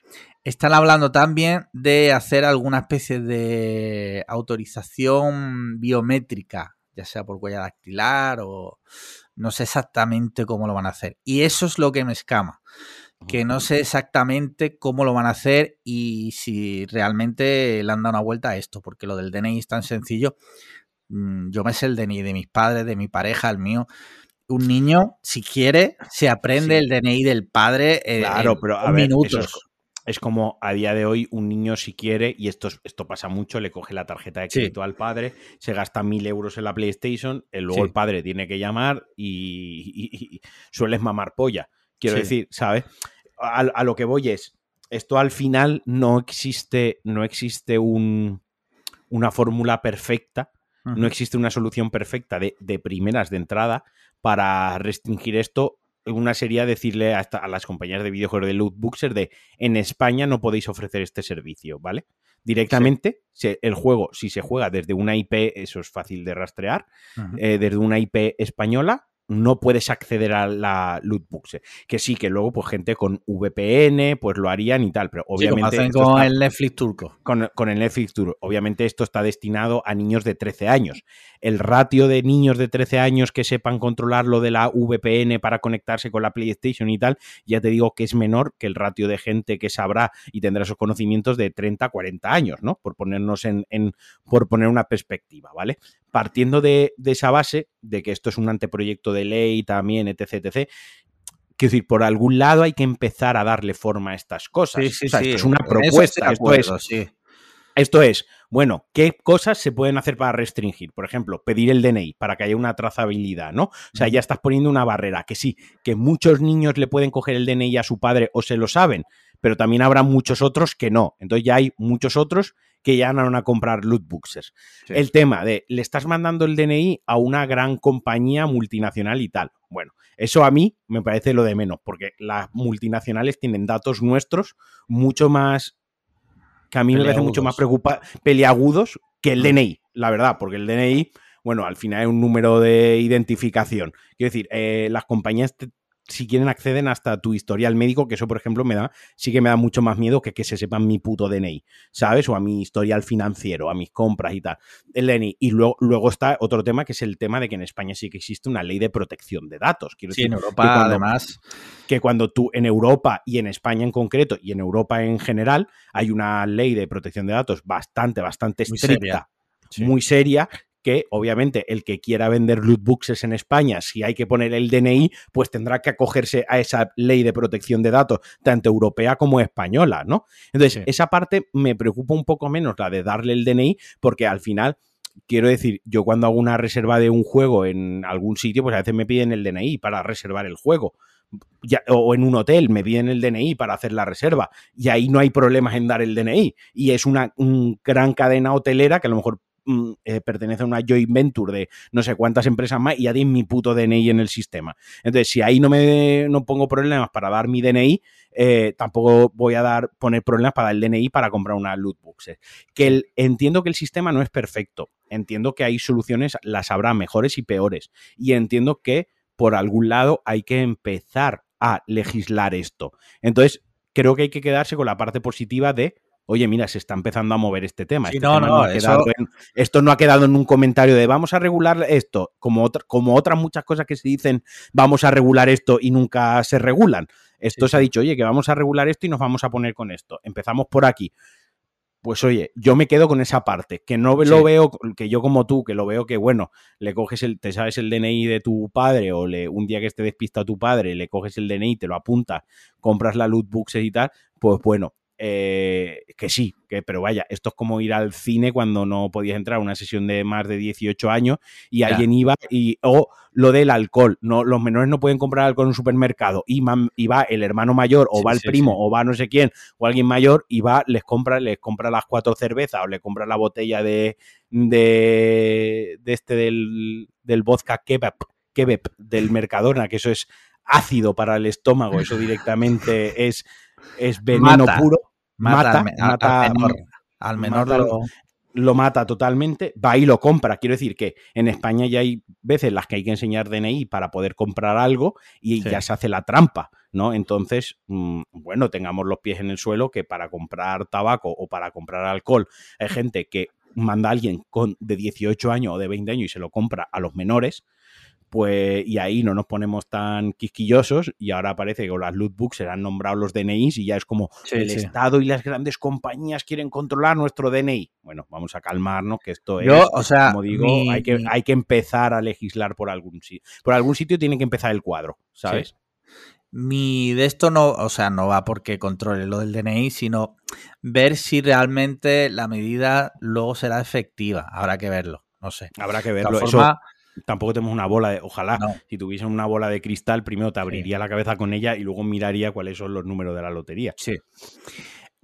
Speaker 1: están hablando también de hacer alguna especie de autorización biométrica, ya sea por huella dactilar o no sé exactamente cómo lo van a hacer. Y eso es lo que me escama que no sé exactamente cómo lo van a hacer y si realmente le han dado una vuelta a esto, porque lo del DNI es tan sencillo. Mm, yo me sé el DNI de mis padres, de mi pareja, el mío. Un niño, si quiere, se aprende el DNI del padre
Speaker 2: claro, pero a minutos. Es, como a día de hoy un niño si quiere, y esto, esto pasa mucho, le coge la tarjeta de crédito al padre, se gasta mil euros en la PlayStation, luego el padre tiene que llamar y, sueles mamar polla. Quiero decir, ¿sabes? A, lo que voy es, esto al final no existe, no existe un, una fórmula perfecta, no existe una solución perfecta de, primeras de entrada para restringir esto. Una sería decirle a, las compañías de videojuegos de loot boxer de en España no podéis ofrecer este servicio, ¿vale? Directamente, el juego, si se juega desde una IP, eso es fácil de rastrear, eh, desde una IP española, no puedes acceder a la loot box. Que sí, que luego, pues gente con VPN, pues lo harían y tal, pero obviamente.
Speaker 1: con el Netflix turco.
Speaker 2: Con, con, el Netflix turco. Obviamente, esto está destinado a niños de 13 años. El ratio de niños de 13 años que sepan controlar lo de la VPN para conectarse con la PlayStation y tal, ya te digo que es menor que el ratio de gente que sabrá y tendrá esos conocimientos de 30, 40 años, ¿no? Por ponernos en, en por poner una perspectiva, ¿vale? Partiendo de, esa base, de que esto es un anteproyecto de ley también, etc., etc., Quiero decir, por algún lado hay que empezar a darle forma a estas cosas. Sí, esto es una propuesta. esto, es, esto es, bueno, ¿qué cosas se pueden hacer para restringir? Por ejemplo, pedir el DNI para que haya una trazabilidad, ¿no? O sea, ya estás poniendo una barrera, que sí, que muchos niños le pueden coger el DNI a su padre o se lo saben, pero también habrá muchos otros que no. Entonces ya hay muchos otros que ya van a comprar loot boxes. El tema de le estás mandando el DNI a una gran compañía multinacional y tal. Bueno, eso a mí me parece lo de menos, porque las multinacionales tienen datos nuestros mucho más que a mí me parece mucho más preocupa peliagudos que el DNI, la verdad, porque el DNI, bueno, al final es un número de identificación. Quiero decir, eh, las compañías si quieren acceden hasta tu historial médico, que eso, por ejemplo, me da, sí que me da mucho más miedo que que se sepan mi puto DNI, ¿sabes? O a mi historial financiero, a mis compras y tal. El DNI. Y luego, luego está otro tema, que es el tema de que en España sí que existe una ley de protección de datos.
Speaker 1: Quiero sí, decir, en Europa, además.
Speaker 2: Que cuando tú, en Europa y en España en concreto, y en Europa en general, hay una ley de protección de datos bastante, bastante estricta. muy seria que obviamente el que quiera vender loot boxes en España, si hay que poner el DNI, pues tendrá que acogerse a esa ley de protección de datos, tanto europea como española, ¿no? Entonces, esa parte me preocupa un poco menos, la de darle el DNI, porque al final quiero decir, yo cuando hago una reserva de un juego en algún sitio, pues a veces me piden el DNI para reservar el juego. o en un hotel me piden el DNI para hacer la reserva y ahí no hay problemas en dar el DNI y es una gran cadena hotelera que a lo mejor eh, pertenece a una joint venture de no sé cuántas empresas más y ya di mi puto DNI en el sistema. Entonces, si ahí no me no pongo problemas para dar mi DNI, eh, tampoco voy a dar poner problemas para dar el DNI para comprar una loot boxes. Que entiendo que el sistema no es perfecto. Entiendo que hay soluciones, las habrá mejores y peores. Y entiendo que por algún lado hay que empezar a legislar esto. Entonces, creo que hay que quedarse con la parte positiva de oye, mira, se está empezando a mover este tema. Este esto no ha quedado en un comentario de vamos a regular esto, como, como otras muchas cosas que se dicen, vamos a regular esto y nunca se regulan. Esto se ha dicho, oye, que vamos a regular esto y nos vamos a poner con esto. Empezamos por aquí pues oye, yo me quedo con esa parte, que no lo veo, que yo como tú, que lo veo que, bueno, le coges el, te sabes el DNI de tu padre o le, un día que esté despista tu padre, le coges el DNI, te lo apuntas, compras la loot y tal, pues bueno, eh, que sí, que, pero vaya, esto es como ir al cine cuando no podías entrar a una sesión de más de 18 años y alguien iba y, o lo del alcohol, no, los menores no pueden comprar alcohol en un supermercado y, va el hermano mayor o va el primo o va no sé quién o alguien mayor y va, les compra, les compra las cuatro cervezas o le compra la botella de, de, este del, del vodka kebab, kebab del Mercadona, que eso es ácido para el estómago, eso directamente es es veneno puro. Mata, mata,
Speaker 1: al menor,
Speaker 2: lo... mata totalmente, va y lo compra. Quiero decir que en España ya hay veces las que hay que enseñar DNI para poder comprar algo y ya se hace la trampa, ¿no? Entonces, mm, bueno, tengamos los pies en el suelo que para comprar tabaco o para comprar alcohol hay gente que manda a alguien con de 18 años o de 20 años y se lo compra a los menores, pues, y ahí no nos ponemos tan quisquillosos y ahora parece que con las lootbooks serán nombrados los DNIs y ya es como el Estado y las grandes compañías quieren controlar nuestro DNI. Bueno, vamos a calmarnos que esto es,
Speaker 1: o sea,
Speaker 2: como digo, hay, que, hay que empezar a legislar por algún sitio. Por algún sitio tiene que empezar el cuadro, ¿sabes?
Speaker 1: Mi de esto no, o sea, no va porque controle lo del DNI, sino ver si realmente la medida luego será efectiva. Habrá que verlo, no sé.
Speaker 2: Habrá que verlo tampoco tenemos una bola de. Ojalá, si tuviesen una bola de cristal, primero te abriría la cabeza con ella y luego miraría cuáles son los números de la lotería.
Speaker 1: Sí.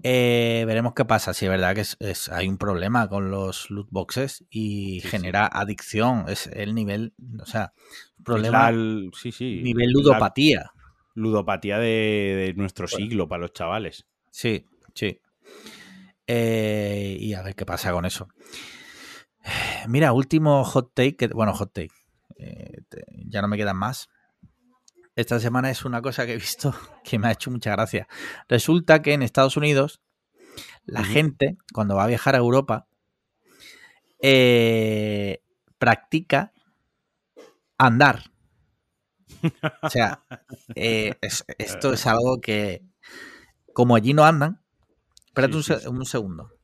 Speaker 1: Eh, veremos qué pasa. Si es verdad que es, hay un problema con los loot boxes y genera adicción. Es el nivel, o sea, problema.
Speaker 2: sí, sí.
Speaker 1: Nivel ludopatía.
Speaker 2: ludopatía de, nuestro siglo para los chavales.
Speaker 1: Sí, sí. Eh, y a ver qué pasa con eso. Mira, último hot take, bueno, hot take, eh, ya no me quedan más. Esta semana es una cosa que he visto que me ha hecho mucha gracia. Resulta que en Estados Unidos la gente, cuando va a viajar a Europa, eh, practica andar. O sea, eh, esto es algo que, como allí no andan, espérate un segundo.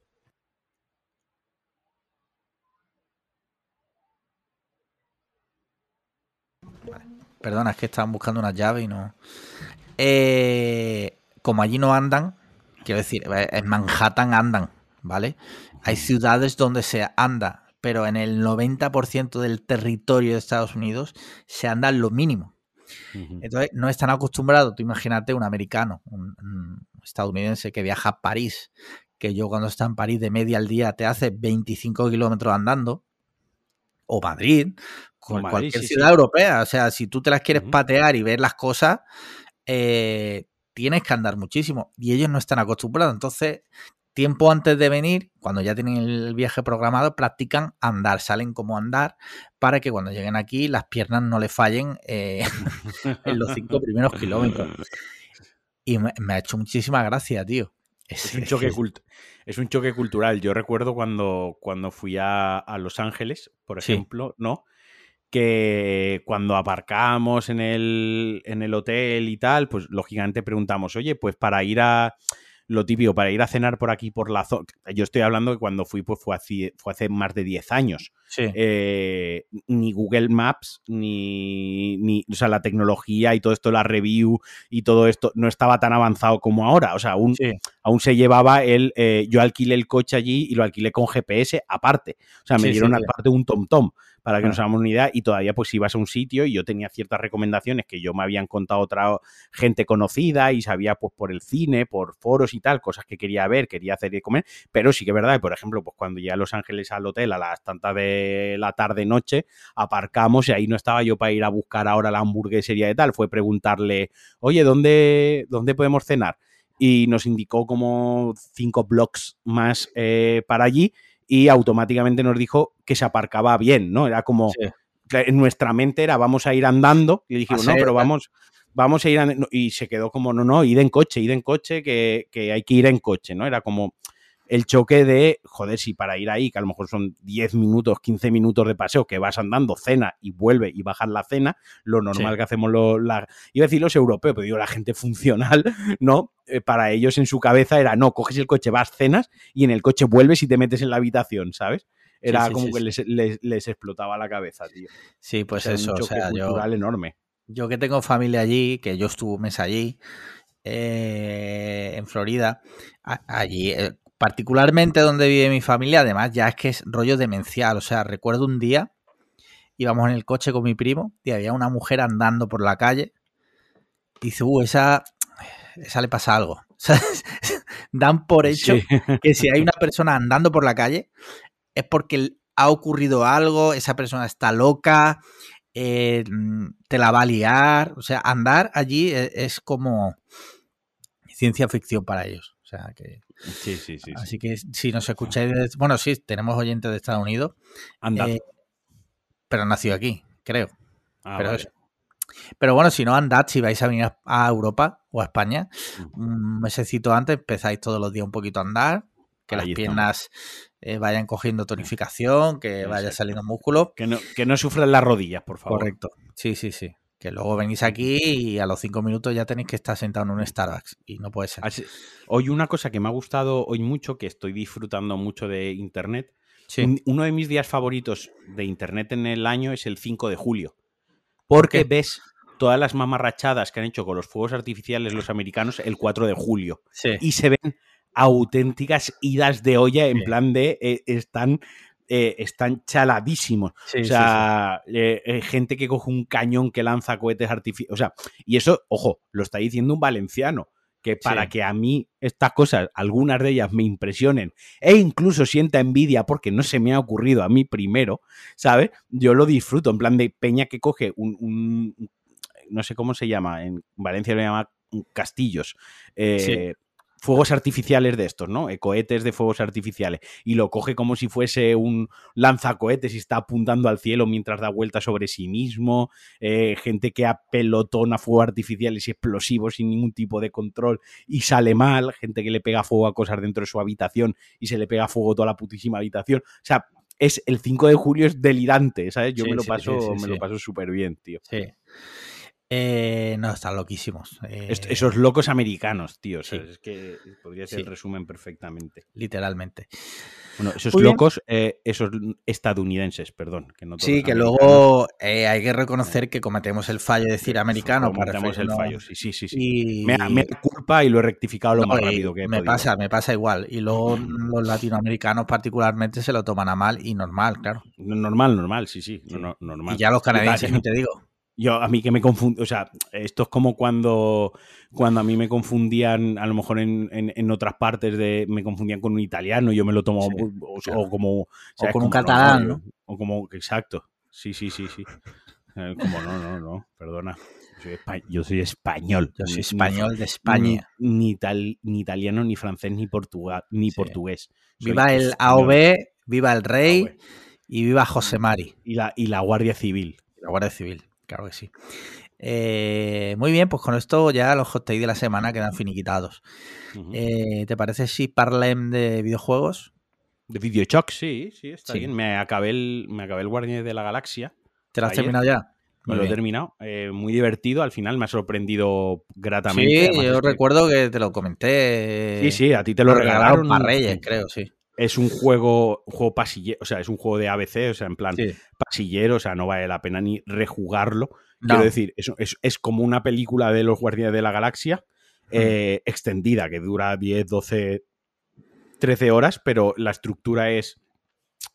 Speaker 1: Perdona, es que estaban buscando una llave y no. Eh, como allí no andan, quiero decir, eh, en Manhattan andan, ¿vale? Hay ciudades donde se anda, pero en el 90% del territorio de Estados Unidos se anda lo mínimo. Entonces, no están acostumbrados, tú imagínate un americano, un, estadounidense que viaja a París, que yo cuando está en París de media al día te hace 25 kilómetros andando, o Madrid, con cualquier ciudad europea. O sea, si tú te las quieres patear y ver las cosas, eh, tienes que andar muchísimo. Y ellos no están acostumbrados. Entonces, tiempo antes de venir, cuando ya tienen el viaje programado, practican andar, salen como andar, para que cuando lleguen aquí las piernas no le fallen eh, en los cinco primeros kilómetros. Y me, ha hecho muchísima gracia, tío.
Speaker 2: Es, un choque es un choque cultural. Yo recuerdo cuando, cuando fui a, Los Ángeles, por ejemplo, ¿no? que cuando aparcamos en el, en el hotel y tal, pues lógicamente preguntamos, oye, pues para ir a lo típico, para ir a cenar por aquí, por la zona. Yo estoy hablando que cuando fui, pues fue hace, fue hace más de 10 años. Eh, ni Google Maps, ni, ni, o sea, la tecnología y todo esto, la review y todo esto, no estaba tan avanzado como ahora. O sea, aún, aún se llevaba el. Eh, yo alquilé el coche allí y lo alquilé con GPS aparte. O sea, me dieron aparte un TomTom para que nos hagamos una idea. Y todavía, pues ibas a un sitio y yo tenía ciertas recomendaciones que yo me habían contado otra gente conocida y sabía, pues, por el cine, por foros y tal, cosas que quería ver, quería hacer y comer. Pero sí que es verdad, por ejemplo, pues cuando llegué a Los Ángeles al hotel a las tantas de la tarde-noche, aparcamos y ahí no estaba yo para ir a buscar ahora la hamburguesería y tal. Fue preguntarle, oye, ¿dónde, dónde podemos cenar? y nos indicó como cinco blocks más eh, para allí y automáticamente nos dijo que se aparcaba bien, ¿no? Era como, en nuestra mente era, vamos a ir andando, y dijimos, no, pero vamos, vamos a ir andando, y se quedó como, no, no, id en coche, id en coche, que, que hay que ir en coche, ¿no? Era como, el choque de, joder, si para ir ahí, que a lo mejor son 10 minutos, 15 minutos de paseo, que vas andando, cena y vuelve y bajas la cena, lo normal
Speaker 1: Sí.
Speaker 2: que hacemos los, la, iba a decir los europeos, pero digo la gente funcional, ¿no? Eh, para ellos en su cabeza era, no, coges el coche, vas, cenas y en el coche vuelves y te metes en la habitación, ¿sabes? Era
Speaker 1: sí,
Speaker 2: como que. Les, les- les explotaba la cabeza, tío.
Speaker 1: Sí, pues
Speaker 2: O sea,
Speaker 1: eso,
Speaker 2: un
Speaker 1: o
Speaker 2: choque
Speaker 1: sea, yo,
Speaker 2: cultural enorme.
Speaker 1: yo que tengo familia allí, que yo estuve un mes allí, eh, en Florida, allí, eh, particularmente donde vive mi familia, además ya es que es rollo demencial, o sea, recuerdo un día, íbamos en el coche con mi primo y había una mujer andando por la calle, y dice, uh, esa, esa le pasa algo. Dan por hecho
Speaker 2: Sí.
Speaker 1: que si hay una persona andando por la calle es porque ha ocurrido algo, esa persona está loca, eh, mm, te la va a liar. O sea, andar allí e- es como ciencia ficción para ellos. O sea, que.
Speaker 2: Sí, sí, sí. sí.
Speaker 1: Así que si nos escucháis. Bueno, sí, tenemos oyentes de Estados Unidos,
Speaker 2: Andad.
Speaker 1: eh, pero nacido aquí, creo.
Speaker 2: Ah,
Speaker 1: pero
Speaker 2: vale.
Speaker 1: eso. Pero bueno, si no andad, si vais a venir a- Europa o a España,
Speaker 2: Mm.
Speaker 1: un mesecito antes empezáis todos los días un poquito a andar, que
Speaker 2: Ahí
Speaker 1: las
Speaker 2: estamos.
Speaker 1: piernas eh, vayan cogiendo tonificación, que vaya
Speaker 2: Exacto.
Speaker 1: saliendo músculo.
Speaker 2: Que no, que no sufran las rodillas, por favor.
Speaker 1: Correcto. Sí, sí, sí. Que luego venís aquí y a los cinco minutos ya tenéis que estar sentado en un Starbucks. Y no puede ser.
Speaker 2: Así- Hoy una cosa que me ha gustado hoy mucho, que estoy disfrutando mucho de Internet,
Speaker 1: Sí.
Speaker 2: un- uno de mis días favoritos de Internet en el año es el 5 de julio. Porque
Speaker 1: qué?
Speaker 2: ves todas las mamarrachadas que han hecho con los fuegos artificiales los americanos el 4 de julio.
Speaker 1: Sí.
Speaker 2: Y se ven auténticas idas de olla en
Speaker 1: Sí.
Speaker 2: plan de eh, están, eh, están chaladísimos.
Speaker 1: Sí,
Speaker 2: o
Speaker 1: sí,
Speaker 2: sea, eh, eh, gente que coge un cañón que lanza cohetes artificiales. O sea, y eso, ojo, lo está diciendo un valenciano. Que para que a mí estas cosas, algunas de ellas me impresionen e incluso sienta envidia porque no se me ha ocurrido a mí primero, ¿sabes? Yo lo disfruto, en plan de peña que coge un, un- no sé cómo se llama, en Valencia lo llama castillos, eh, fuegos artificiales de estos, ¿no? Eh, cohetes de fuegos artificiales. Y lo coge como si fuese un lanzacohetes y está apuntando al cielo mientras da vueltas sobre sí mismo. eh, gente que apelotona fuegos artificiales y explosivos sin ningún tipo de control y sale mal. Gente que le pega fuego a cosas dentro de su habitación y se le pega fuego a toda la putísima habitación. O sea, es el 5 de julio es delirante, ¿sabes? Yo
Speaker 1: Sí,
Speaker 2: me lo paso,
Speaker 1: sí, sí,
Speaker 2: me lo paso súper bien, tío.
Speaker 1: Sí. Eh, no, están loquísimos. Eh,
Speaker 2: Esos locos americanos, tío.
Speaker 1: sí.
Speaker 2: Es que podría ser
Speaker 1: Sí.
Speaker 2: el resumen perfectamente.
Speaker 1: Literalmente.
Speaker 2: Bueno, esos
Speaker 1: Muy
Speaker 2: locos, eh, esos estadounidenses, perdón. Que no todos
Speaker 1: Sí, que luego eh, hay que reconocer que cometemos el fallo de decir americano
Speaker 2: Cometemos el fallo, sí, sí, sí. sí.
Speaker 1: Y...
Speaker 2: Me, me culpa y lo he rectificado lo
Speaker 1: No,
Speaker 2: más rápido que he
Speaker 1: me
Speaker 2: podido.
Speaker 1: pasa, me pasa igual. Y luego los latinoamericanos particularmente se lo toman a mal y normal, claro.
Speaker 2: Normal, normal, sí, sí. no-
Speaker 1: Sí.
Speaker 2: no- normal.
Speaker 1: Y ya los canadienses ni te digo.
Speaker 2: Yo, a mí que me confundo, o sea, esto es como cuando, cuando a mí me confundían, a lo mejor en, en- en otras partes de, me confundían con un italiano, yo me lo tomo,
Speaker 1: Sí,
Speaker 2: o,
Speaker 1: claro.
Speaker 2: o como... ¿sabes?
Speaker 1: con un
Speaker 2: Como,
Speaker 1: catalán,
Speaker 2: no. O como, exacto, sí, sí, sí, sí. Eh, Como no, no, no, perdona. Yo soy, espa- yo soy español.
Speaker 1: Yo soy
Speaker 2: ni-
Speaker 1: español de
Speaker 2: Ni,
Speaker 1: España.
Speaker 2: ni, tal- ni italiano, ni francés, ni, portuga- ni
Speaker 1: Sí.
Speaker 2: portugués. Soy
Speaker 1: Viva el. AOB, viva el rey y viva José Mari.
Speaker 2: y, la, y la Guardia Civil.
Speaker 1: La Guardia Civil, claro que sí. Eh, muy bien, pues con esto ya los hot de la semana quedan finiquitados. Eh, ¿Te parece si parlem de videojuegos?
Speaker 2: De Videochoc, sí, sí, está
Speaker 1: Sí.
Speaker 2: bien. Me acabé el, me acabé el Guardián de la Galaxia.
Speaker 1: ¿Te lo has
Speaker 2: Ayer.
Speaker 1: terminado ya?
Speaker 2: Me
Speaker 1: Muy
Speaker 2: lo he terminado. eh, muy divertido. Al final me ha sorprendido gratamente.
Speaker 1: Sí,
Speaker 2: Además,
Speaker 1: yo
Speaker 2: que-
Speaker 1: recuerdo que te lo comenté.
Speaker 2: Sí, sí, a ti te lo regalaron.
Speaker 1: para Reyes, creo, sí.
Speaker 2: Es un juego, un juego pasillero, o sea, es un juego de ABC, o sea, en plan
Speaker 1: Sí.
Speaker 2: pasillero, o sea, no vale la pena ni rejugarlo.
Speaker 1: No,
Speaker 2: Quiero decir, es, es, es como una película de los Guardianes de la Galaxia eh, extendida, que dura 10, 12, 13 horas, pero la estructura es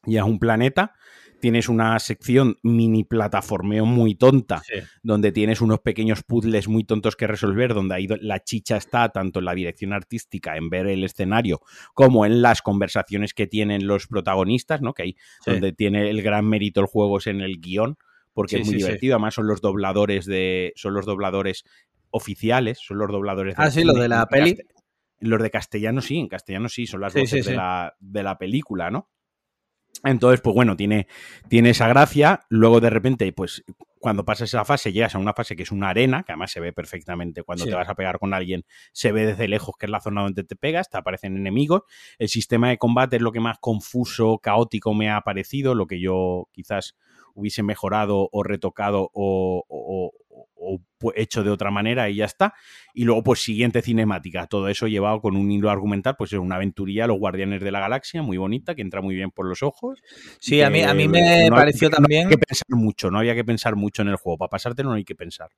Speaker 2: ya un planeta. Tienes una sección mini plataformeo muy tonta,
Speaker 1: sí.
Speaker 2: donde tienes unos pequeños puzzles muy tontos que resolver, donde ahí la chicha está tanto en la dirección artística, en ver el escenario, como en las conversaciones que tienen los protagonistas, ¿no? Que ahí
Speaker 1: Sí.
Speaker 2: donde tiene el gran mérito el juego es en el guion, porque
Speaker 1: Sí,
Speaker 2: es muy divertido. Además, son los dobladores de. son los dobladores oficiales, son los dobladores
Speaker 1: Ah, sí, los de la peli.
Speaker 2: Los de castellano sí, en castellano sí, son las voces de. La, de la película, ¿no? Entonces, pues bueno, tiene, tiene esa gracia. Luego, de repente, pues cuando pasas esa fase, llegas a una fase que es una arena, que además se ve perfectamente cuando te vas a pegar con alguien, se ve desde lejos que es la zona donde te pegas, te aparecen enemigos. El sistema de combate es lo que más confuso, caótico me ha parecido, lo que yo quizás hubiese mejorado o retocado o, hecho de otra manera y ya está. Y luego, pues, siguiente cinemática. Todo eso llevado con un hilo argumental, pues es una aventurilla, Los Guardianes de la Galaxia, muy bonita, que entra muy bien por los ojos.
Speaker 1: Sí, a mí, a mí me pareció también.
Speaker 2: No había que pensar mucho, no había que pensar mucho en el juego. Para pasártelo no hay que pensar.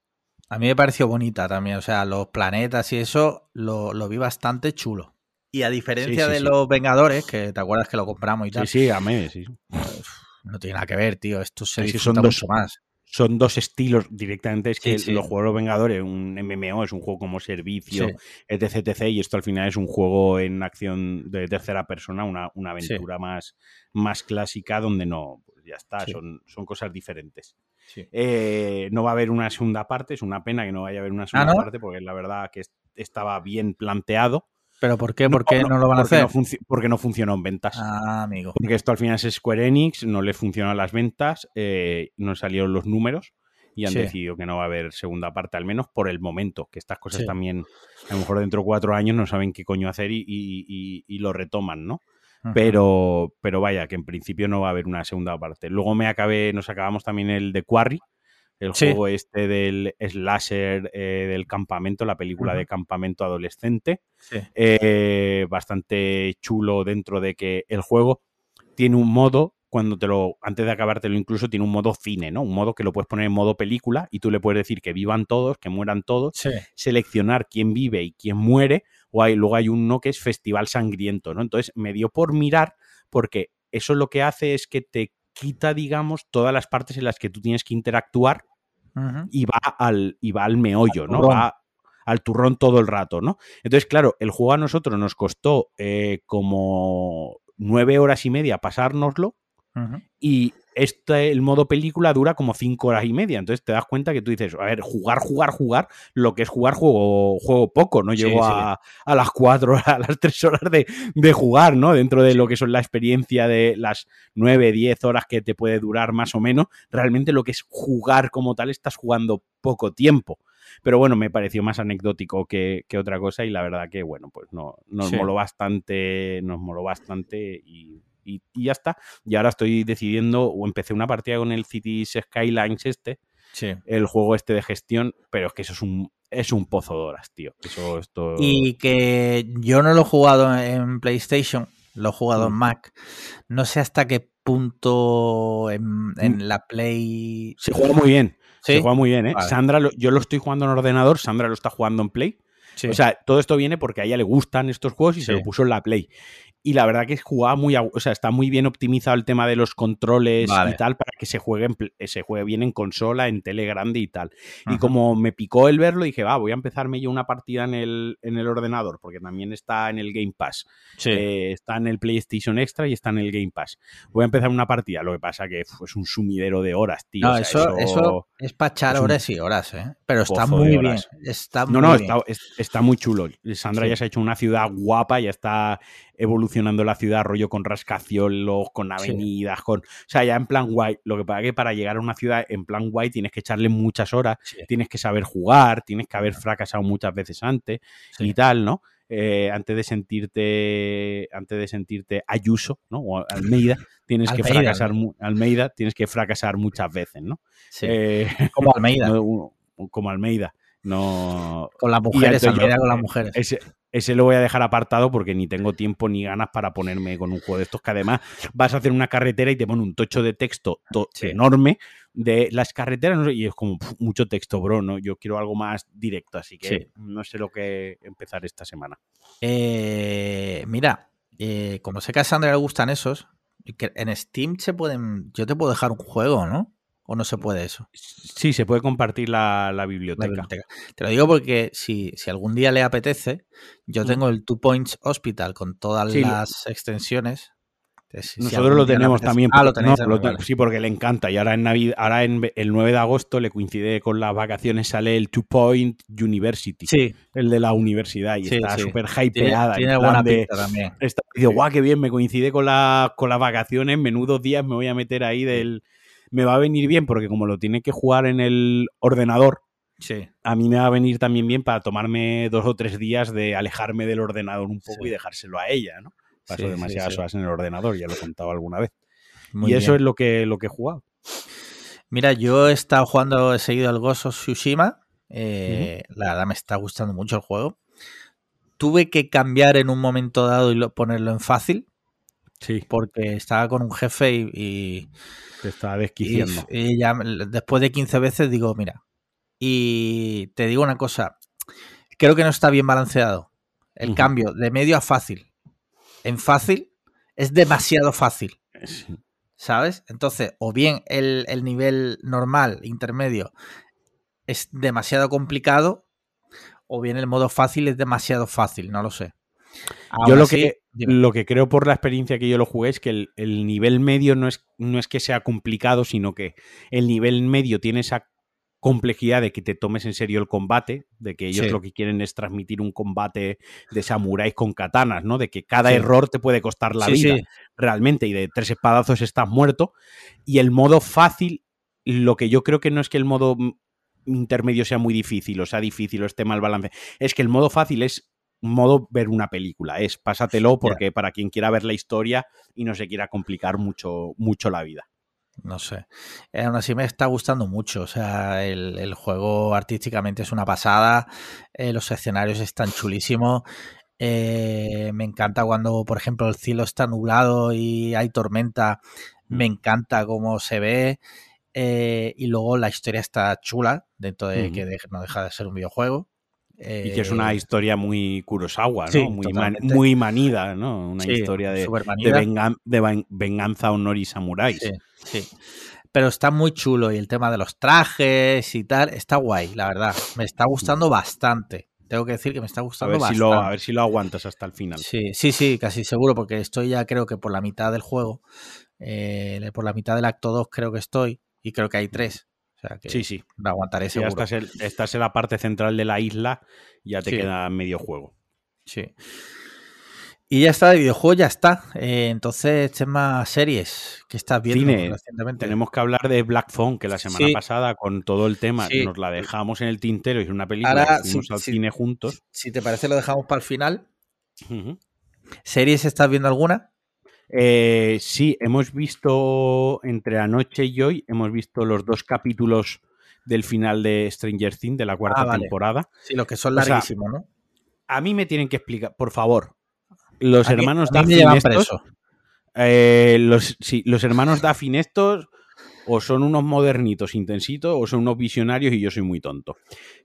Speaker 1: A mí me pareció bonita también, o sea, los planetas y eso lo, vi bastante chulo. Y a diferencia de los Vengadores, que te acuerdas que lo compramos y tal.
Speaker 2: Sí, sí, a mí, sí.
Speaker 1: Pues, no tiene nada que ver, tío. Esto se disfruta son mucho más.
Speaker 2: Son dos estilos directamente. Es que los juegos Vengadores, un MMO, es un juego como servicio, etc, etc. Y esto al final es un juego en acción de tercera persona, una, una aventura más, más clásica donde no, pues ya está, son, son cosas diferentes. Eh, no va a haber una segunda parte, es una pena que no vaya a haber una ah, segunda parte porque la verdad que estaba bien planteado.
Speaker 1: ¿Pero por qué? ¿Por qué no, lo van a hacer?
Speaker 2: porque no funcionó en ventas.
Speaker 1: Ah, amigo.
Speaker 2: Porque esto al final es Square Enix, no le funcionan las ventas, eh, no salieron los números y han decidido que no va a haber segunda parte, al menos por el momento, que estas cosas también, a lo mejor dentro de cuatro años no saben qué coño hacer y, lo retoman, ¿no? Pero, pero vaya, que en principio no va a haber una segunda parte. Luego me acabé, nos acabamos también el de Quarry, el juego este del slasher eh, del campamento, la película de campamento adolescente. Eh, bastante chulo dentro de que el juego tiene un modo, cuando te lo, antes de acabártelo incluso, tiene un modo cine, ¿no? Un modo que lo puedes poner en modo película y tú le puedes decir que vivan todos, que mueran todos, seleccionar quién vive y quién muere, o hay, luego hay uno que es festival sangriento, ¿no? Entonces me dio por mirar porque eso lo que hace es que te quita, digamos, todas las partes en las que tú tienes que interactuar y, va al, y va al meollo, ¿no? Va al turrón todo el rato, ¿no? Entonces, claro, el juego a nosotros nos costó eh, como nueve horas y media pasárnoslo y este, el modo película dura como cinco horas y media. Entonces te das cuenta que tú dices, a ver, jugar, jugar, jugar, lo que es jugar juego, juego poco, no llego a, las cuatro, a las tres horas de, jugar, ¿no? Dentro de lo que son la experiencia de las nueve, diez horas que te puede durar más o menos, realmente lo que es jugar como tal, estás jugando poco tiempo. Pero bueno, me pareció más anecdótico que, otra cosa y la verdad que, bueno, pues no, nos moló bastante, nos moló bastante y y, ya está. Y ahora estoy decidiendo, o empecé una partida con el Cities Skylines este, el juego este de gestión, pero es que eso es un, es un pozo de horas, tío. Eso, esto...
Speaker 1: Y que yo no lo he jugado en PlayStation, lo he jugado en mm. Mac. No sé hasta qué punto en, mm. la Play.
Speaker 2: Se juega muy bien. Se juega muy bien, ¿eh? Sandra, yo lo estoy jugando en ordenador, Sandra lo está jugando en Play. O sea, todo esto viene porque a ella le gustan estos juegos y se lo puso en la Play y la verdad que jugaba muy, o sea, está muy bien optimizado el tema de los controles y tal para que se juegue, se juegue bien en consola, en tele grande y tal. Y como me picó el verlo, dije, va, voy a empezarme yo una partida en el, en el ordenador, porque también está en el Game Pass. Eh, está en el PlayStation Extra y está en el Game Pass. Voy a empezar una partida, lo que pasa que es un sumidero de horas, tío.
Speaker 1: No, eso, eso, es para echar horas y horas, ¿eh? Pero está muy bien. Está
Speaker 2: no, no, Está, está, muy chulo. Sandra ya se ha hecho una ciudad guapa, ya está evolucionando la ciudad, rollo con rascacielos, con avenidas, con. O sea, ya en plan guay. Lo que pasa es que para llegar a una ciudad en plan guay tienes que echarle muchas horas, tienes que saber jugar, tienes que haber fracasado muchas veces antes y tal, ¿no? Eh, antes de sentirte antes de sentirte Ayuso, ¿no? O Almeida, tienes que fracasar Almeida, tienes que fracasar muchas veces, ¿no?
Speaker 1: Eh, como Almeida.
Speaker 2: como Almeida. No.
Speaker 1: Con las mujeres, Almeida con las mujeres.
Speaker 2: Ese, ese lo voy a dejar apartado porque ni tengo tiempo ni ganas para ponerme con un juego de estos que además vas a hacer una carretera y te pone un tocho de texto enorme de las carreteras y es como mucho texto, bro, ¿no? Yo quiero algo más directo, así que no sé lo que empezar esta semana.
Speaker 1: Eh, mira, eh, como sé que a Sandra le gustan esos, en Steam se pueden, yo te puedo dejar un juego, ¿no? ¿O no se puede eso?
Speaker 2: Sí, se puede compartir la, biblioteca.
Speaker 1: Te lo digo porque si, si, algún día le apetece, yo tengo el Two Points Hospital con todas las extensiones.
Speaker 2: Nosotros lo tenemos también. Ah, lo tenéis. Sí, porque le encanta. Y ahora en Navidad, ahora en el 9 de agosto le coincide con las vacaciones, sale el Two Point University.
Speaker 1: Sí.
Speaker 2: El de la universidad. Y está súper hypeada.
Speaker 1: Tiene, buena pinta también.
Speaker 2: Está, dice, guau, qué bien, me coincide con, la, con las vacaciones. Menudos días me voy a meter ahí del me va a venir bien porque como lo tiene que jugar en el ordenador,
Speaker 1: Sí.
Speaker 2: a mí me va a venir también bien para tomarme dos o tres días de alejarme del ordenador un poco
Speaker 1: Sí.
Speaker 2: y dejárselo a ella, ¿no? Paso
Speaker 1: Sí,
Speaker 2: demasiadas horas en el ordenador, ya lo he contado alguna vez.
Speaker 1: Muy
Speaker 2: y eso es lo que, lo que he jugado.
Speaker 1: Mira, yo he estado jugando, he seguido el Ghost of Tsushima. eh, La verdad me está gustando mucho el juego. Tuve que cambiar en un momento dado y lo- ponerlo en fácil
Speaker 2: Sí,
Speaker 1: porque estaba con un jefe y, y-
Speaker 2: te está
Speaker 1: y-
Speaker 2: desquiciando.
Speaker 1: y ya después de 15 veces digo, mira, y te digo una cosa, creo que no está bien balanceado el cambio de medio a fácil. En fácil es demasiado fácil.
Speaker 2: Sí.
Speaker 1: ¿sabes? Entonces, o bien el, el nivel normal, intermedio, es demasiado complicado, o bien el modo fácil es demasiado fácil, no lo sé.
Speaker 2: Yo lo
Speaker 1: así,
Speaker 2: que,
Speaker 1: dime.
Speaker 2: lo que creo por la experiencia que yo lo jugué es que el, el nivel medio no es, no es que sea complicado, sino que el nivel medio tiene esa complejidad de que te tomes en serio el combate, de que ellos
Speaker 1: Sí.
Speaker 2: lo que quieren es transmitir un combate de samuráis con katanas, ¿no? De que cada
Speaker 1: Sí.
Speaker 2: error te puede costar la
Speaker 1: Sí,
Speaker 2: vida realmente y de tres espadazos estás muerto. Y el modo fácil, lo que yo creo que no es que el modo intermedio sea muy difícil o sea difícil o esté mal balance, es que el modo fácil es modo ver una película, es pásatelo porque para quien quiera ver la historia y no se quiera complicar mucho, mucho la vida.
Speaker 1: no sé. Aún así me está gustando mucho. O sea, el, el juego artísticamente es una pasada. eh, los escenarios están chulísimos. eh, me encanta cuando, por ejemplo, el cielo está nublado y hay tormenta. Me encanta cómo se ve. eh, y luego la historia está chula, dentro de que de- no deja de ser un videojuego.
Speaker 2: Y que es una
Speaker 1: Eh,
Speaker 2: historia muy Kurosawa, ¿no?
Speaker 1: sí,
Speaker 2: muy, man-
Speaker 1: totalmente.
Speaker 2: muy manida, ¿no? Una
Speaker 1: sí,
Speaker 2: historia de, vengan- venganza, honor y samuráis.
Speaker 1: Sí, sí. Pero está muy chulo y el tema de los trajes y tal, está guay, la verdad. Me está gustando bastante. Tengo que decir que me está
Speaker 2: A
Speaker 1: gustando
Speaker 2: si
Speaker 1: bastante.
Speaker 2: lo, a ver si lo aguantas hasta el final.
Speaker 1: Sí, sí, sí, casi seguro, porque estoy ya creo que por la mitad del juego. eh, por la mitad del acto 2 creo que estoy. Y creo que hay tres. O sea que
Speaker 2: Sí, sí.
Speaker 1: lo aguantaré
Speaker 2: Si ya
Speaker 1: seguro.
Speaker 2: estás en, estás en la parte central de la isla, ya te
Speaker 1: Sí.
Speaker 2: queda medio juego.
Speaker 1: Sí. Y ya está, de videojuego ya está. Eh, entonces, tema series que estás viendo
Speaker 2: Cine.
Speaker 1: recientemente.
Speaker 2: Tenemos que hablar de Black Phone, que la semana
Speaker 1: Sí.
Speaker 2: pasada, con todo el tema,
Speaker 1: Sí.
Speaker 2: nos la dejamos en el tintero y es una película
Speaker 1: Ahora,
Speaker 2: que fuimos al cine juntos.
Speaker 1: Si te parece, lo dejamos para el final. ¿Series estás viendo alguna?
Speaker 2: Eh, sí, hemos visto entre anoche y hoy, hemos visto los dos capítulos del final de Stranger Things, de la cuarta
Speaker 1: Ah, vale.
Speaker 2: temporada.
Speaker 1: Sí, los que son
Speaker 2: O sea,
Speaker 1: larguísimos, ¿no?
Speaker 2: A mí me tienen que explicar, por favor, los
Speaker 1: A
Speaker 2: hermanos
Speaker 1: a llevan
Speaker 2: estos, eh, los, sí, los hermanos Duffin estos o son unos modernitos intensitos o son unos visionarios y yo soy muy tonto.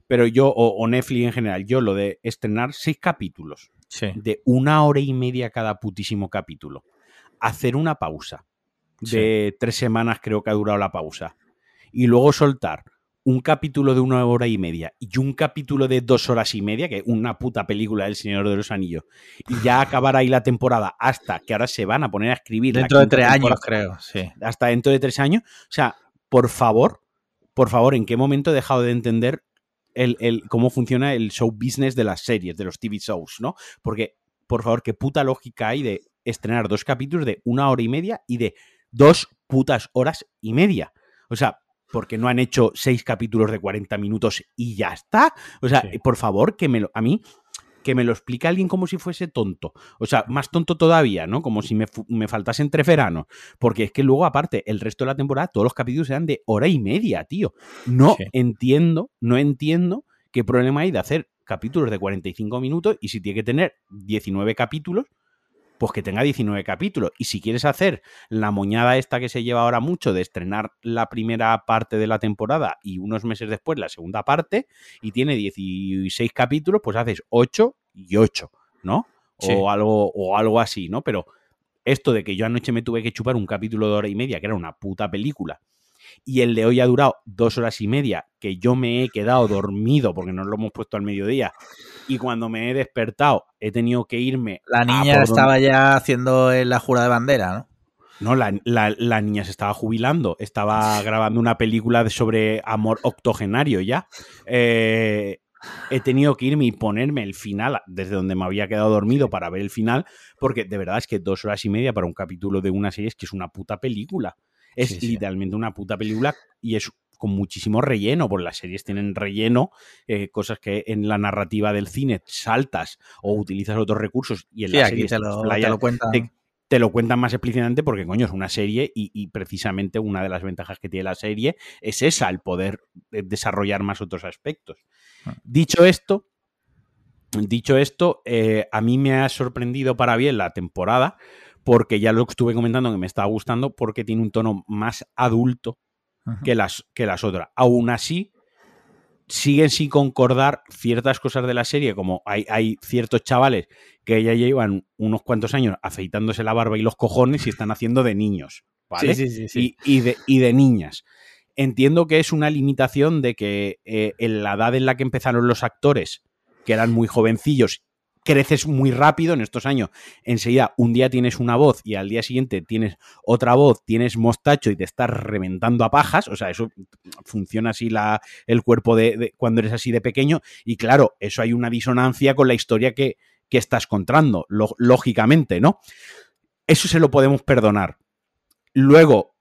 Speaker 2: Pero yo, o, o Netflix en general, yo lo de estrenar seis capítulos
Speaker 1: Sí.
Speaker 2: de una hora y media cada putísimo capítulo, hacer una pausa de tres semanas creo que ha durado la pausa, y luego soltar un capítulo de una hora y media y un capítulo de dos horas y media, que es una puta película del Señor de los Anillos, y ya acabar ahí la temporada hasta que ahora se van a poner a escribir.
Speaker 1: Dentro de tres años, creo. Sí.
Speaker 2: Hasta dentro de tres años. O sea, por favor, por favor, ¿en qué momento he dejado de entender el, el- cómo funciona el show business de las series, de los TV shows, ¿no? Porque, por favor, qué puta lógica hay de estrenar dos capítulos de una hora y media y de dos putas horas y media. O sea, porque no han hecho seis capítulos de 40 minutos y ya está. O sea,
Speaker 1: Sí.
Speaker 2: por favor, que me lo, a mí, que me lo explique alguien como si fuese tonto. O sea, más tonto todavía, ¿no? Como si me, me faltasen tres veranos. Porque es que luego, aparte, el resto de la temporada, todos los capítulos eran de hora y media, tío. No
Speaker 1: Sí.
Speaker 2: entiendo, no entiendo qué problema hay de hacer capítulos de 45 minutos y si tiene que tener 19 capítulos, pues que tenga 19 capítulos. Y si quieres hacer la moñada esta que se lleva ahora mucho de estrenar la primera parte de la temporada y unos meses después la segunda parte y tiene 16 capítulos, pues haces 8 y 8, ¿no?
Speaker 1: Sí.
Speaker 2: O, algo, o algo así, ¿no? Pero esto de que yo anoche me tuve que chupar un capítulo de hora y media, que era una puta película, y el de hoy ha durado dos horas y media, que yo me he quedado dormido porque no lo hemos puesto al mediodía, y cuando me he despertado he tenido que irme.
Speaker 1: La niña estaba ya haciendo la jura de bandera, ¿no?
Speaker 2: No, la, la- la niña se estaba jubilando, estaba grabando una película de- sobre amor octogenario ya. Eh, he tenido que irme y ponerme el final desde donde me había quedado dormido para ver el final, porque de verdad es que dos horas y media para un capítulo de una serie es que es una puta película. Es
Speaker 1: Sí, sí.
Speaker 2: literalmente una puta película y es con muchísimo relleno, porque las series tienen relleno, eh, cosas que en la narrativa del cine saltas o utilizas otros recursos y en
Speaker 1: Sí,
Speaker 2: la serie
Speaker 1: te lo,
Speaker 2: explayas-
Speaker 1: te lo cuentan.
Speaker 2: te- te lo cuentan más explícitamente porque, coño, es una serie y, y precisamente una de las ventajas que tiene la serie es esa, el poder eh, desarrollar más otros aspectos.
Speaker 1: Ah.
Speaker 2: Dicho esto, dicho esto, eh, a mí me ha sorprendido para bien la temporada porque ya lo estuve comentando que me estaba gustando porque tiene un tono más adulto que las, que las otras. Aún así, siguen sin concordar ciertas cosas de la serie, como hay, hay ciertos chavales que ya llevan unos cuantos años afeitándose la barba y los cojones y están haciendo de niños, ¿vale?
Speaker 1: Sí, sí, sí, sí.
Speaker 2: Y, y de, y de niñas. Entiendo que es una limitación de que eh, en la edad en la que empezaron los actores, que eran muy jovencillos, creces muy rápido en estos años. Enseguida, un día tienes una voz y al día siguiente tienes otra voz, tienes mostacho y te estás reventando a pajas. O sea, eso funciona así la, el cuerpo de, cuando eres así de pequeño. Y claro, eso hay una disonancia con la historia que, que estás contando, lógicamente, ¿no? Eso se lo podemos perdonar. Luego,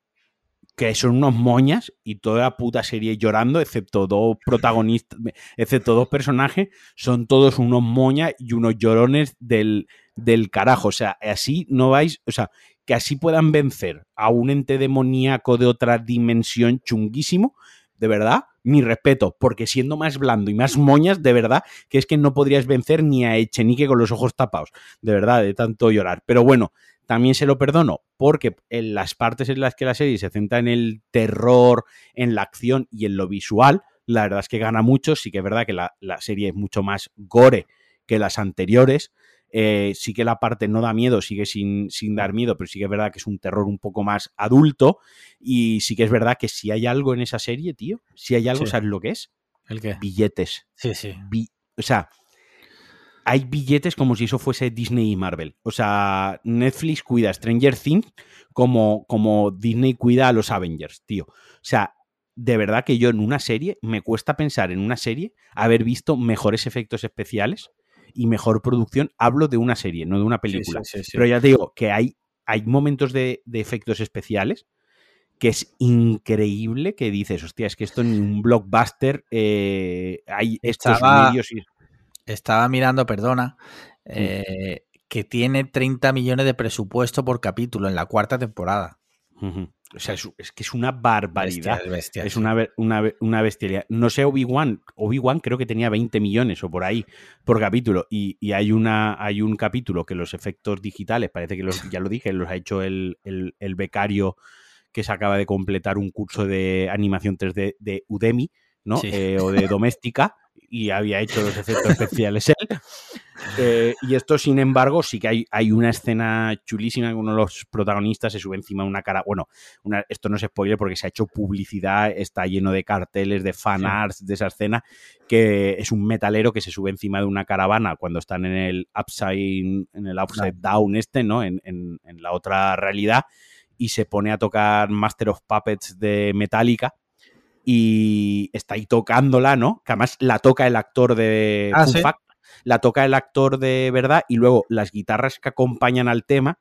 Speaker 2: que son unos moñas y toda la puta serie llorando, excepto dos protagonistas, excepto dos personajes, son todos unos moñas y unos llorones del, del carajo. O sea, así no vais, o sea, que así puedan vencer a un ente demoníaco de otra dimensión chunguísimo, de verdad, mi respeto, porque siendo más blando y más moñas, de verdad, que es que no podrías vencer ni a Echenique con los ojos tapados, de verdad, de tanto llorar. Pero bueno, también se lo perdono, porque en las partes en las que la serie se centra en el terror, en la acción y en lo visual, la verdad es que gana mucho. Sí que es verdad que la, la serie es mucho más gore que las anteriores. Eh, sí que la parte no da miedo, sigue sin, sin dar miedo, pero sí que es verdad que es un terror un poco más adulto. Y sí que es verdad que si hay algo en esa serie, tío, si hay algo,
Speaker 1: Sí.
Speaker 2: ¿sabes lo que es?
Speaker 1: ¿El qué?
Speaker 2: Billetes.
Speaker 1: Sí, sí.
Speaker 2: Bi- o sea, hay billetes como si eso fuese Disney y Marvel. O sea, Netflix cuida a Stranger Things como, como Disney cuida a los Avengers, tío. O sea, de verdad que yo en una serie, me cuesta pensar en una serie haber visto mejores efectos especiales y mejor producción. Hablo de una serie, no de una película.
Speaker 1: Sí, sí, sí, sí.
Speaker 2: Pero ya te digo que hay, hay momentos de, de efectos especiales que es increíble que dices, hostia, es que esto ni un blockbuster eh, hay estos
Speaker 1: Estaba-
Speaker 2: medios y...
Speaker 1: Estaba mirando, perdona, eh, que tiene 30 millones de presupuesto por capítulo en la cuarta temporada.
Speaker 2: O sea, es, es que es una barbaridad.
Speaker 1: Bestial, bestial,
Speaker 2: Es una, una, una bestialidad. No sé, Obi-Wan. Obi-Wan creo que tenía 20 millones o por ahí por capítulo. Y, y hay, una, hay un capítulo que los efectos digitales, parece que los, ya lo dije, los ha hecho el, el- el becario que se acaba de completar un curso de animación 3D de Udemy, ¿no?
Speaker 1: Sí.
Speaker 2: Eh, o de doméstica. Y había hecho los efectos especiales él. Eh, y esto, sin embargo, sí que hay, hay una escena chulísima que uno de los protagonistas se sube encima de una cara. Bueno, una- esto no es spoiler porque se ha hecho publicidad, está lleno de carteles, de fan
Speaker 1: Sí.
Speaker 2: arts de esa escena, que es un metalero que se sube encima de una caravana cuando están en el upside, en el upside down este, ¿no? En, en- en la otra realidad, y se pone a tocar Master of Puppets de Metallica. Y está ahí tocándola, ¿no? Que además la toca el actor de
Speaker 1: Ah,
Speaker 2: Fun
Speaker 1: ¿sí?
Speaker 2: Fact, la toca el actor de verdad y luego las guitarras que acompañan al tema,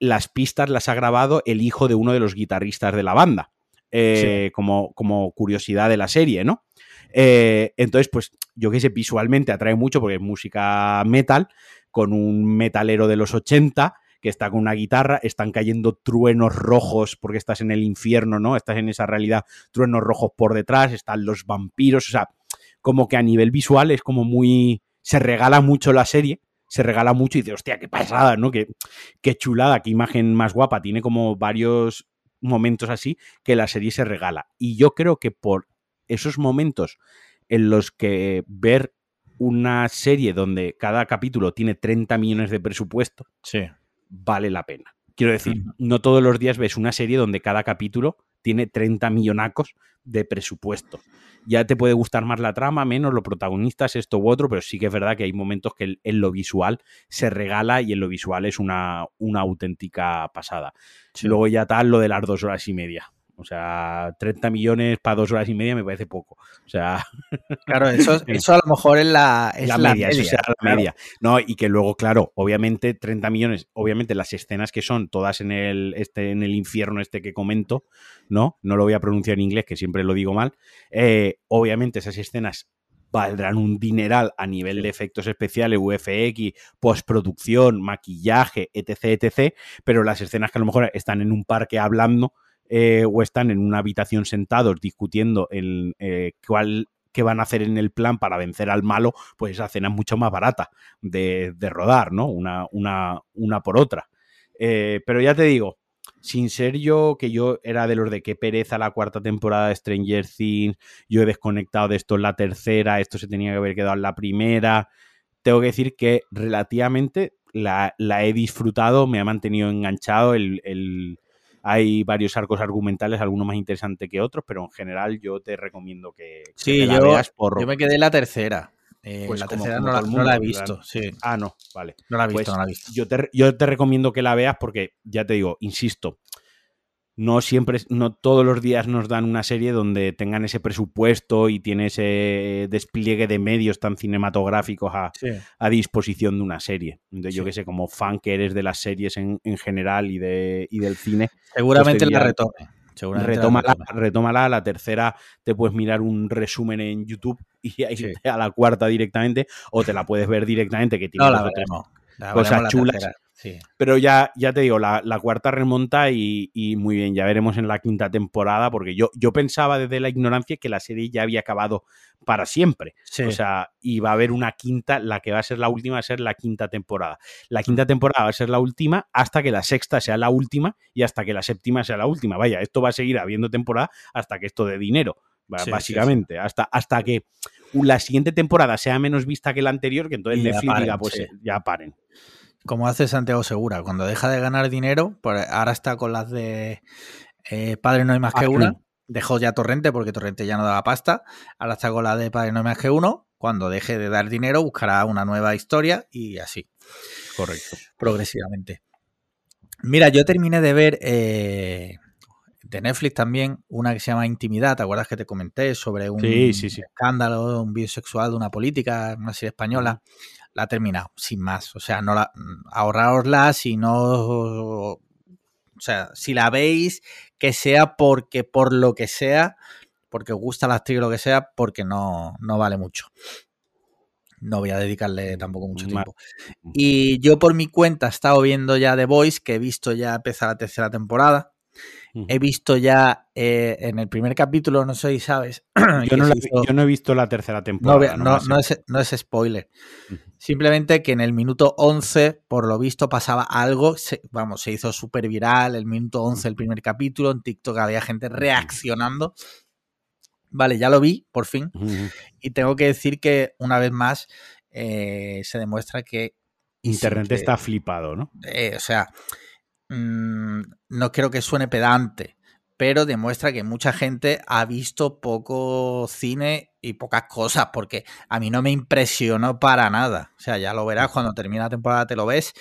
Speaker 2: las pistas las ha grabado el hijo de uno de los guitarristas de la banda, eh, como, como curiosidad de la serie, ¿no? Eh, entonces, pues yo que sé, visualmente atrae mucho porque es música metal, con un metalero de los 80 que está con una guitarra, están cayendo truenos rojos porque estás en el infierno, ¿no? Estás en esa realidad, truenos rojos por detrás, están los vampiros, o sea, como que a nivel visual es como muy... Se regala mucho la serie, se regala mucho y dice, hostia, qué pasada, ¿no? Qué, qué chulada, qué imagen más guapa. Tiene como varios momentos así que la serie se regala. Y yo creo que por esos momentos en los que ver una serie donde cada capítulo tiene 30 millones de presupuesto,
Speaker 1: Sí.
Speaker 2: Vale la pena. Quiero decir, no todos los días ves una serie donde cada capítulo tiene 30 millonacos de presupuesto. Ya te puede gustar más la trama, menos los protagonistas, esto u otro, pero sí que es verdad que hay momentos que en lo visual se regala y en lo visual es una, una auténtica pasada.
Speaker 1: Sí.
Speaker 2: Luego ya tal lo de las dos horas y media. O sea, 30 millones para dos horas y media me parece poco. O sea.
Speaker 1: Claro, eso, eso a lo mejor es la,
Speaker 2: la, media, Eso será la media. No, y que luego, claro, obviamente 30 millones, obviamente las escenas que son todas en el, este, en el infierno este que comento, ¿no? No lo voy a pronunciar en inglés, que siempre lo digo mal. Eh, obviamente esas escenas valdrán un dineral a nivel de efectos especiales, UFX, postproducción, maquillaje, etc, etc, pero las escenas que a lo mejor están en un parque hablando eh, o están en una habitación sentados discutiendo el, eh, cuál qué van a hacer en el plan para vencer al malo, pues esa escena es mucho más barata de, rodar, ¿no? Una, una, una por otra. Eh, pero ya te digo, sin ser yo, que yo era de los de qué pereza la cuarta temporada de Stranger Things, yo he desconectado de esto en la tercera, esto se tenía que haber quedado en la primera. Tengo que decir que relativamente la, he disfrutado, me ha mantenido enganchado. El, hay varios arcos argumentales, algunos más interesantes que otros, pero en general yo te recomiendo que,
Speaker 1: sí, la veas por... Yo me quedé en la tercera. Eh, pues la tercera no, la, he visto, sí.
Speaker 2: Ah, no, vale.
Speaker 1: No la he visto, pues no la he visto.
Speaker 2: Yo te, yo te recomiendo que la veas porque, ya te digo, insisto, no siempre, no todos los días nos dan una serie donde tengan ese presupuesto y tiene ese despliegue de medios tan cinematográficos a, disposición de una serie. Entonces, yo que sé, como fan que eres de las series en, general y, de, y del cine.
Speaker 1: Seguramente la retome.
Speaker 2: Retómala, retómala, la tercera te puedes mirar un resumen en YouTube y ahí a la cuarta directamente, o te la puedes ver directamente, que tiene cosas chulas. Pero ya, ya te digo, la, cuarta remonta y, muy bien, ya veremos en la quinta temporada, porque yo, yo pensaba desde la ignorancia que la serie ya había acabado para siempre. O sea, y va a haber una quinta, la que va a ser la última va a ser la quinta temporada. La quinta temporada va a ser la última hasta que la sexta sea la última y hasta que la séptima sea la última. Vaya, esto va a seguir habiendo temporada hasta que esto de dinero, básicamente, Hasta, hasta que la siguiente temporada sea menos vista que la anterior, que entonces Netflix diga, pues ya paren
Speaker 1: como hace Santiago Segura, cuando deja de ganar dinero, ahora está con las de eh, Padre no hay más que ah, una, dejó ya Torrente porque Torrente ya no daba pasta, ahora está con la de Padre no hay más que uno, cuando deje de dar dinero buscará una nueva historia y así.
Speaker 2: Correcto.
Speaker 1: Progresivamente. Mira, yo terminé de ver eh, de Netflix también una que se llama Intimidad, ¿te acuerdas que te comenté sobre un escándalo, un bisexual de una política, una serie española? la ha terminado, sin más. O sea, no la, ahorraosla si no. O sea, si la veis, que sea porque por lo que sea, porque os gusta la actriz o lo que sea, porque no, no vale mucho. No voy a dedicarle tampoco mucho tiempo. Y yo por mi cuenta he estado viendo ya The Voice, que he visto ya empezar la tercera temporada. He visto ya eh, en el primer capítulo, no sé si sabes.
Speaker 2: Yo no, he visto la tercera temporada.
Speaker 1: No, no, es, spoiler. Simplemente que en el minuto 11, por lo visto, pasaba algo. vamos, se hizo súper viral el minuto 11 el primer capítulo. En TikTok había gente reaccionando. Vale, ya lo vi, por fin. Y tengo que decir que, una vez más, eh, se demuestra que.
Speaker 2: Internet está flipado, ¿no?
Speaker 1: Eh, o sea, Mm, no creo que suene pedante, pero demuestra que mucha gente ha visto poco cine y pocas cosas, porque a mí no me impresionó para nada. O sea, ya lo verás cuando termine la temporada, te lo ves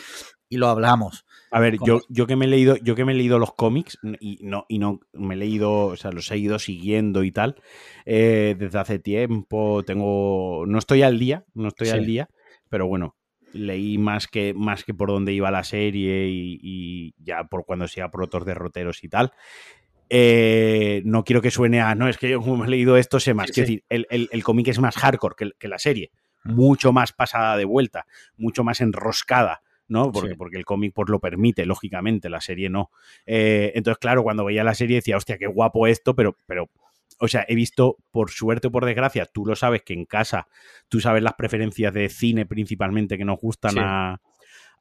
Speaker 1: y lo hablamos.
Speaker 2: A ver, yo, yo que me he leído, yo que me he leído los cómics y no, y no me he leído, o sea, los he ido siguiendo y tal, eh, desde hace tiempo, tengo, no estoy al día, no estoy al día, pero bueno, leí más que, más que por dónde iba la serie y, ya por cuando sea por otros derroteros y tal. Eh, no quiero que suene a, no, es que yo como he leído esto sé más. Quiero decir, el, cómic es más hardcore que, la serie, mucho más pasada de vuelta, mucho más enroscada. ¿no? Porque, porque el cómic pues, lo permite, lógicamente, la serie no. Eh, entonces, claro, cuando veía la serie decía, hostia, qué guapo esto, pero, pero o sea, he visto, por suerte o por desgracia, tú lo sabes que en casa, tú sabes las preferencias de cine principalmente que nos gustan a,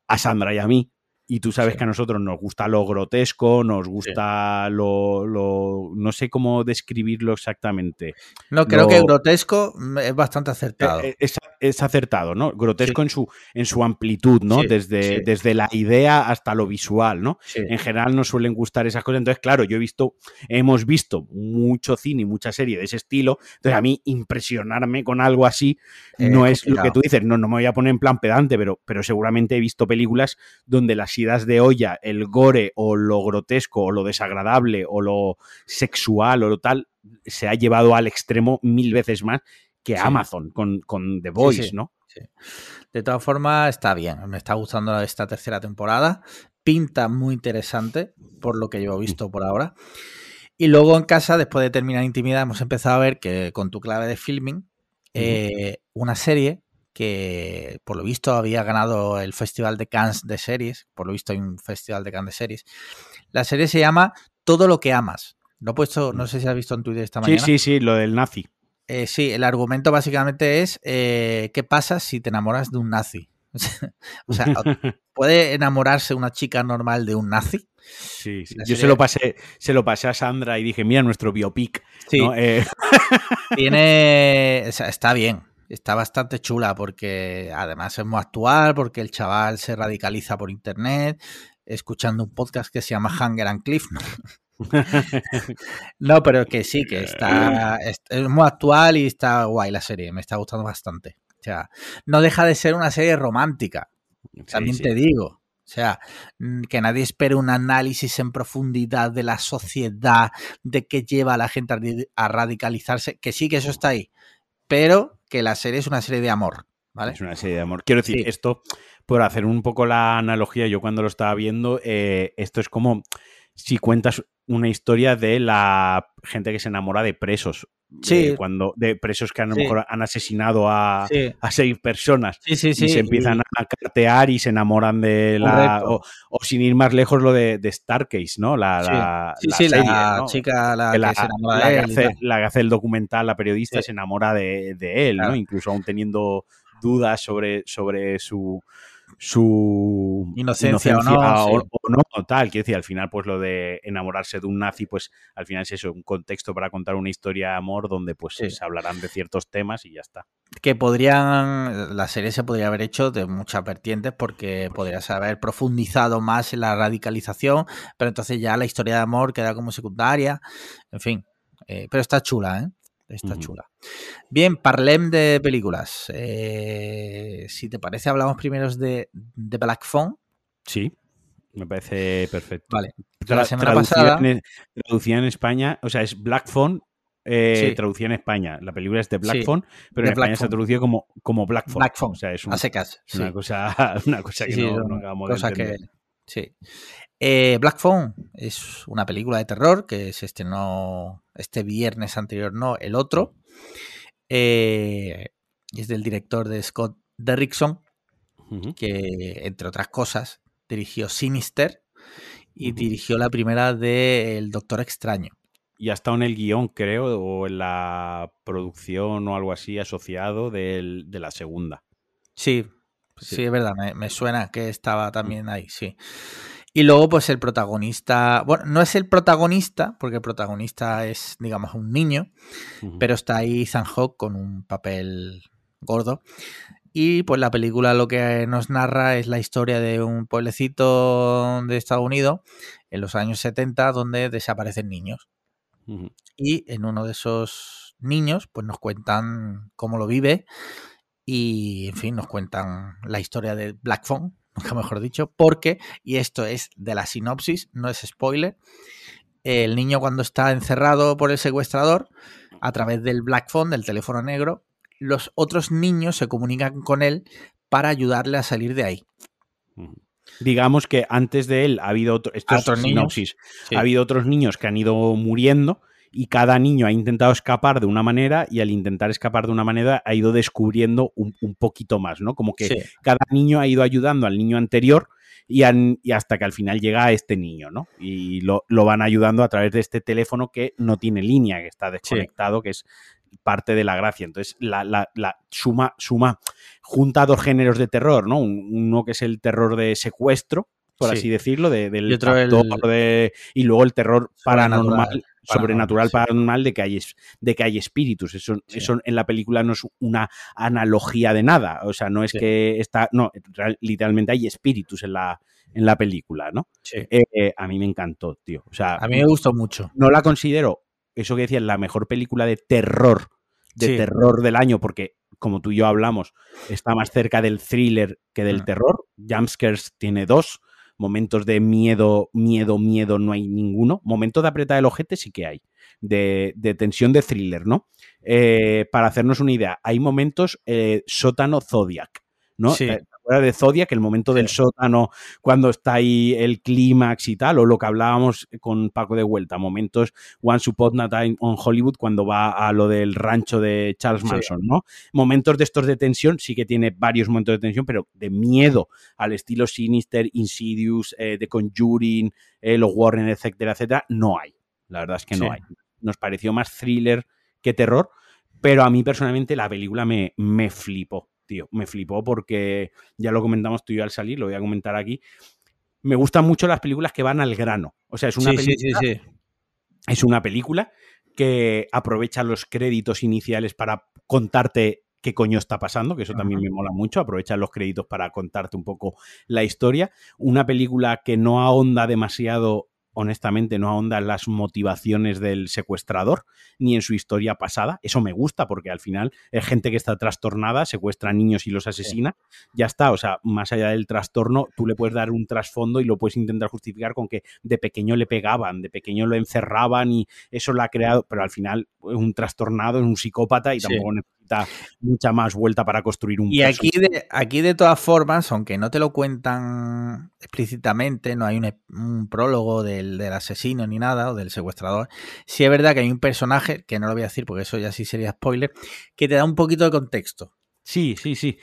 Speaker 2: a Sandra y a mí. Y tú sabes que a nosotros nos gusta lo grotesco, nos gusta lo, No sé cómo describirlo exactamente.
Speaker 1: No, creo que grotesco es bastante acertado.
Speaker 2: Eh, eh, es, acertado, ¿no? Grotesco en, su, en su amplitud, ¿no? desde, desde la idea hasta lo visual, ¿no? En general nos suelen gustar esas cosas. Entonces, claro, yo he visto, hemos visto mucho cine y mucha serie de ese estilo. Entonces, a mí impresionarme con algo así no es lo que tú dices. No, no me voy a poner en plan pedante, pero, pero seguramente he visto películas donde las las idas de olla, el gore o lo grotesco o lo desagradable o lo sexual o lo tal, se ha llevado al extremo mil veces más que Amazon con, con, The Voice, ¿no?
Speaker 1: De todas formas, está bien. Me está gustando esta tercera temporada. Pinta muy interesante, por lo que yo he visto por ahora. Y luego en casa, después de terminar Intimidad, hemos empezado a ver que con tu clave de filming, eh, una serie que por lo visto había ganado el Festival de Cannes de series, por lo visto hay un Festival de Cannes de series. La serie se llama Todo lo que amas. Lo he puesto, no sé si has visto en Twitter esta mañana.
Speaker 2: Sí, sí, sí, lo del nazi.
Speaker 1: Eh, sí, el argumento básicamente es eh, ¿qué pasa si te enamoras de un nazi? o sea, ¿puede enamorarse una chica normal de un nazi?
Speaker 2: Sí, sí. Yo se lo pasé, se lo pasé a Sandra y dije, mira nuestro biopic. Sí. Eh,
Speaker 1: Tiene. está bien. Está bastante chula porque además es muy actual, porque el chaval se radicaliza por internet, escuchando un podcast que se llama Hunger and Cliff. ¿no? no, pero que sí, que está es, muy actual y está guay la serie, me está gustando bastante. O sea, no deja de ser una serie romántica, también te digo. O sea, mm, que nadie espere un análisis en profundidad de la sociedad, de qué lleva a la gente a radicalizarse, que sí que eso está ahí, pero que la serie es una serie de amor, ¿vale?
Speaker 2: Es una serie de amor. Quiero decir, esto, por hacer un poco la analogía, yo cuando lo estaba viendo, eh, esto es como si cuentas una historia de la gente que se enamora de presos. Sí. De cuando, de presos que a lo mejor han asesinado a, seis personas.
Speaker 1: y
Speaker 2: se empiezan a cartear y se enamoran de la. O, sin ir más lejos, lo de, de Starcase, ¿no? La,
Speaker 1: la, chica la que, se enamora de
Speaker 2: él. la que hace el documental, la periodista, se enamora de, él, ¿no? Incluso aún teniendo dudas sobre, sobre su su
Speaker 1: inocencia, o,
Speaker 2: no, tal. Quiero decir, al final, pues lo de enamorarse de un nazi, pues al final es eso, un contexto para contar una historia de amor donde pues se hablarán de ciertos temas y ya está.
Speaker 1: Que podrían, la serie se podría haber hecho de muchas vertientes porque podrías haber profundizado más en la radicalización, pero entonces ya la historia de amor queda como secundaria, en fin. Eh, pero está chula, ¿eh? Está chula. Bien, parlem de películas. Eh, si te parece, hablamos primero de, de Black Phone.
Speaker 2: Sí, me parece perfecto.
Speaker 1: Vale. la semana pasada.
Speaker 2: En, traducida en España, o sea, es Black Phone. Eh, traducida en España. La película es de Black Phone, pero en España se ha traducido como, como Black Phone.
Speaker 1: Black Phone.
Speaker 2: O sea, es
Speaker 1: a secas.
Speaker 2: una, cosa, una cosa que no, no acabamos de entender. Que,
Speaker 1: sí. Eh, Black Phone es una película de terror que se estrenó este viernes anterior, no, el otro. Eh, es del director de Scott Derrickson, que entre otras cosas dirigió Sinister y dirigió la primera de El Doctor Extraño.
Speaker 2: Y ha estado en el guion, creo, o en la producción o algo así asociado de la segunda.
Speaker 1: Sí, sí, es verdad, me, me, suena que estaba también ahí, sí. Y luego, pues el protagonista, bueno, no es el protagonista, porque el protagonista es, digamos, un niño, pero está ahí Ethan Hawke con un papel gordo. Y pues la película lo que nos narra es la historia de un pueblecito de Estados Unidos en los años 70 donde desaparecen niños. Y en uno de esos niños, pues nos cuentan cómo lo vive y, en fin, nos cuentan la historia de Black Phone, nunca mejor dicho, porque, y esto es de la sinopsis, no es spoiler, el niño cuando está encerrado por el secuestrador, a través del Black Phone, del teléfono negro, los otros niños se comunican con él para ayudarle a salir de ahí.
Speaker 2: Digamos que antes de él ha habido otro, sinopsis, ha habido otros niños que han ido muriendo y cada niño ha intentado escapar de una manera y al intentar escapar de una manera ha ido descubriendo un, poquito más, ¿no? Como que cada niño ha ido ayudando al niño anterior y, hasta que al final llega a este niño, ¿no? Y lo, van ayudando a través de este teléfono que no tiene línea, que está desconectado, que es parte de la gracia. Entonces, la, la, la, suma, suma, junta dos géneros de terror, ¿no? Uno que es el terror de secuestro, por así decirlo, de, del y, de, y luego el terror paranormal sobrenatural paranormal de que hay, de que hay espíritus. Eso, eso en la película no es una analogía de nada. O sea, no es que está. No, literalmente hay espíritus en la, en la película, ¿no? Eh, a mí me encantó, tío. O sea,
Speaker 1: a mí me gustó mucho.
Speaker 2: No la considero, eso que decía, la mejor película de terror, de terror del año, porque como tú y yo hablamos, está más cerca del thriller que del mm. terror. Jumpscares tiene dos, Momentos de miedo, miedo, miedo, no hay ninguno. Momentos de apretar el ojete sí que hay. De, de tensión de thriller, ¿no? Eh, para hacernos una idea, hay momentos eh, sótano Zodiac, ¿no?
Speaker 1: Sí.
Speaker 2: ¿Te acuerdas de Zodiac, el momento del sótano, cuando está ahí el clímax y tal? O lo que hablábamos con Paco de Vuelta, momentos Once Upon a Time on Hollywood, cuando va a lo del rancho de Charles
Speaker 1: Sí.
Speaker 2: Manson, ¿no? Momentos de estos de tensión, sí que tiene varios momentos de tensión, pero de miedo al estilo Sinister, Insidious, eh, The Conjuring, eh, los Warren, etcétera, etcétera, no hay. La verdad es que no
Speaker 1: Sí.
Speaker 2: hay. Nos pareció más thriller que terror, pero a mí personalmente la película me, me flipó, tío. Me flipó porque ya lo comentamos tú y yo al salir, lo voy a comentar aquí. Me gustan mucho las películas que van al grano. O sea, es una
Speaker 1: Sí,
Speaker 2: película
Speaker 1: sí, sí.
Speaker 2: es una película que aprovecha los créditos iniciales para contarte qué coño está pasando, que eso también me mola mucho, aprovecha los créditos para contarte un poco la historia. Una película que no ahonda demasiado, honestamente, no ahonda en las motivaciones del secuestrador ni en su historia pasada. Eso me gusta porque al final es gente que está trastornada, secuestra a niños y los asesina. Ya está, o sea, más allá del trastorno, tú le puedes dar un trasfondo y lo puedes intentar justificar con que de pequeño le pegaban, de pequeño lo encerraban y eso lo ha creado, pero al final es un trastornado, es un psicópata y
Speaker 1: Sí.
Speaker 2: Necesita mucha más vuelta para construir un
Speaker 1: Y aquí de, aquí de todas formas, aunque no te lo cuentan explícitamente, no hay un, un prólogo del, del asesino ni nada, o del secuestrador, sí es verdad que hay un personaje, que no lo voy a decir porque eso ya sí sería spoiler, que te da un poquito de contexto.
Speaker 2: Sí, sí, sí.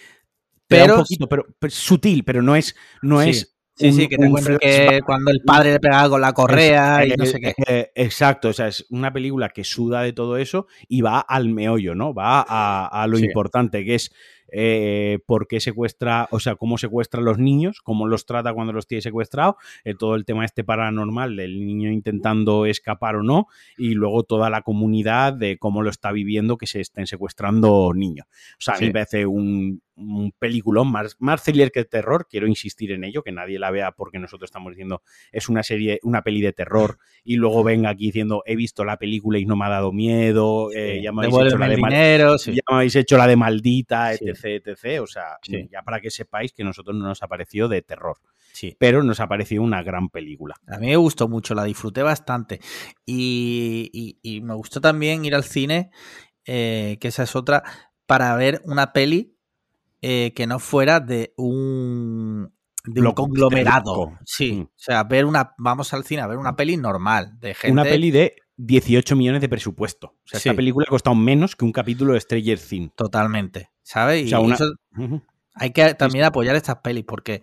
Speaker 2: Pero
Speaker 1: Pero-
Speaker 2: un poquito, pero, pero sutil, pero no es, no
Speaker 1: Sí.
Speaker 2: es
Speaker 1: Sí,
Speaker 2: un-
Speaker 1: sí, que
Speaker 2: un
Speaker 1: cuenta que cuando el padre le pegaba con la correa
Speaker 2: Es-
Speaker 1: y no sé qué.
Speaker 2: eh, exacto, o sea, es una película que suda de todo eso y va al meollo, ¿no? Va a, a lo
Speaker 1: Sí.
Speaker 2: importante, que es eh, por qué secuestra, o sea, cómo secuestra a los niños, cómo los trata cuando los tiene secuestrados, eh, todo el tema este paranormal del niño intentando escapar o no, y luego toda la comunidad de cómo lo está viviendo que se estén secuestrando niños. O sea, a mí
Speaker 1: Sí.
Speaker 2: me parece un, un peliculón más, más thriller que terror, quiero insistir en ello, que nadie la vea porque nosotros estamos diciendo es una serie, una peli de terror, y luego venga aquí diciendo he visto la película y no me ha dado miedo, eh, ya, me habéis hecho la de
Speaker 1: dinero, sí.
Speaker 2: ya me habéis hecho la de maldita,
Speaker 1: Sí.
Speaker 2: etc, etc. O sea,
Speaker 1: Sí.
Speaker 2: ya para que sepáis que nosotros no nos ha parecido de terror,
Speaker 1: Sí.
Speaker 2: pero nos ha parecido una gran película.
Speaker 1: A mí me gustó mucho, la disfruté bastante. Y, y- y me gustó también ir al cine, eh, que esa es otra, para ver una peli eh, que no fuera de un, de un conglomerado. Sí,
Speaker 2: Mm.
Speaker 1: o sea, ver una, vamos al cine a ver una peli normal, de gente.
Speaker 2: Una peli de 18 millones de presupuesto. O sea,
Speaker 1: Sí.
Speaker 2: esta película ha costado menos que un capítulo de Stranger Things.
Speaker 1: Totalmente, ¿sabes?
Speaker 2: O sea,
Speaker 1: y
Speaker 2: una-
Speaker 1: eso
Speaker 2: Ujú.
Speaker 1: hay que también apoyar estas pelis porque,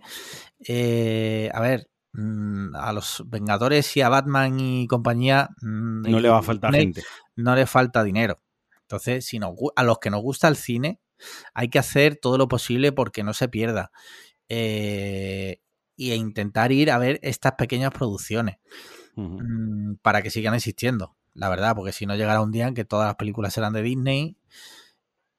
Speaker 1: eh, a ver, mm, a los Vengadores y a Batman y compañía mm,
Speaker 2: No
Speaker 1: y
Speaker 2: le va a faltar gente.
Speaker 1: no le falta dinero. Entonces, si nos, a los que nos gusta el cine, hay que hacer todo lo posible porque no se pierda. Eh, y intentar ir a ver estas pequeñas producciones mm, para que sigan existiendo, la verdad, porque si no llegará un día en que todas las películas serán de Disney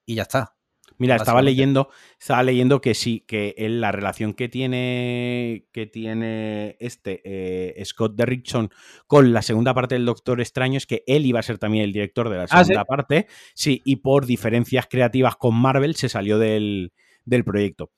Speaker 1: y ya está.
Speaker 2: Mira, estaba leyendo, estaba leyendo que sí, que él, la relación que tiene, que tiene este eh, Scott Derrickson con la segunda parte del Doctor Extraño es que él iba a ser también el director de la
Speaker 1: Ah, ¿sí?
Speaker 2: segunda parte. Sí, y por diferencias creativas con Marvel se salió del, del proyecto.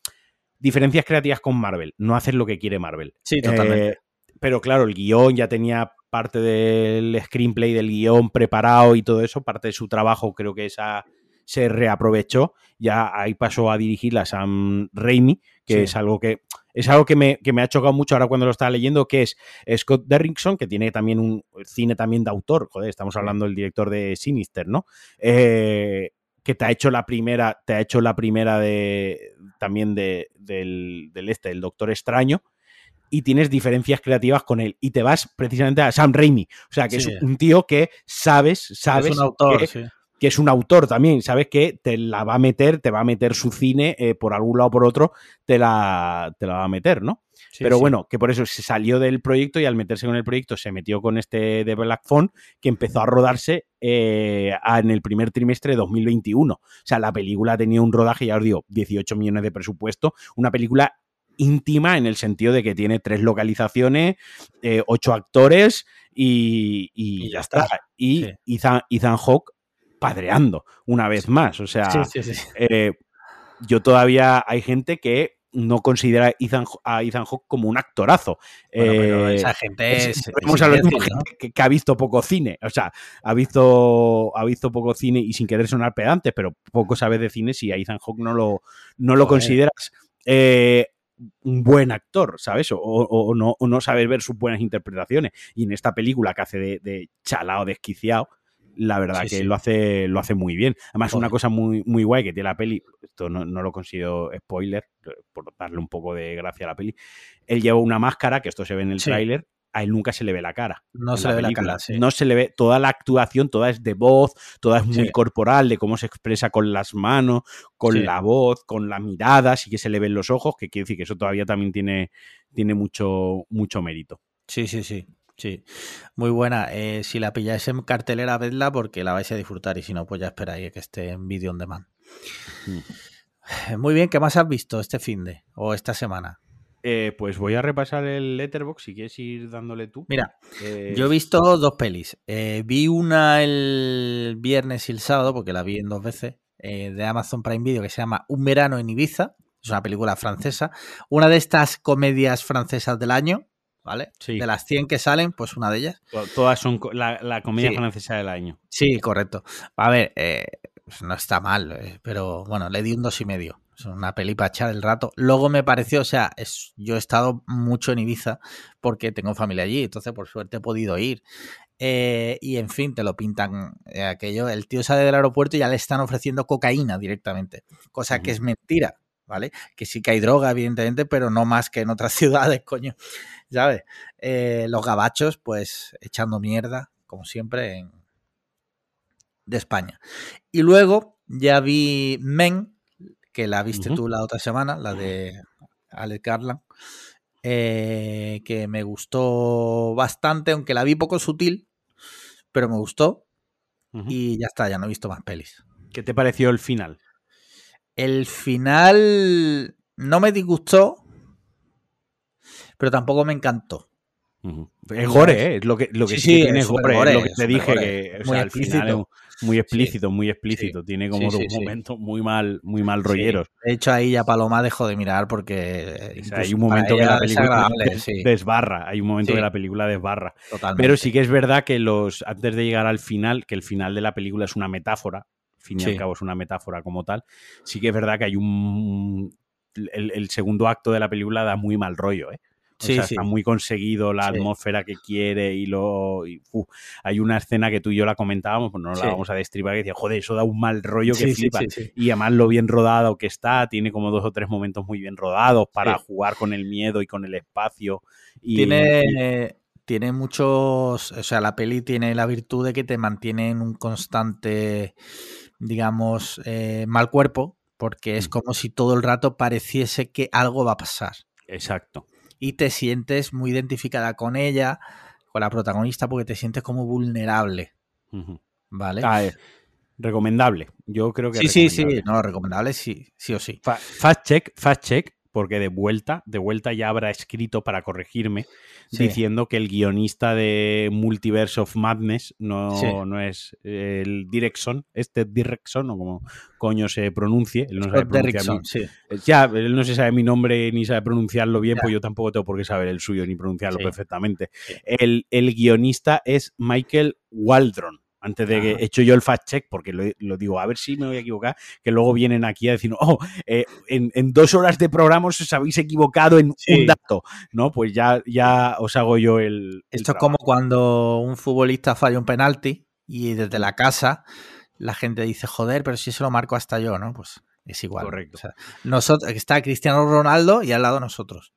Speaker 2: Diferencias creativas con Marvel, no hacer lo que quiere Marvel.
Speaker 1: Sí, totalmente.
Speaker 2: Eh, pero claro, el guion ya tenía parte del screenplay del guion preparado y todo eso, parte de su trabajo creo que esa se reaprovechó, ya ahí pasó a dirigirla Sam Raimi, que
Speaker 1: Sí.
Speaker 2: es algo que es algo que me, que me ha chocado mucho ahora cuando lo estaba leyendo, que es Scott Derrickson, que tiene también un cine también de autor, joder, estamos hablando del director de Sinister, ¿no? Eh, que te ha hecho la primera, te ha hecho la primera de también de, del, del este, el Doctor Extraño, y tienes diferencias creativas con él. Y te vas precisamente a Sam Raimi. O sea, que
Speaker 1: Sí.
Speaker 2: es un tío que sabes, sabes
Speaker 1: es un autor,
Speaker 2: que,
Speaker 1: sí.
Speaker 2: Que es un autor también. Sabes que te la va a meter, te va a meter su cine eh, por algún lado o por otro, te la, te la va a meter, ¿no?
Speaker 1: Sí,
Speaker 2: Pero
Speaker 1: sí.
Speaker 2: bueno, que por eso se salió del proyecto y al meterse con el proyecto se metió con este de Black Phone que empezó a rodarse eh, en el primer trimestre de 2021. O sea, la película tenía un rodaje, ya os digo, 18 millones de presupuesto, una película íntima en el sentido de que tiene tres localizaciones, eh, ocho actores y, y
Speaker 1: Y
Speaker 2: ya
Speaker 1: ya
Speaker 2: está.
Speaker 1: está.
Speaker 2: Y
Speaker 1: Sí.
Speaker 2: Ethan, Ethan Hawke padreando una vez más. O sea,
Speaker 1: Sí, sí, sí.
Speaker 2: eh, yo todavía hay gente que no considera a Ethan, a Ethan Hawke como un actorazo.
Speaker 1: Eh, esa gente es,
Speaker 2: que, ha visto poco cine. O sea, ha visto, ha visto poco cine y sin querer sonar pedante, pero poco sabes de cine si a Ethan Hawke no lo, no lo consideras. Eh, un buen actor, ¿sabes? O, no, o no saber ver sus buenas interpretaciones. Y en esta película que hace de, de chalao, desquiciado, la verdad que lo hace lo hace muy bien. Además, una cosa muy, muy guay que tiene la peli, esto no, lo consigo spoiler, por darle un poco de gracia a la peli, él lleva una máscara, que esto se ve en el tráiler, a él nunca se le ve la cara.
Speaker 1: No se le ve la cara, sí.
Speaker 2: No se le ve, toda la actuación, toda es de voz, toda es muy corporal, de cómo se expresa con las manos, con la voz, con la mirada, sí que se le ven los ojos, que quiere decir que eso todavía también tiene, tiene mucho, mucho mérito.
Speaker 1: Sí, sí, sí. Sí, muy buena. Eh, si la pilláis en cartelera, vedla porque la vais a disfrutar y si no, pues ya esperáis que esté en vídeo on demand. Mm. Muy bien, ¿qué más has visto este fin de o esta semana?
Speaker 2: Eh, pues voy a repasar el letterbox si quieres ir dándole tú.
Speaker 1: Mira, eh, yo he visto dos pelis. vi una el viernes y el sábado, porque la vi en dos veces, de Amazon Prime Video, que se llama Un verano en Ibiza. Es una película francesa. Una de estas comedias francesas del año ¿vale? De las 100 que salen, pues una de ellas.
Speaker 2: Todas son la, comedia francesa del año.
Speaker 1: Sí, correcto. A ver, eh, pues no está mal, eh, pero bueno, le di un dos y medio. Es una peli para echar el rato. Luego me pareció, o sea, es, yo he estado mucho en Ibiza porque tengo familia allí, entonces por suerte he podido ir. Eh, y en fin, te lo pintan aquello. El tío sale del aeropuerto y ya le están ofreciendo cocaína directamente, cosa que es mentira, ¿vale? Que sí que hay droga, evidentemente, pero no más que en otras ciudades, coño. ¿sabes? Eh, los gabachos, pues echando mierda, como siempre, en... de España. Y luego ya vi Men, que la viste tú la otra semana, la de Alex Garland, eh, que me gustó bastante, aunque la vi poco sutil, pero me gustó. Y ya está, ya no he visto más pelis.
Speaker 2: ¿Qué te pareció el final?
Speaker 1: El final no me disgustó, pero tampoco me encantó.
Speaker 2: Es gore, ¿eh? Es lo que, lo que sí, tiene es gore, lo que te dije, que muy explícito. muy explícito, muy explícito. tiene como dos momentos muy mal, muy mal rolleros.
Speaker 1: De hecho, ahí ya Paloma dejó de mirar porque
Speaker 2: hay un momento que la película desbarra. Hay un momento que la película desbarra. Pero sí que es verdad que los, antes de llegar al final, que el final de la película es una metáfora, fin y al cabo es una metáfora como tal, sí que es verdad que hay un. El, el segundo acto de la película da muy mal rollo, ¿eh? sí, está muy conseguido la atmósfera que quiere y lo. hay una escena que tú y yo la comentábamos, pues no la vamos a destribar, que decía, joder, eso da un mal rollo que flipa. Y además lo bien rodado que está, tiene como dos o tres momentos muy bien rodados para jugar con el miedo y con el espacio. Y,
Speaker 1: tiene. Tiene muchos. O sea, la peli tiene la virtud de que te mantiene en un constante, digamos, eh, mal cuerpo, porque es mm. como si todo el rato pareciese que algo va a pasar.
Speaker 2: Exacto
Speaker 1: y te sientes muy identificada con ella, con la protagonista, porque te sientes como vulnerable. ¿Vale?
Speaker 2: Ah, eh, recomendable. Yo creo que.
Speaker 1: Sí, sí, sí. No, recomendable sí, sí o sí.
Speaker 2: fast check, fast check porque de vuelta, de vuelta ya habrá escrito para corregirme, diciendo que el guionista de Multiverse of Madness no, no es el Direction, este Direction, o como coño se pronuncie, él no sabe pronunciar sí. Eh, ya, él no se sabe mi nombre ni sabe pronunciarlo bien, pues yo tampoco tengo por qué saber el suyo ni pronunciarlo perfectamente. El, el guionista es Michael Waldron antes de que he hecho yo el fact check, porque lo, digo, a ver si me voy a equivocar, que luego vienen aquí a decir, oh, eh, en, dos horas de programa os habéis equivocado en un dato, ¿no? Pues ya, ya os hago yo el...
Speaker 1: Esto es como cuando un futbolista falla un penalti y desde la casa la gente dice, joder, pero si se lo marco hasta yo, ¿no? Pues es igual.
Speaker 2: Correcto.
Speaker 1: nosotros, está Cristiano Ronaldo y al lado nosotros.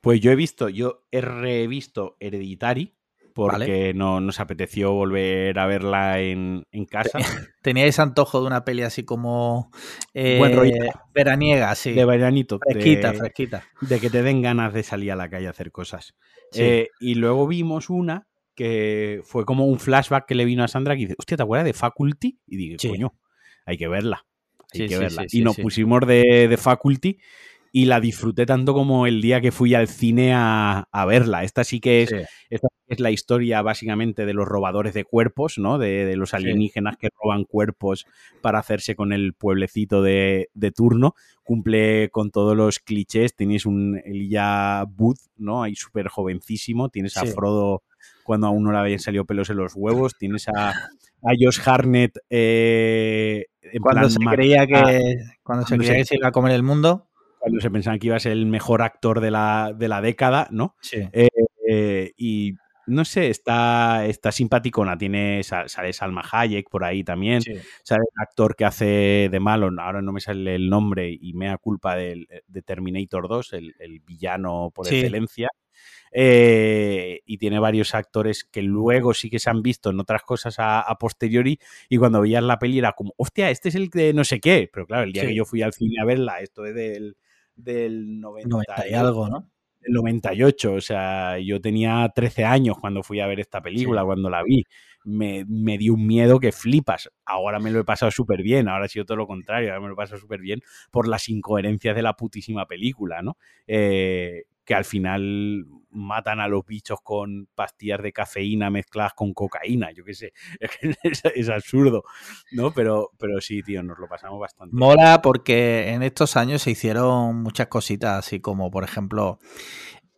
Speaker 2: Pues yo he visto, yo he revisto Hereditary, porque no nos apeteció volver a verla en, casa.
Speaker 1: Teníais antojo de una peli así como eh, Buen veraniega, sí.
Speaker 2: De veranito.
Speaker 1: Fresquita, fresquita.
Speaker 2: De que te den ganas de salir a la calle a hacer cosas. Eh, y luego vimos una que fue como un flashback que le vino a Sandra que dice, hostia, ¿te acuerdas de Faculty? Y dije, coño, hay que verla. Hay que verla. y nos pusimos de, de Faculty y la disfruté tanto como el día que fui al cine a, verla. Esta sí que es, esta es la historia básicamente de los robadores de cuerpos, ¿no? De, los alienígenas que roban cuerpos para hacerse con el pueblecito de, turno. Cumple con todos los clichés. Tienes un Elijah Booth, ¿no? Ahí súper jovencísimo. Tienes a Frodo cuando aún no le habían salido pelos en los huevos. Tienes a, a Josh Harnett.
Speaker 1: Eh, cuando se creía que, cuando se creía que se iba a comer el mundo
Speaker 2: cuando se pensaba que iba a ser el mejor actor de la, década, ¿no?
Speaker 1: Sí.
Speaker 2: Eh, eh, y no sé, está, está simpaticona. Tiene, sale Salma Hayek por ahí también. Sale el actor que hace de malo, ahora no me sale el nombre y me da culpa de, Terminator 2, el, villano por excelencia. Eh, y tiene varios actores que luego sí que se han visto en otras cosas a, posteriori y cuando veías la peli era como, hostia, este es el de no sé qué. Pero claro, el día que yo fui al cine a verla, esto es del del 90,
Speaker 1: y algo, ¿no?
Speaker 2: Del 98, o sea, yo tenía 13 años cuando fui a ver esta película, cuando la vi. Me, me, dio un miedo que flipas. Ahora me lo he pasado súper bien, ahora ha sido todo lo contrario, ahora me lo he pasado súper bien por las incoherencias de la putísima película, ¿no? Eh, que al final matan a los bichos con pastillas de cafeína mezcladas con cocaína, yo qué sé, es, absurdo, ¿no? Pero, pero sí, tío, nos lo pasamos bastante.
Speaker 1: Mola porque en estos años se hicieron muchas cositas, así como, por ejemplo,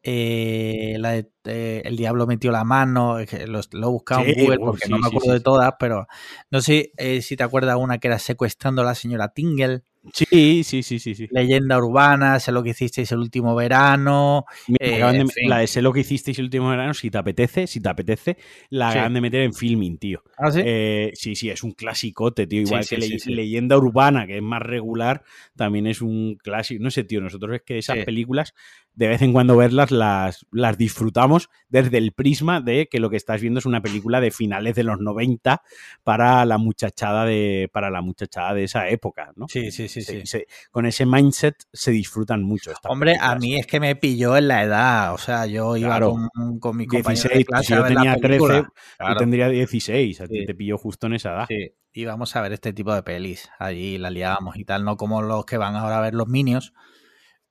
Speaker 1: eh, eh, El Diablo metió la mano, lo, lo he buscado en Google porque no me acuerdo de todas, pero no sé eh, si te acuerdas una que era secuestrando a la señora Tingle.
Speaker 2: Sí, sí, sí, sí, sí.
Speaker 1: Leyenda urbana, sé lo que hicisteis el último verano.
Speaker 2: Eh, la de sé lo que hicisteis el último verano, si te apetece, si te apetece, la acaban de meter en filming, tío.
Speaker 1: ¿Ah, sí?
Speaker 2: Eh, sí, sí, es un clasicote, tío. Igual que Leyenda urbana, que es más regular, también es un clásico. No sé, tío, nosotros es que esas películas de vez en cuando verlas las, las disfrutamos desde el prisma de que lo que estás viendo es una película de finales de los 90 para la muchachada de para la muchachada de esa época, ¿no?
Speaker 1: Sí, sí, sí, sí.
Speaker 2: con ese mindset se disfrutan mucho.
Speaker 1: Hombre, a mí es que me pilló en la edad, o sea, yo iba con, con, mi compañero 16,
Speaker 2: si yo tenía 13, yo tendría 16, a ti te pilló justo en esa edad.
Speaker 1: Sí, íbamos a ver este tipo de pelis, allí la liábamos y tal, no como los que van ahora a ver los Minions,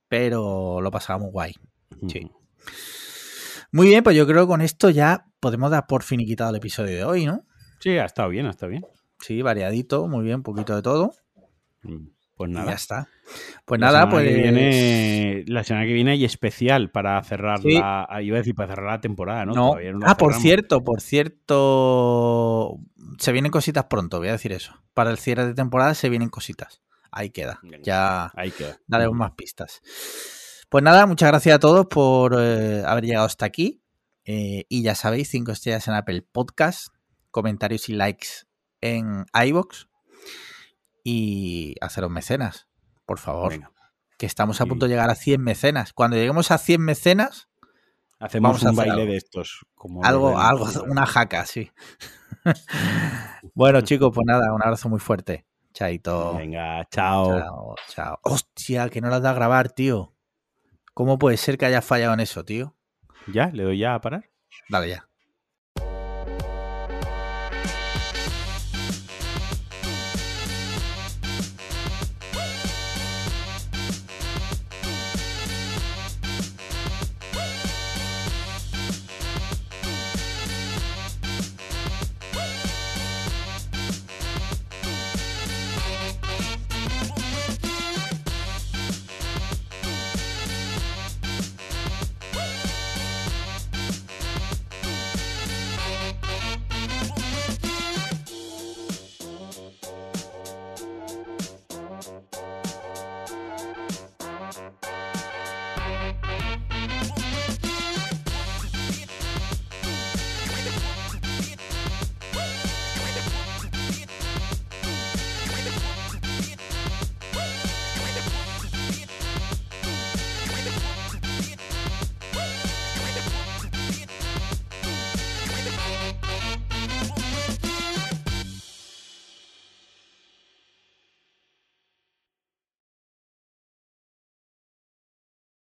Speaker 1: pero lo pasábamos guay. Sí. Muy bien, pues yo creo que con esto ya podemos dar por finiquitado el episodio de hoy, ¿no?
Speaker 2: Sí, ha estado bien, ha estado bien.
Speaker 1: Sí, variadito, muy bien, un poquito de todo.
Speaker 2: Mm, pues nada.
Speaker 1: ya está. Pues nada, pues.
Speaker 2: viene, la semana que viene hay especial para cerrar la. Iba a decir para cerrar la temporada, ¿no?
Speaker 1: ah, por cierto, por cierto. Se vienen cositas pronto, voy a decir eso. Para el cierre de temporada se vienen cositas ahí queda. Ya
Speaker 2: ahí queda.
Speaker 1: daremos más pistas. Pues nada, muchas gracias a todos por eh, haber llegado hasta aquí. Eh, y ya sabéis, cinco estrellas en Apple Podcast, comentarios y likes en iBox y haceros mecenas, por favor. Que estamos a punto de llegar a 100 mecenas. Cuando lleguemos a 100 mecenas,
Speaker 2: hacemos un baile de estos.
Speaker 1: Como algo, algo, una jaca, sí. bueno, chicos, pues nada, un abrazo muy fuerte. Chaito.
Speaker 2: Venga, chao.
Speaker 1: Chao, chao. Hostia, que no las da a grabar, tío. ¿Cómo puede ser que haya fallado en eso, tío?
Speaker 2: ¿Ya? ¿Le doy ya a parar?
Speaker 1: Dale, ya.